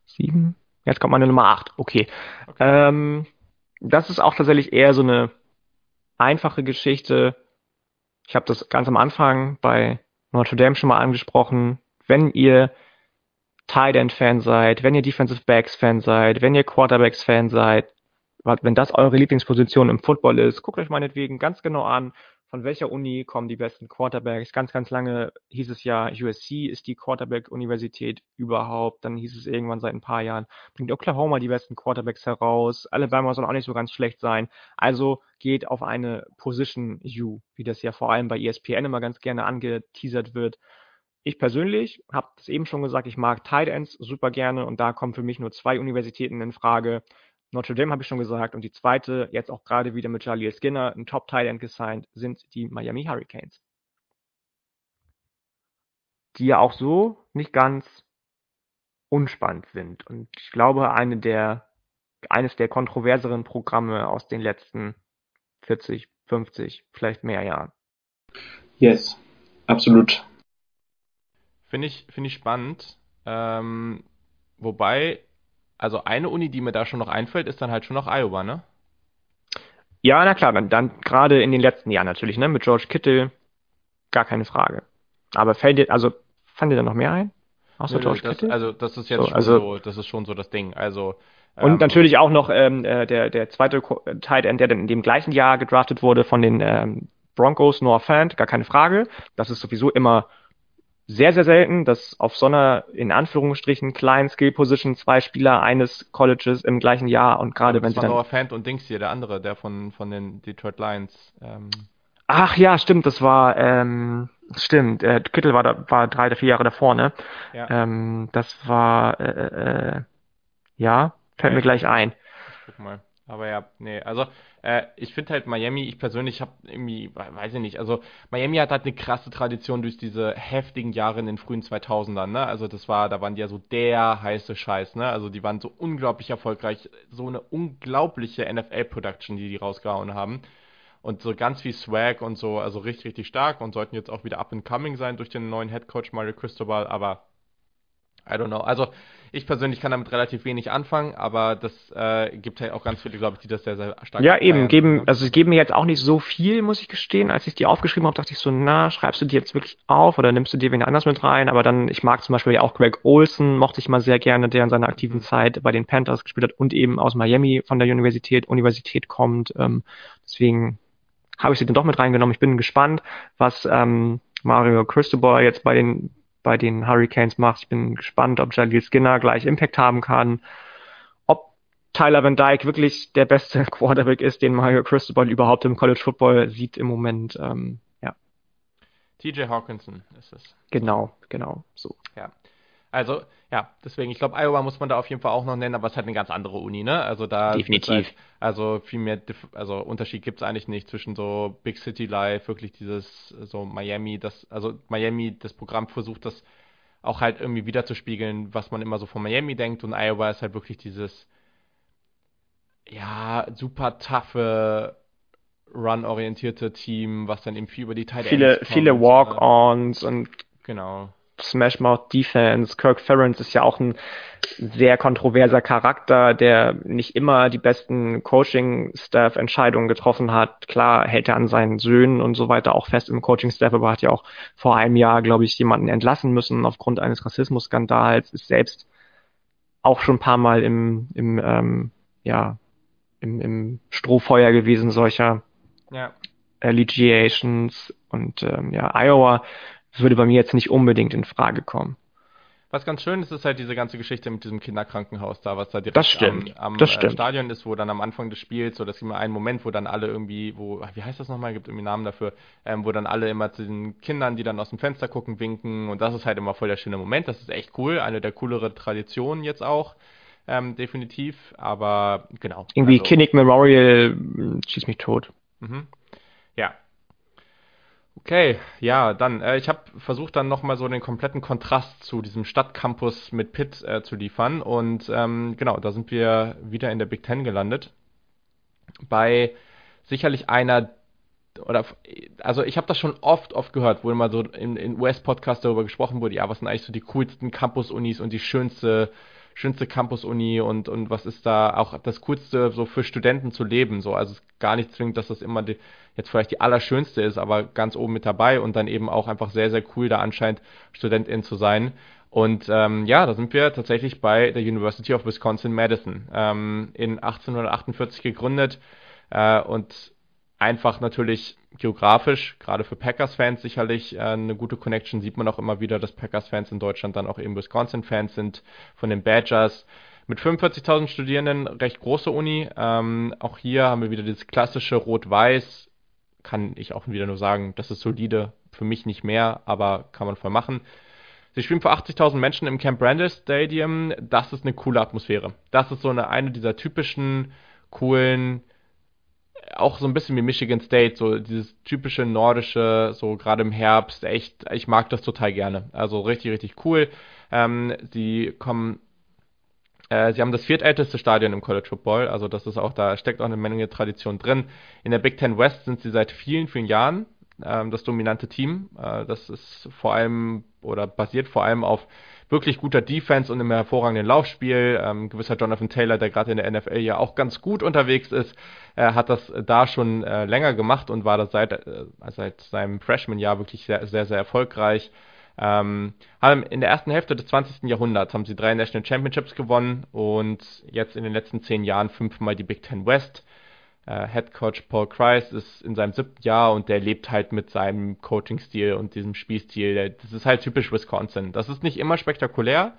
sieben. Jetzt kommt meine Nummer acht. Okay. okay. Ähm, das ist auch tatsächlich eher so eine einfache Geschichte. Ich habe das ganz am Anfang bei Notre Dame schon mal angesprochen. Wenn ihr Tight End Fan seid, wenn ihr Defensive Backs Fan seid, wenn ihr Quarterbacks Fan seid, wenn das eure Lieblingsposition im Football ist, guckt euch meinetwegen ganz genau an, von welcher Uni kommen die besten Quarterbacks. Ganz, ganz lange hieß es ja, USC ist die Quarterback-Universität überhaupt. Dann hieß es irgendwann seit ein paar Jahren, bringt Oklahoma die besten Quarterbacks heraus. Alabama soll auch nicht so ganz schlecht sein. Also geht auf eine Position U, wie das ja vor allem bei ESPN immer ganz gerne angeteasert wird. Ich persönlich habe es eben schon gesagt, ich mag Tight Ends super gerne und da kommen für mich nur zwei Universitäten in Frage. Notre Dame habe ich schon gesagt. Und die zweite, jetzt auch gerade wieder mit Jaleel Skinner, ein Top-Tight-End gesigned, sind die Miami Hurricanes. Die ja auch so nicht ganz unspannend sind. Und ich glaube, eine der, eines der kontroverseren Programme aus den letzten 40, 50, vielleicht mehr Jahren. Yes, absolut. Finde ich, finde ich spannend. Ähm, wobei also eine Uni, die mir da schon noch einfällt, ist dann halt schon noch Iowa, ne? Ja, na klar, dann, dann gerade in den letzten Jahren natürlich, ne? Mit George Kittle, gar keine Frage. Aber fällt dir, also fand dir da noch mehr ein? Außer nö, George das, Kittle? Also das ist jetzt so, schon also, so, das ist schon so das Ding. Also und ähm, natürlich auch noch ähm, äh, der, der zweite Tight End, der dann in dem gleichen Jahr gedraftet wurde von den ähm, Broncos, Noah Fant, gar keine Frage. Das ist sowieso immer sehr, sehr selten, dass auf so einer, in Anführungsstrichen, kleinen Skill-Position zwei Spieler eines Colleges im gleichen Jahr und gerade wenn sie dann... Noah Fant und Dings hier, der andere, der von, von den Detroit Lions. Ähm. Ach ja, stimmt, das war, ähm, stimmt, äh, Kittel war, da, war drei oder vier Jahre davor, ne? Ja. Ähm, das war, äh, äh, äh ja, fällt ja, mir gleich ein. Guck mal. Aber ja, nee, also äh, ich finde halt Miami, ich persönlich habe irgendwie, weiß ich nicht, also Miami hat halt eine krasse Tradition durch diese heftigen Jahre in den frühen 2000ern, ne? Also das war, da waren die ja so der heiße Scheiß, ne? Also die waren so unglaublich erfolgreich, so eine unglaubliche NFL-Production, die die rausgehauen haben. Und so ganz viel Swag und so, also richtig, richtig stark und sollten jetzt auch wieder up and coming sein durch den neuen Head Coach Mario Cristobal, aber I don't know. Also ich persönlich kann damit relativ wenig anfangen, aber das äh, gibt halt auch ganz viele, glaube ich, die das sehr, sehr stark Ja, eben, geben, ne? also geben mir jetzt auch nicht so viel, muss ich gestehen. Als ich die aufgeschrieben habe, dachte ich so, na, schreibst du die jetzt wirklich auf oder nimmst du dir wen anders mit rein? Aber dann, ich mag zum Beispiel ja auch Greg Olson, mochte ich mal sehr gerne, der in seiner aktiven Zeit bei den Panthers gespielt hat und eben aus Miami von der Universität, Universität kommt. Ähm, deswegen habe ich sie dann doch mit reingenommen. Ich bin gespannt, was ähm, Mario Cristobal jetzt bei den bei den Hurricanes macht. Ich bin gespannt, ob Jaleel Skinner gleich Impact haben kann. Ob Tyler Van Dyke wirklich der beste Quarterback ist, den Mario Cristobal überhaupt im College Football sieht im Moment. Ähm, ja. TJ Hawkinson ist es. Genau, genau, so. Ja. Also, ja, deswegen, ich glaube, Iowa muss man da auf jeden Fall auch noch nennen, aber es ist halt eine ganz andere Uni, ne? Also da Definitiv. Halt, also viel mehr, also Unterschied gibt es eigentlich nicht zwischen so Big City Life, wirklich dieses, so Miami, das, also Miami, das Programm versucht das auch halt irgendwie wiederzuspiegeln, was man immer so von Miami denkt und Iowa ist halt wirklich dieses, ja, super taffe, run-orientierte Team, was dann eben viel über die Teile Viele, viele Walk-Ons und genau. Smash Mouth Defense. Kirk Ferentz ist ja auch ein sehr kontroverser Charakter, der nicht immer die besten Coaching-Staff-Entscheidungen getroffen hat. Klar hält er an seinen Söhnen und so weiter auch fest im Coaching-Staff, aber hat ja auch vor einem Jahr, glaube ich, jemanden entlassen müssen aufgrund eines Rassismus-Skandals, ist selbst auch schon ein paar Mal im, im ähm, ja, im, im Strohfeuer gewesen solcher ja. Allegiations und ähm, ja, Iowa würde bei mir jetzt nicht unbedingt in Frage kommen. Was ganz schön ist, ist halt diese ganze Geschichte mit diesem Kinderkrankenhaus da, was da direkt das am, am das äh. Stadion ist, wo dann am Anfang des Spiels, so das gibt immer einen Moment, wo dann alle irgendwie, wo, wie heißt das nochmal, gibt irgendwie Namen dafür, ähm, wo dann alle immer zu den Kindern, die dann aus dem Fenster gucken, winken und das ist halt immer voll der schöne Moment, das ist echt cool, eine der cooleren Traditionen jetzt auch. Ähm, definitiv, aber genau. Irgendwie also, Kinnick Memorial schießt mich tot. Mhm. Ja, Okay, ja, dann, äh, ich habe versucht dann nochmal so den kompletten Kontrast zu diesem Stadtcampus mit Pitt äh, zu liefern und ähm, genau, da sind wir wieder in der Big Ten gelandet. Bei sicherlich einer oder also ich habe das schon oft, oft gehört, wo immer so in, in US-Podcasts darüber gesprochen wurde, ja, was sind eigentlich so die coolsten Campus-Unis und die schönste schönste Campus-Uni und, und was ist da auch das Coolste so für Studenten zu leben. So, also gar nicht zwingend, dass das immer die, jetzt vielleicht die allerschönste ist, aber ganz oben mit dabei und dann eben auch einfach sehr, sehr cool, da anscheinend Studentin zu sein. Und ähm, ja, da sind wir tatsächlich bei der University of Wisconsin-Madison. Ähm, in 1848 gegründet äh, und einfach natürlich geografisch, gerade für Packers-Fans sicherlich äh, eine gute Connection. Sieht man auch immer wieder, dass Packers-Fans in Deutschland dann auch eben Wisconsin-Fans sind von den Badgers. Mit 45.000 Studierenden, recht große Uni. Ähm, auch hier haben wir wieder dieses klassische Rot-Weiß. Kann ich auch wieder nur sagen, das ist solide. Für mich nicht mehr, aber kann man voll machen. Sie spielen für 80.000 Menschen im Camp Brandes Stadium. Das ist eine coole Atmosphäre. Das ist so eine, eine dieser typischen, coolen, auch so ein bisschen wie Michigan State, so dieses typische nordische, so gerade im Herbst, echt, ich mag das total gerne. Also richtig, richtig cool. Ähm, sie kommen, äh, sie haben das viertälteste Stadion im College Football, also das ist auch, da steckt auch eine Menge Tradition drin. In der Big Ten West sind sie seit vielen, vielen Jahren ähm, das dominante Team. Äh, das ist vor allem oder basiert vor allem auf wirklich guter Defense und einem hervorragenden Laufspiel. Ähm, gewisser Jonathan Taylor, der gerade in der NFL ja auch ganz gut unterwegs ist, äh, hat das da schon äh, länger gemacht und war das seit, äh, seit seinem Freshman-Jahr wirklich sehr, sehr, sehr erfolgreich. Ähm, haben in der ersten Hälfte des 20. Jahrhunderts haben sie drei National Championships gewonnen und jetzt in den letzten zehn Jahren fünfmal die Big Ten West. Äh, Head Coach Paul Kreis ist in seinem siebten Jahr und der lebt halt mit seinem Coaching-Stil und diesem Spielstil. Das ist halt typisch Wisconsin. Das ist nicht immer spektakulär,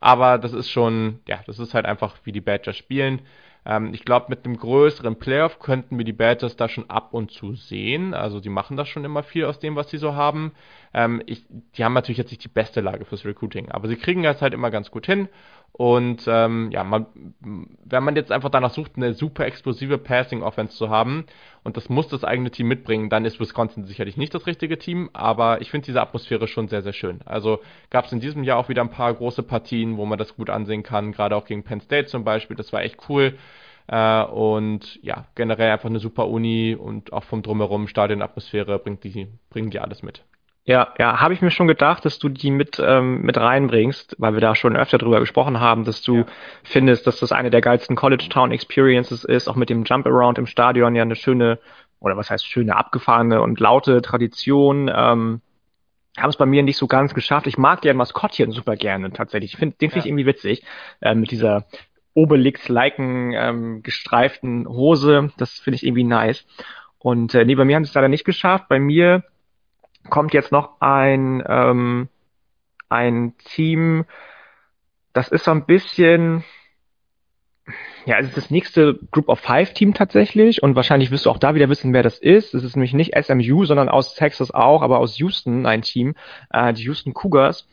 aber das ist schon, ja, das ist halt einfach, wie die Badgers spielen. Ähm, ich glaube, mit einem größeren Playoff könnten wir die Badgers da schon ab und zu sehen. Also die machen das schon immer viel aus dem, was sie so haben. Ähm, ich, die haben natürlich jetzt nicht die beste Lage fürs Recruiting, aber sie kriegen das halt immer ganz gut hin. Und ähm, ja, man, wenn man jetzt einfach danach sucht, eine super explosive Passing-Offense zu haben, und das muss das eigene Team mitbringen, dann ist Wisconsin sicherlich nicht das richtige Team, aber ich finde diese Atmosphäre schon sehr, sehr schön. Also gab es in diesem Jahr auch wieder ein paar große Partien, wo man das gut ansehen kann, gerade auch gegen Penn State zum Beispiel, das war echt cool. Äh, und ja, generell einfach eine super Uni und auch vom Drumherum Stadionatmosphäre bringt die, bringen die alles mit. Ja, ja, habe ich mir schon gedacht, dass du die mit ähm, mit reinbringst, weil wir da schon öfter drüber gesprochen haben, dass du ja. findest, dass das eine der geilsten College Town Experiences ist, auch mit dem Jump Around im Stadion ja eine schöne oder was heißt schöne abgefahrene und laute Tradition. Ähm, haben es bei mir nicht so ganz geschafft. Ich mag deren Maskottchen super gerne tatsächlich. Ich find, den finde ich irgendwie witzig äh, mit dieser Obelix-liken ähm, gestreiften Hose. Das finde ich irgendwie nice. Und äh, nee, bei mir haben sie es leider nicht geschafft. Bei mir kommt jetzt noch ein, ähm, ein Team, das ist so ein bisschen, Ja, es ist das nächste Group of Five Team tatsächlich und wahrscheinlich wirst du auch da wieder wissen, wer das ist. Es ist nämlich nicht SMU, sondern aus Texas auch, aber aus Houston ein Team, äh, die Houston Cougars.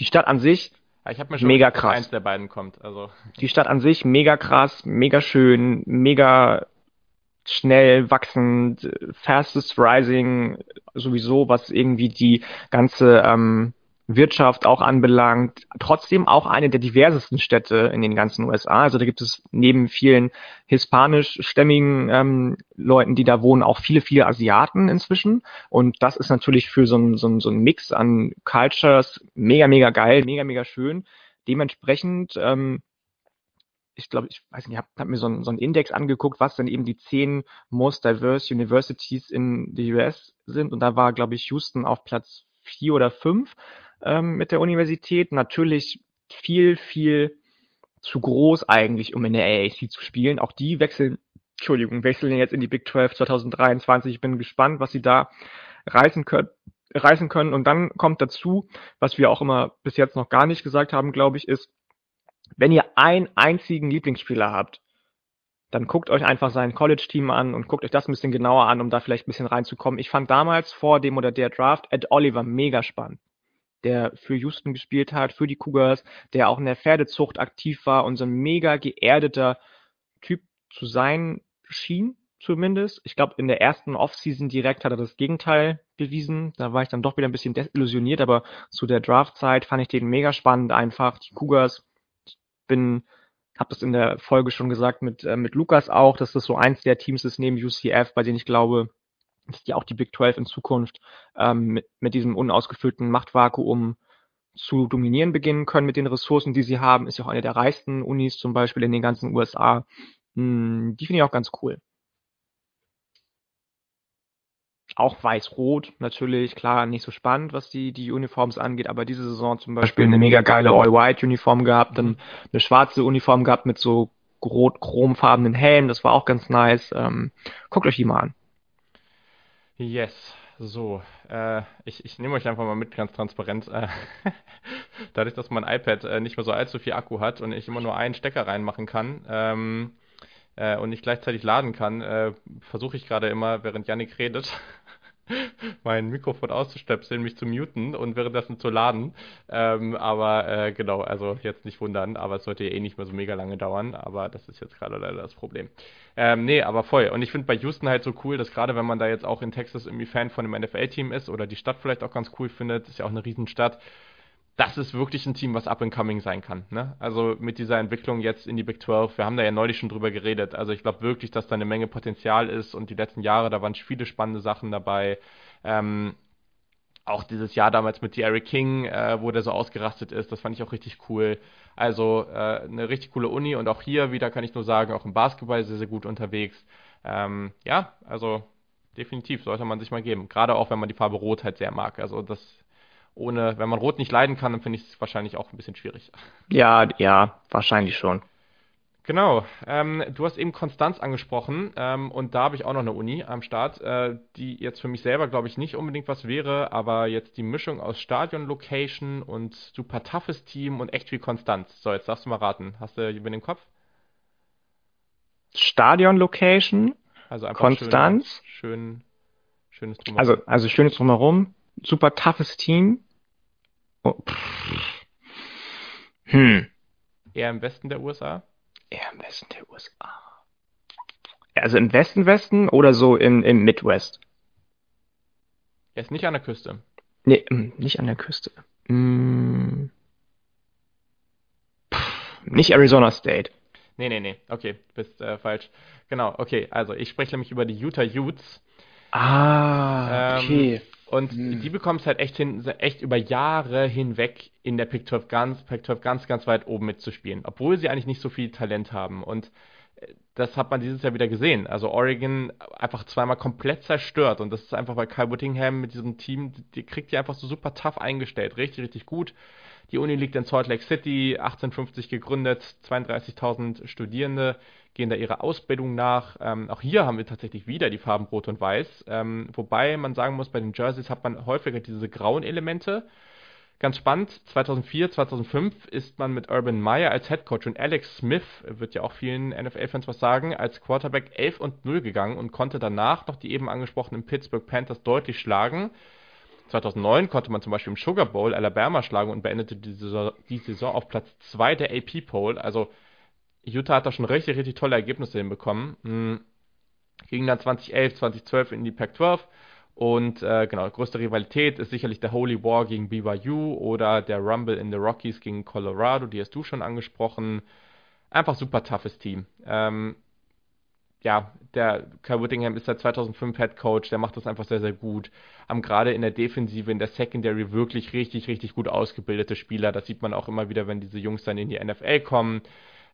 Die Stadt an sich ich habe mir schon mega krass. eins der beiden kommt. Also Die Stadt an sich mega krass, mega schön, mega schnell wachsend, fastest rising, sowieso, was irgendwie die ganze ähm, Wirtschaft auch anbelangt. Trotzdem auch eine der diversesten Städte in den ganzen USA. Also da gibt es neben vielen hispanischstämmigen ähm, Leuten, die da wohnen, auch viele, viele Asiaten inzwischen. Und das ist natürlich für so ein, so ein, so ein Mix an Cultures mega, mega geil, mega, mega schön. Dementsprechend ähm, ich glaube, ich weiß nicht, ich habe hab mir so einen, so Index angeguckt, was denn eben die zehn most diverse Universities in the US sind. Und da war, glaube ich, Houston auf Platz vier oder fünf ähm, mit der Universität. Natürlich viel, viel zu groß eigentlich, um in der AAC zu spielen. Auch die wechseln, Entschuldigung, wechseln jetzt in die Big 12 2023. Ich bin gespannt, was sie da reißen können. Reißen können. Und dann kommt dazu, was wir auch immer bis jetzt noch gar nicht gesagt haben, glaube ich, ist, wenn ihr einen einzigen Lieblingsspieler habt, dann guckt euch einfach sein College-Team an und guckt euch das ein bisschen genauer an, um da vielleicht ein bisschen reinzukommen. Ich fand damals vor dem oder der Draft Ed Oliver mega spannend, der für Houston gespielt hat, für die Cougars, der auch in der Pferdezucht aktiv war und so ein mega geerdeter Typ zu sein schien, zumindest. Ich glaube, in der ersten Offseason direkt hat er das Gegenteil bewiesen. Da war ich dann doch wieder ein bisschen desillusioniert, aber zu der Draftzeit fand ich den mega spannend einfach. Die Cougars bin, habe das in der Folge schon gesagt mit, äh, mit Lukas auch, dass das so eins der Teams ist neben UCF, bei denen ich glaube, dass die auch die Big 12 in Zukunft ähm, mit, mit diesem unausgefüllten Machtvakuum zu dominieren beginnen können mit den Ressourcen, die sie haben. Ist ja auch eine der reichsten Unis zum Beispiel in den ganzen USA. Hm, die finde ich auch ganz cool. Auch weiß-rot, natürlich, klar, nicht so spannend, was die, die Uniforms angeht, aber diese Saison zum Beispiel eine mega geile All-White-Uniform gehabt, dann eine schwarze Uniform gehabt mit so rot-chromfarbenen Helmen, das war auch ganz nice. Ähm, guckt euch die mal an. Yes, so. Äh, ich, ich nehme euch einfach mal mit, ganz transparent. Äh, dadurch, dass mein iPad äh, nicht mehr so allzu viel Akku hat und ich immer nur einen Stecker reinmachen kann, ähm, äh, und nicht gleichzeitig laden kann, äh, versuche ich gerade immer, während Yannick redet, mein Mikrofon auszustöpseln, mich zu muten und währenddessen zu laden. Ähm, aber äh, genau, also jetzt nicht wundern, aber es sollte ja eh nicht mehr so mega lange dauern, aber das ist jetzt gerade leider das Problem. Ähm, nee, aber voll. Und ich finde bei Houston halt so cool, dass gerade wenn man da jetzt auch in Texas irgendwie Fan von einem NFL-Team ist oder die Stadt vielleicht auch ganz cool findet, ist ja auch eine Riesenstadt, das ist wirklich ein Team, was up and coming sein kann. Ne? Also mit dieser Entwicklung jetzt in die Big 12, wir haben da ja neulich schon drüber geredet. Also ich glaube wirklich, dass da eine Menge Potenzial ist und die letzten Jahre, da waren viele spannende Sachen dabei. Ähm, auch dieses Jahr damals mit Eric King, äh, wo der so ausgerastet ist, das fand ich auch richtig cool. Also äh, eine richtig coole Uni und auch hier wieder kann ich nur sagen, auch im Basketball sehr, sehr gut unterwegs. Ähm, ja, also definitiv sollte man sich mal geben. Gerade auch, wenn man die Farbe Rot halt sehr mag. Also das ohne, wenn man Rot nicht leiden kann, dann finde ich es wahrscheinlich auch ein bisschen schwierig. Ja, ja, wahrscheinlich schon. Genau. Ähm, du hast eben Konstanz angesprochen ähm, und da habe ich auch noch eine Uni am Start, äh, die jetzt für mich selber, glaube ich, nicht unbedingt was wäre, aber jetzt die Mischung aus Stadion-Location und super toughes Team und echt viel Konstanz. So, jetzt darfst du mal raten. Hast du über den Kopf? Stadion-Location, Also Konstanz, schön, schön, schönes Drumherum. also, also schönes Drumherum, super toughes Team. Oh. Hm. Eher im Westen der USA? Eher im Westen der USA. Also im Westen, Westen oder so im, im Midwest? Er ist nicht an der Küste. Nee, hm, nicht an der Küste. Hm. Pff, Nicht Arizona State. Nee, nee, nee. Okay, bist äh, falsch. Genau, okay. Also ich spreche nämlich über die Utah Utes. Ah, Ähm, okay. Und Hm. die bekommen es halt echt hin, echt über Jahre hinweg in der Pick 12 ganz, Pick 12 ganz, ganz weit oben mitzuspielen, obwohl sie eigentlich nicht so viel Talent haben. Und äh, das hat man dieses Jahr wieder gesehen. Also Oregon einfach zweimal komplett zerstört. Und das ist einfach, weil Kyle Whittingham mit diesem Team, die kriegt die einfach so super tough eingestellt. Richtig, richtig gut. Die Uni liegt in Salt Lake City, 1850 gegründet, 32.000 Studierende gehen da ihre Ausbildung nach. Ähm, auch hier haben wir tatsächlich wieder die Farben Rot und Weiß. Ähm, wobei man sagen muss, bei den Jerseys hat man häufiger diese grauen Elemente. Ganz spannend, 2004, 2005 ist man mit Urban Meyer als Head Coach und Alex Smith, wird ja auch vielen NFL-Fans was sagen, als Quarterback 11 und 0 gegangen und konnte danach noch die eben angesprochenen Pittsburgh Panthers deutlich schlagen. 2009 konnte man zum Beispiel im Sugar Bowl Alabama schlagen und beendete die Saison, die Saison auf Platz 2 der AP Poll. Also Utah hat da schon richtig, richtig tolle Ergebnisse hinbekommen. Hm. Ging dann 2011, 2012 in die Pac-12 und äh, genau, größte Rivalität ist sicherlich der Holy War gegen BYU oder der Rumble in the Rockies gegen Colorado, die hast du schon angesprochen. Einfach super toughes Team. Ähm, ja, der Kyle Whittingham ist seit 2005 Head Coach, der macht das einfach sehr, sehr gut. Haben gerade in der Defensive, in der Secondary wirklich richtig, richtig gut ausgebildete Spieler. Das sieht man auch immer wieder, wenn diese Jungs dann in die NFL kommen.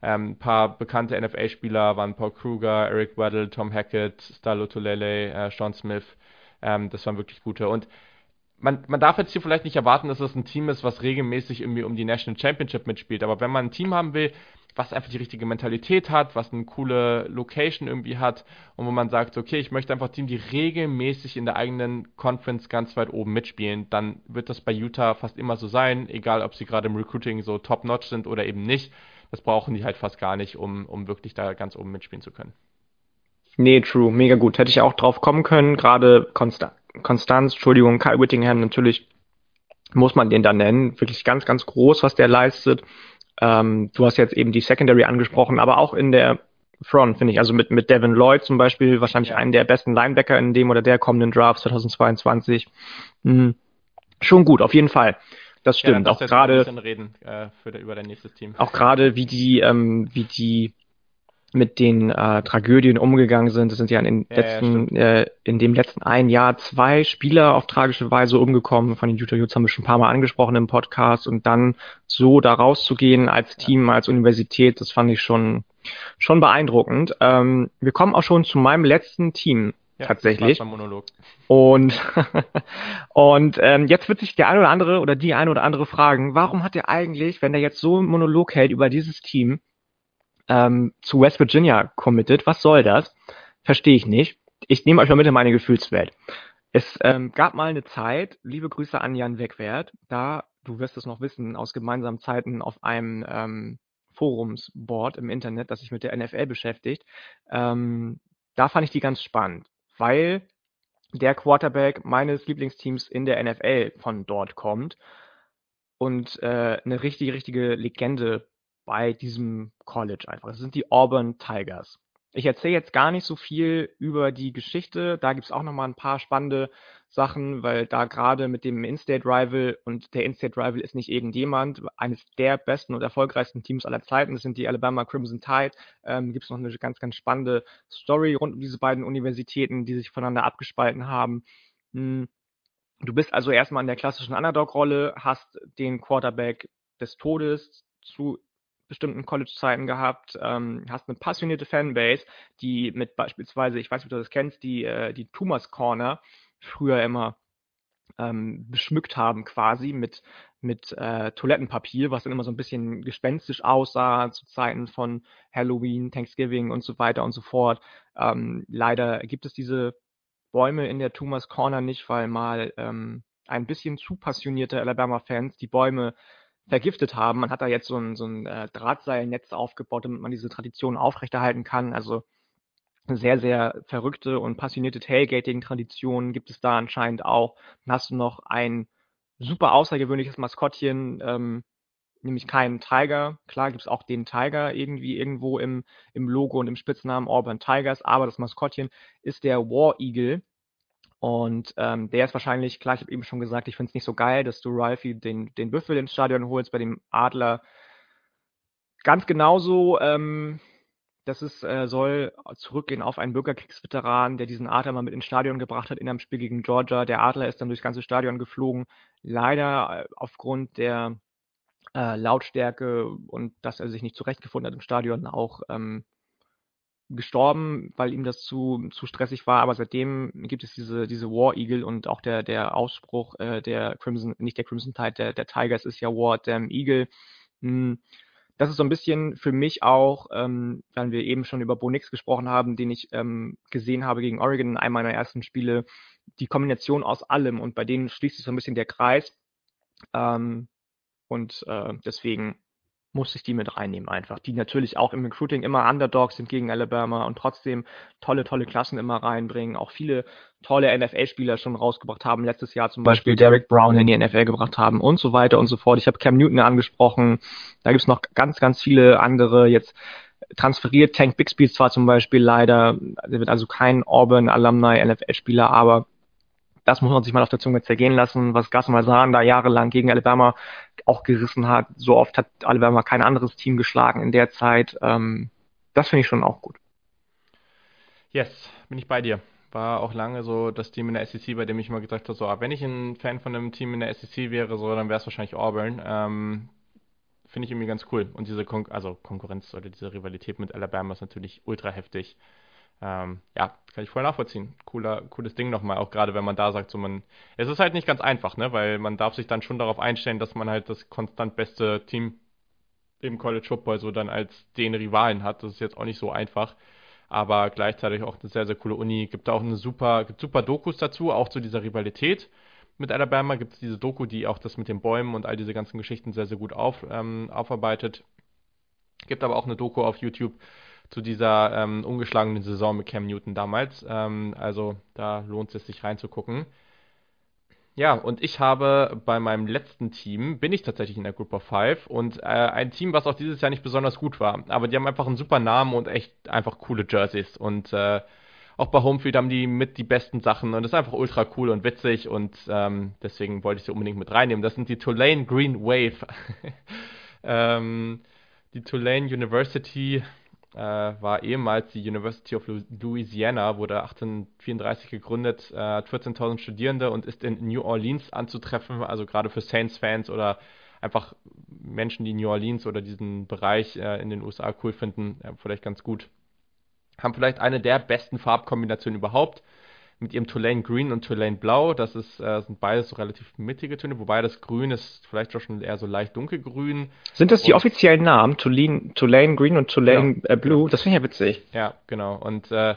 Ähm, ein paar bekannte NFL-Spieler waren Paul Kruger, Eric Weddle, Tom Hackett, Stalo Tulele, äh, Sean Smith. Ähm, das waren wirklich gute. Und man, man darf jetzt hier vielleicht nicht erwarten, dass es ein Team ist, was regelmäßig irgendwie um die National Championship mitspielt. Aber wenn man ein Team haben will, was einfach die richtige Mentalität hat, was eine coole Location irgendwie hat und wo man sagt, okay, ich möchte einfach ein Team, die regelmäßig in der eigenen Conference ganz weit oben mitspielen, dann wird das bei Utah fast immer so sein, egal ob sie gerade im Recruiting so top-notch sind oder eben nicht. Das brauchen die halt fast gar nicht, um, um wirklich da ganz oben mitspielen zu können. Nee, true, mega gut. Hätte ich auch drauf kommen können. Gerade Konstanz, Entschuldigung, Kyle Whittingham natürlich muss man den da nennen. Wirklich ganz, ganz groß, was der leistet. Ähm, du hast jetzt eben die Secondary angesprochen, aber auch in der Front, finde ich. Also mit, mit Devin Lloyd zum Beispiel, wahrscheinlich einen der besten Linebacker in dem oder der kommenden Draft 2022. Mhm. Schon gut, auf jeden Fall. Das stimmt. Ja, auch gerade äh, über dein nächstes Team. Auch gerade wie die, ähm, wie die mit den äh, Tragödien umgegangen sind. Es sind ja in, ja, letzten, ja, äh, in dem letzten ein Jahr zwei Spieler auf tragische Weise umgekommen. Von den Utah Utes haben wir schon ein paar Mal angesprochen im Podcast. Und dann so da rauszugehen als Team, als Universität, das fand ich schon, schon beeindruckend. Ähm, wir kommen auch schon zu meinem letzten Team. Ja, tatsächlich. Und, und ähm, jetzt wird sich der eine oder andere oder die eine oder andere fragen, warum hat er eigentlich, wenn er jetzt so einen Monolog hält über dieses Team, ähm, zu West Virginia committed. Was soll das? Verstehe ich nicht. Ich nehme euch mal mit in meine Gefühlswelt. Es ähm, gab mal eine Zeit, liebe Grüße an Jan Wegwert, da, du wirst es noch wissen, aus gemeinsamen Zeiten auf einem ähm, Forumsboard im Internet, das sich mit der NFL beschäftigt. Ähm, da fand ich die ganz spannend, weil der Quarterback meines Lieblingsteams in der NFL von dort kommt und äh, eine richtige, richtige Legende bei diesem College einfach. Das sind die Auburn Tigers. Ich erzähle jetzt gar nicht so viel über die Geschichte. Da gibt es auch nochmal ein paar spannende Sachen, weil da gerade mit dem In-State Rival und der In-State Rival ist nicht irgendjemand, eines der besten und erfolgreichsten Teams aller Zeiten, das sind die Alabama Crimson Tide, ähm, gibt es noch eine ganz, ganz spannende Story rund um diese beiden Universitäten, die sich voneinander abgespalten haben. Hm. Du bist also erstmal in der klassischen Underdog-Rolle, hast den Quarterback des Todes zu bestimmten College-Zeiten gehabt, ähm, hast eine passionierte Fanbase, die mit beispielsweise, ich weiß nicht, ob du das kennst, die, äh, die Thomas Corner früher immer ähm, beschmückt haben quasi mit, mit äh, Toilettenpapier, was dann immer so ein bisschen gespenstisch aussah zu Zeiten von Halloween, Thanksgiving und so weiter und so fort. Ähm, leider gibt es diese Bäume in der Thomas Corner nicht, weil mal ähm, ein bisschen zu passionierte Alabama-Fans die Bäume vergiftet haben. Man hat da jetzt so ein, so ein äh, Drahtseilnetz aufgebaut, damit man diese Tradition aufrechterhalten kann. Also sehr, sehr verrückte und passionierte Tailgating-Traditionen gibt es da anscheinend auch. Dann hast du noch ein super außergewöhnliches Maskottchen, ähm, nämlich keinen Tiger. Klar gibt es auch den Tiger irgendwie irgendwo im, im Logo und im Spitznamen Auburn Tigers, aber das Maskottchen ist der War Eagle. Und ähm, der ist wahrscheinlich, klar, ich habe eben schon gesagt, ich finde es nicht so geil, dass du Ralphie den, den Büffel ins Stadion holst, bei dem Adler ganz genauso. Ähm, das ist, äh, soll zurückgehen auf einen Bürgerkriegsveteran, der diesen Adler mal mit ins Stadion gebracht hat in einem Spiel gegen Georgia. Der Adler ist dann durchs ganze Stadion geflogen. Leider äh, aufgrund der äh, Lautstärke und dass er sich nicht zurechtgefunden hat im Stadion auch ähm, gestorben, weil ihm das zu, zu stressig war, aber seitdem gibt es diese, diese War Eagle und auch der, der Ausspruch äh, der Crimson, nicht der Crimson Tide, der, der Tigers ist ja War Damn Eagle. Hm, das ist so ein bisschen für mich auch, ähm, wenn wir eben schon über Bo Nix gesprochen haben, den ich ähm, gesehen habe gegen Oregon in einem meiner ersten Spiele, die Kombination aus allem und bei denen schließt sich so ein bisschen der Kreis. Ähm, und äh, deswegen muss ich die mit reinnehmen einfach. Die natürlich auch im Recruiting immer Underdogs sind gegen Alabama und trotzdem tolle, tolle Klassen immer reinbringen. Auch viele tolle NFL-Spieler schon rausgebracht haben. Letztes Jahr zum Beispiel Derek Brown in die NFL gebracht haben und so weiter und so fort. Ich habe Cam Newton angesprochen. Da gibt's noch ganz, ganz viele andere jetzt transferiert. Tank Bixby zwar zum Beispiel leider, der wird also kein Auburn Alumni NFL-Spieler, aber das muss man sich mal auf der Zunge zergehen lassen, was Gus Malzahn da jahrelang gegen Alabama auch gerissen hat. So oft hat Alabama kein anderes Team geschlagen in der Zeit. Ähm, das finde ich schon auch gut. Yes, bin ich bei dir. War auch lange so das Team in der SEC, bei dem ich mal gesagt habe, so, ah, wenn ich ein Fan von einem Team in der SEC wäre, so, dann wäre es wahrscheinlich Auburn. Ähm, Finde ich irgendwie ganz cool. Und diese Kon also Konkurrenz oder diese Rivalität mit Alabama ist natürlich ultra heftig ähm, ja, kann ich voll nachvollziehen. Cooler, cooles Ding nochmal, auch gerade wenn man da sagt, so man, es ist halt nicht ganz einfach, ne, weil man darf sich dann schon darauf einstellen, dass man halt das konstant beste Team im College Football so dann als den Rivalen hat. Das ist jetzt auch nicht so einfach, aber gleichzeitig auch eine sehr, sehr coole Uni. Gibt auch eine super, gibt super Dokus dazu, auch zu dieser Rivalität mit Alabama. Gibt es diese Doku, die auch das mit den Bäumen und all diese ganzen Geschichten sehr, sehr gut auf, ähm, aufarbeitet. Gibt aber auch eine Doku auf YouTube, zu dieser ähm, ungeschlagenen Saison mit Cam Newton damals. Ähm, also da lohnt es sich reinzugucken. Ja, und ich habe bei meinem letzten Team, bin ich tatsächlich in der Group of Five und äh, ein Team, was auch dieses Jahr nicht besonders gut war. Aber die haben einfach einen super Namen und echt einfach coole Jerseys. Und äh, auch bei Homefield haben die mit die besten Sachen und das ist einfach ultra cool und witzig und ähm, deswegen wollte ich sie unbedingt mit reinnehmen. Das sind die Tulane Green Wave. ähm, die Tulane University äh, war ehemals die University of Louisiana, wurde 1834 gegründet, äh, hat 14.000 Studierende und ist in New Orleans anzutreffen, also gerade für Saints-Fans oder einfach Menschen, die New Orleans oder diesen Bereich äh, in den USA cool finden, vielleicht ganz gut. Haben vielleicht eine der besten Farbkombinationen überhaupt mit ihrem Tulane Green und Tulane Blau. Das ist, äh, sind beides so relativ mittige Töne, wobei das Grün ist vielleicht doch schon eher so leicht dunkelgrün. Sind das die und, offiziellen Namen? Tulane, Tulane Green und Tulane ja, äh, Blue? Das finde ich ja witzig. Ja, genau. Und äh,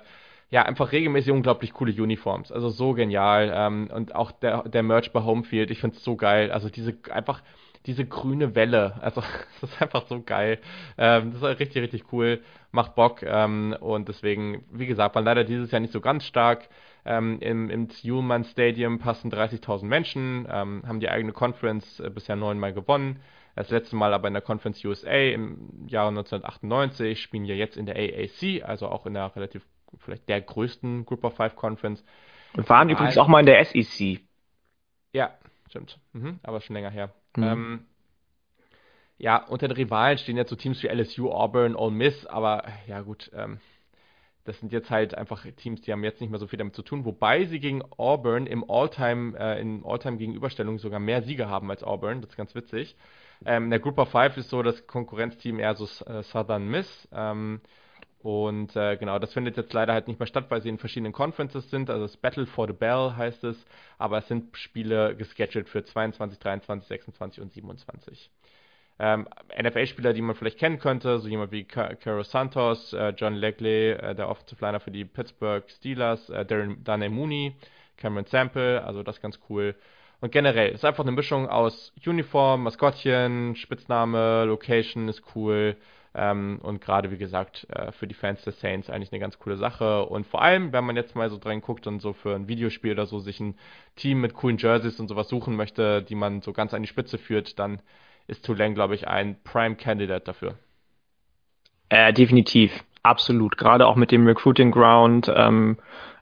ja, einfach regelmäßig unglaublich coole Uniforms. Also so genial. Ähm, und auch der, der Merch bei Homefield, ich finde es so geil. Also diese einfach diese grüne Welle. Also das ist einfach so geil. Ähm, das ist richtig, richtig cool. Macht Bock. Ähm, und deswegen, wie gesagt, waren leider dieses Jahr nicht so ganz stark. Ähm, Im im Ullman Stadium passen 30.000 Menschen, ähm, haben die eigene Conference äh, bisher neunmal gewonnen. Das letzte Mal aber in der Conference USA im Jahr 1998, spielen ja jetzt in der AAC, also auch in der relativ, vielleicht der größten Group of Five Conference. Und waren übrigens auch mal in der SEC. Ja, stimmt. Mhm, aber schon länger her. Mhm. Ähm, ja, unter den Rivalen stehen jetzt so Teams wie LSU, Auburn, Ole Miss, aber ja gut, ähm, das sind jetzt halt einfach Teams, die haben jetzt nicht mehr so viel damit zu tun, wobei sie gegen Auburn im All-Time, äh, in All-Time-Gegenüberstellung sogar mehr Siege haben als Auburn. Das ist ganz witzig. Ähm, in der Group of Five ist so das Konkurrenzteam eher so äh, Southern Miss. Ähm, und äh, genau, das findet jetzt leider halt nicht mehr statt, weil sie in verschiedenen Conferences sind. Also das Battle for the Bell heißt es, aber es sind Spiele gescheduled für 22, 23, 26 und 27 ähm, NFL-Spieler, die man vielleicht kennen könnte, so jemand wie Caro Santos, äh, John Legley, äh, der Offensive Liner für die Pittsburgh Steelers, äh, Darren, Dane Mooney, Cameron Sample, also das ganz cool. Und generell ist einfach eine Mischung aus Uniform, Maskottchen, Spitzname, Location ist cool. Ähm, und gerade wie gesagt, äh, für die Fans der Saints eigentlich eine ganz coole Sache. Und vor allem, wenn man jetzt mal so dran guckt und so für ein Videospiel oder so sich ein Team mit coolen Jerseys und sowas suchen möchte, die man so ganz an die Spitze führt, dann ist Tulane, glaube ich, ein Prime Candidate dafür. Äh, definitiv, absolut. Gerade auch mit dem Recruiting Ground, ähm,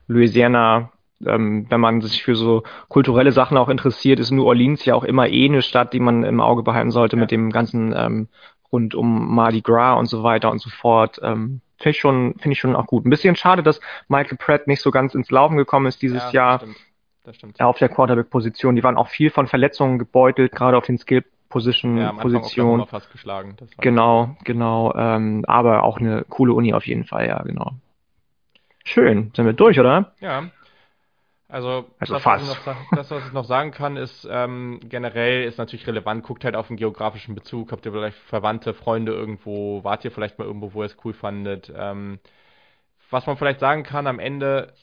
Louisiana, ähm, wenn man sich für so kulturelle Sachen auch interessiert, ist New Orleans ja auch immer eh eine Stadt, die man im Auge behalten sollte ja. mit dem ganzen ähm, rund um Mardi Gras und so weiter und so fort. Ähm, Finde ich, schon, finde ich schon auch gut. Ein bisschen schade, dass Michael Pratt nicht so ganz ins Laufen gekommen ist dieses ja, Jahr. Stimmt. Das stimmt. Auf der Quarterback-Position. Die waren auch viel von Verletzungen gebeutelt, gerade auf den Skill Position, ja, Position. fast geschlagen. genau, genau. Ähm, aber auch eine coole Uni auf jeden Fall, ja, genau. Schön, sind wir durch, oder? Ja. Also, also das, fast. Was noch, das, was ich noch sagen kann, ist ähm, generell ist natürlich relevant, guckt halt auf den geografischen Bezug, habt ihr vielleicht Verwandte, Freunde irgendwo, wart ihr vielleicht mal irgendwo, wo ihr es cool fandet. Ähm, was man vielleicht sagen kann, am Ende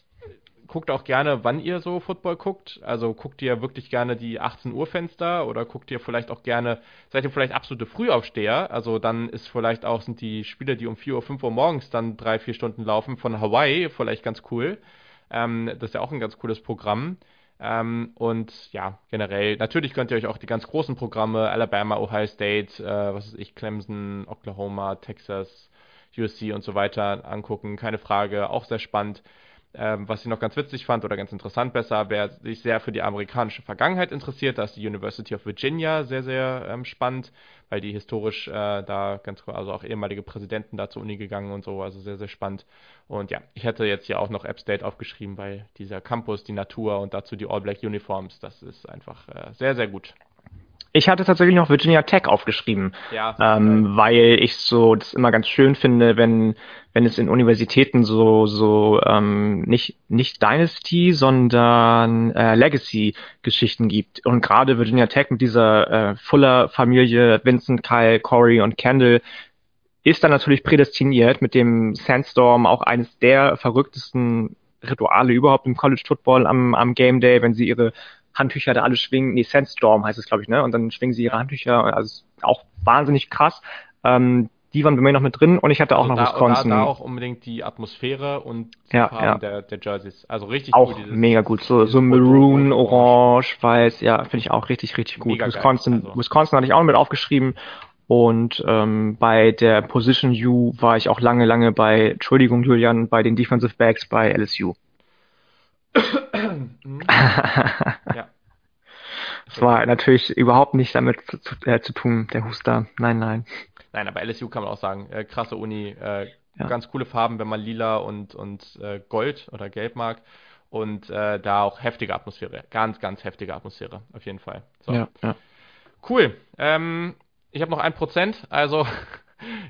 guckt auch gerne, wann ihr so Football guckt. Also guckt ihr wirklich gerne die 18 Uhr Fenster oder guckt ihr vielleicht auch gerne, seid ihr vielleicht absolute Frühaufsteher? Also dann ist vielleicht auch, sind die Spiele, die um 4 Uhr, 5 Uhr morgens dann drei, vier Stunden laufen von Hawaii vielleicht ganz cool. Ähm, das ist ja auch ein ganz cooles Programm. Ähm, und ja, generell, natürlich könnt ihr euch auch die ganz großen Programme, Alabama, Ohio State, äh, was weiß ich, Clemson, Oklahoma, Texas, USC und so weiter angucken. Keine Frage, auch sehr spannend. Ähm, was ich noch ganz witzig fand oder ganz interessant besser, wer sich sehr für die amerikanische Vergangenheit interessiert, da ist die University of Virginia sehr, sehr ähm, spannend, weil die historisch äh, da ganz, also auch ehemalige Präsidenten da zur Uni gegangen und so, also sehr, sehr spannend. Und ja, ich hätte jetzt hier auch noch App State aufgeschrieben, weil dieser Campus, die Natur und dazu die All Black Uniforms, das ist einfach äh, sehr, sehr gut. Ich hatte tatsächlich noch Virginia Tech aufgeschrieben, ja, ähm, weil ich so das immer ganz schön finde, wenn wenn es in Universitäten so so ähm, nicht nicht Dynasty, sondern äh, Legacy-Geschichten gibt. Und gerade Virginia Tech mit dieser äh, Fuller-Familie, Vincent, Kyle, Corey und Kendall ist dann natürlich prädestiniert mit dem Sandstorm auch eines der verrücktesten Rituale überhaupt im College Football am, am Game Day, wenn sie ihre Handtücher da alle schwingen. Nee, Sandstorm heißt es, glaube ich, ne? Und dann schwingen sie ihre Handtücher. Also auch wahnsinnig krass. Ähm, die waren bei mir noch mit drin und ich hatte auch also noch da, Wisconsin. Da, da auch unbedingt die Atmosphäre und die ja, Farben ja. Der, der Jerseys. Also richtig auch cool. Auch mega gut. So, so Maroon, Orange, Weiß. Ja, finde ich auch richtig, richtig gut. Mega Wisconsin, also. Wisconsin hatte ich auch mit aufgeschrieben. Und ähm, bei der Position U war ich auch lange, lange bei, Entschuldigung Julian, bei den Defensive Backs bei LSU. Ja. Das war natürlich überhaupt nicht damit zu, zu, äh, zu, tun, der Huster. Nein, nein. Nein, aber LSU kann man auch sagen, äh, krasse Uni, äh, ja. ganz coole Farben, wenn man lila und, und äh, Gold oder Gelb mag. Und äh, da auch heftige Atmosphäre. Ganz, ganz heftige Atmosphäre, auf jeden Fall. So. Ja, ja. Cool. Ähm, ich habe noch ein Prozent, also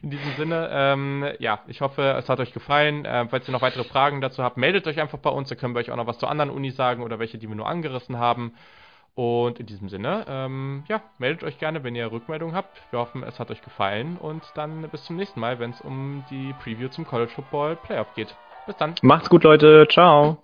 in diesem Sinne, ähm, ja, ich hoffe, es hat euch gefallen. Äh, falls ihr noch weitere Fragen dazu habt, meldet euch einfach bei uns. Da können wir euch auch noch was zu anderen Unis sagen oder welche, die wir nur angerissen haben. Und in diesem Sinne, ähm, ja, meldet euch gerne, wenn ihr Rückmeldungen habt. Wir hoffen, es hat euch gefallen. Und dann bis zum nächsten Mal, wenn es um die Preview zum College Football Playoff geht. Bis dann. Macht's gut, Leute. Ciao.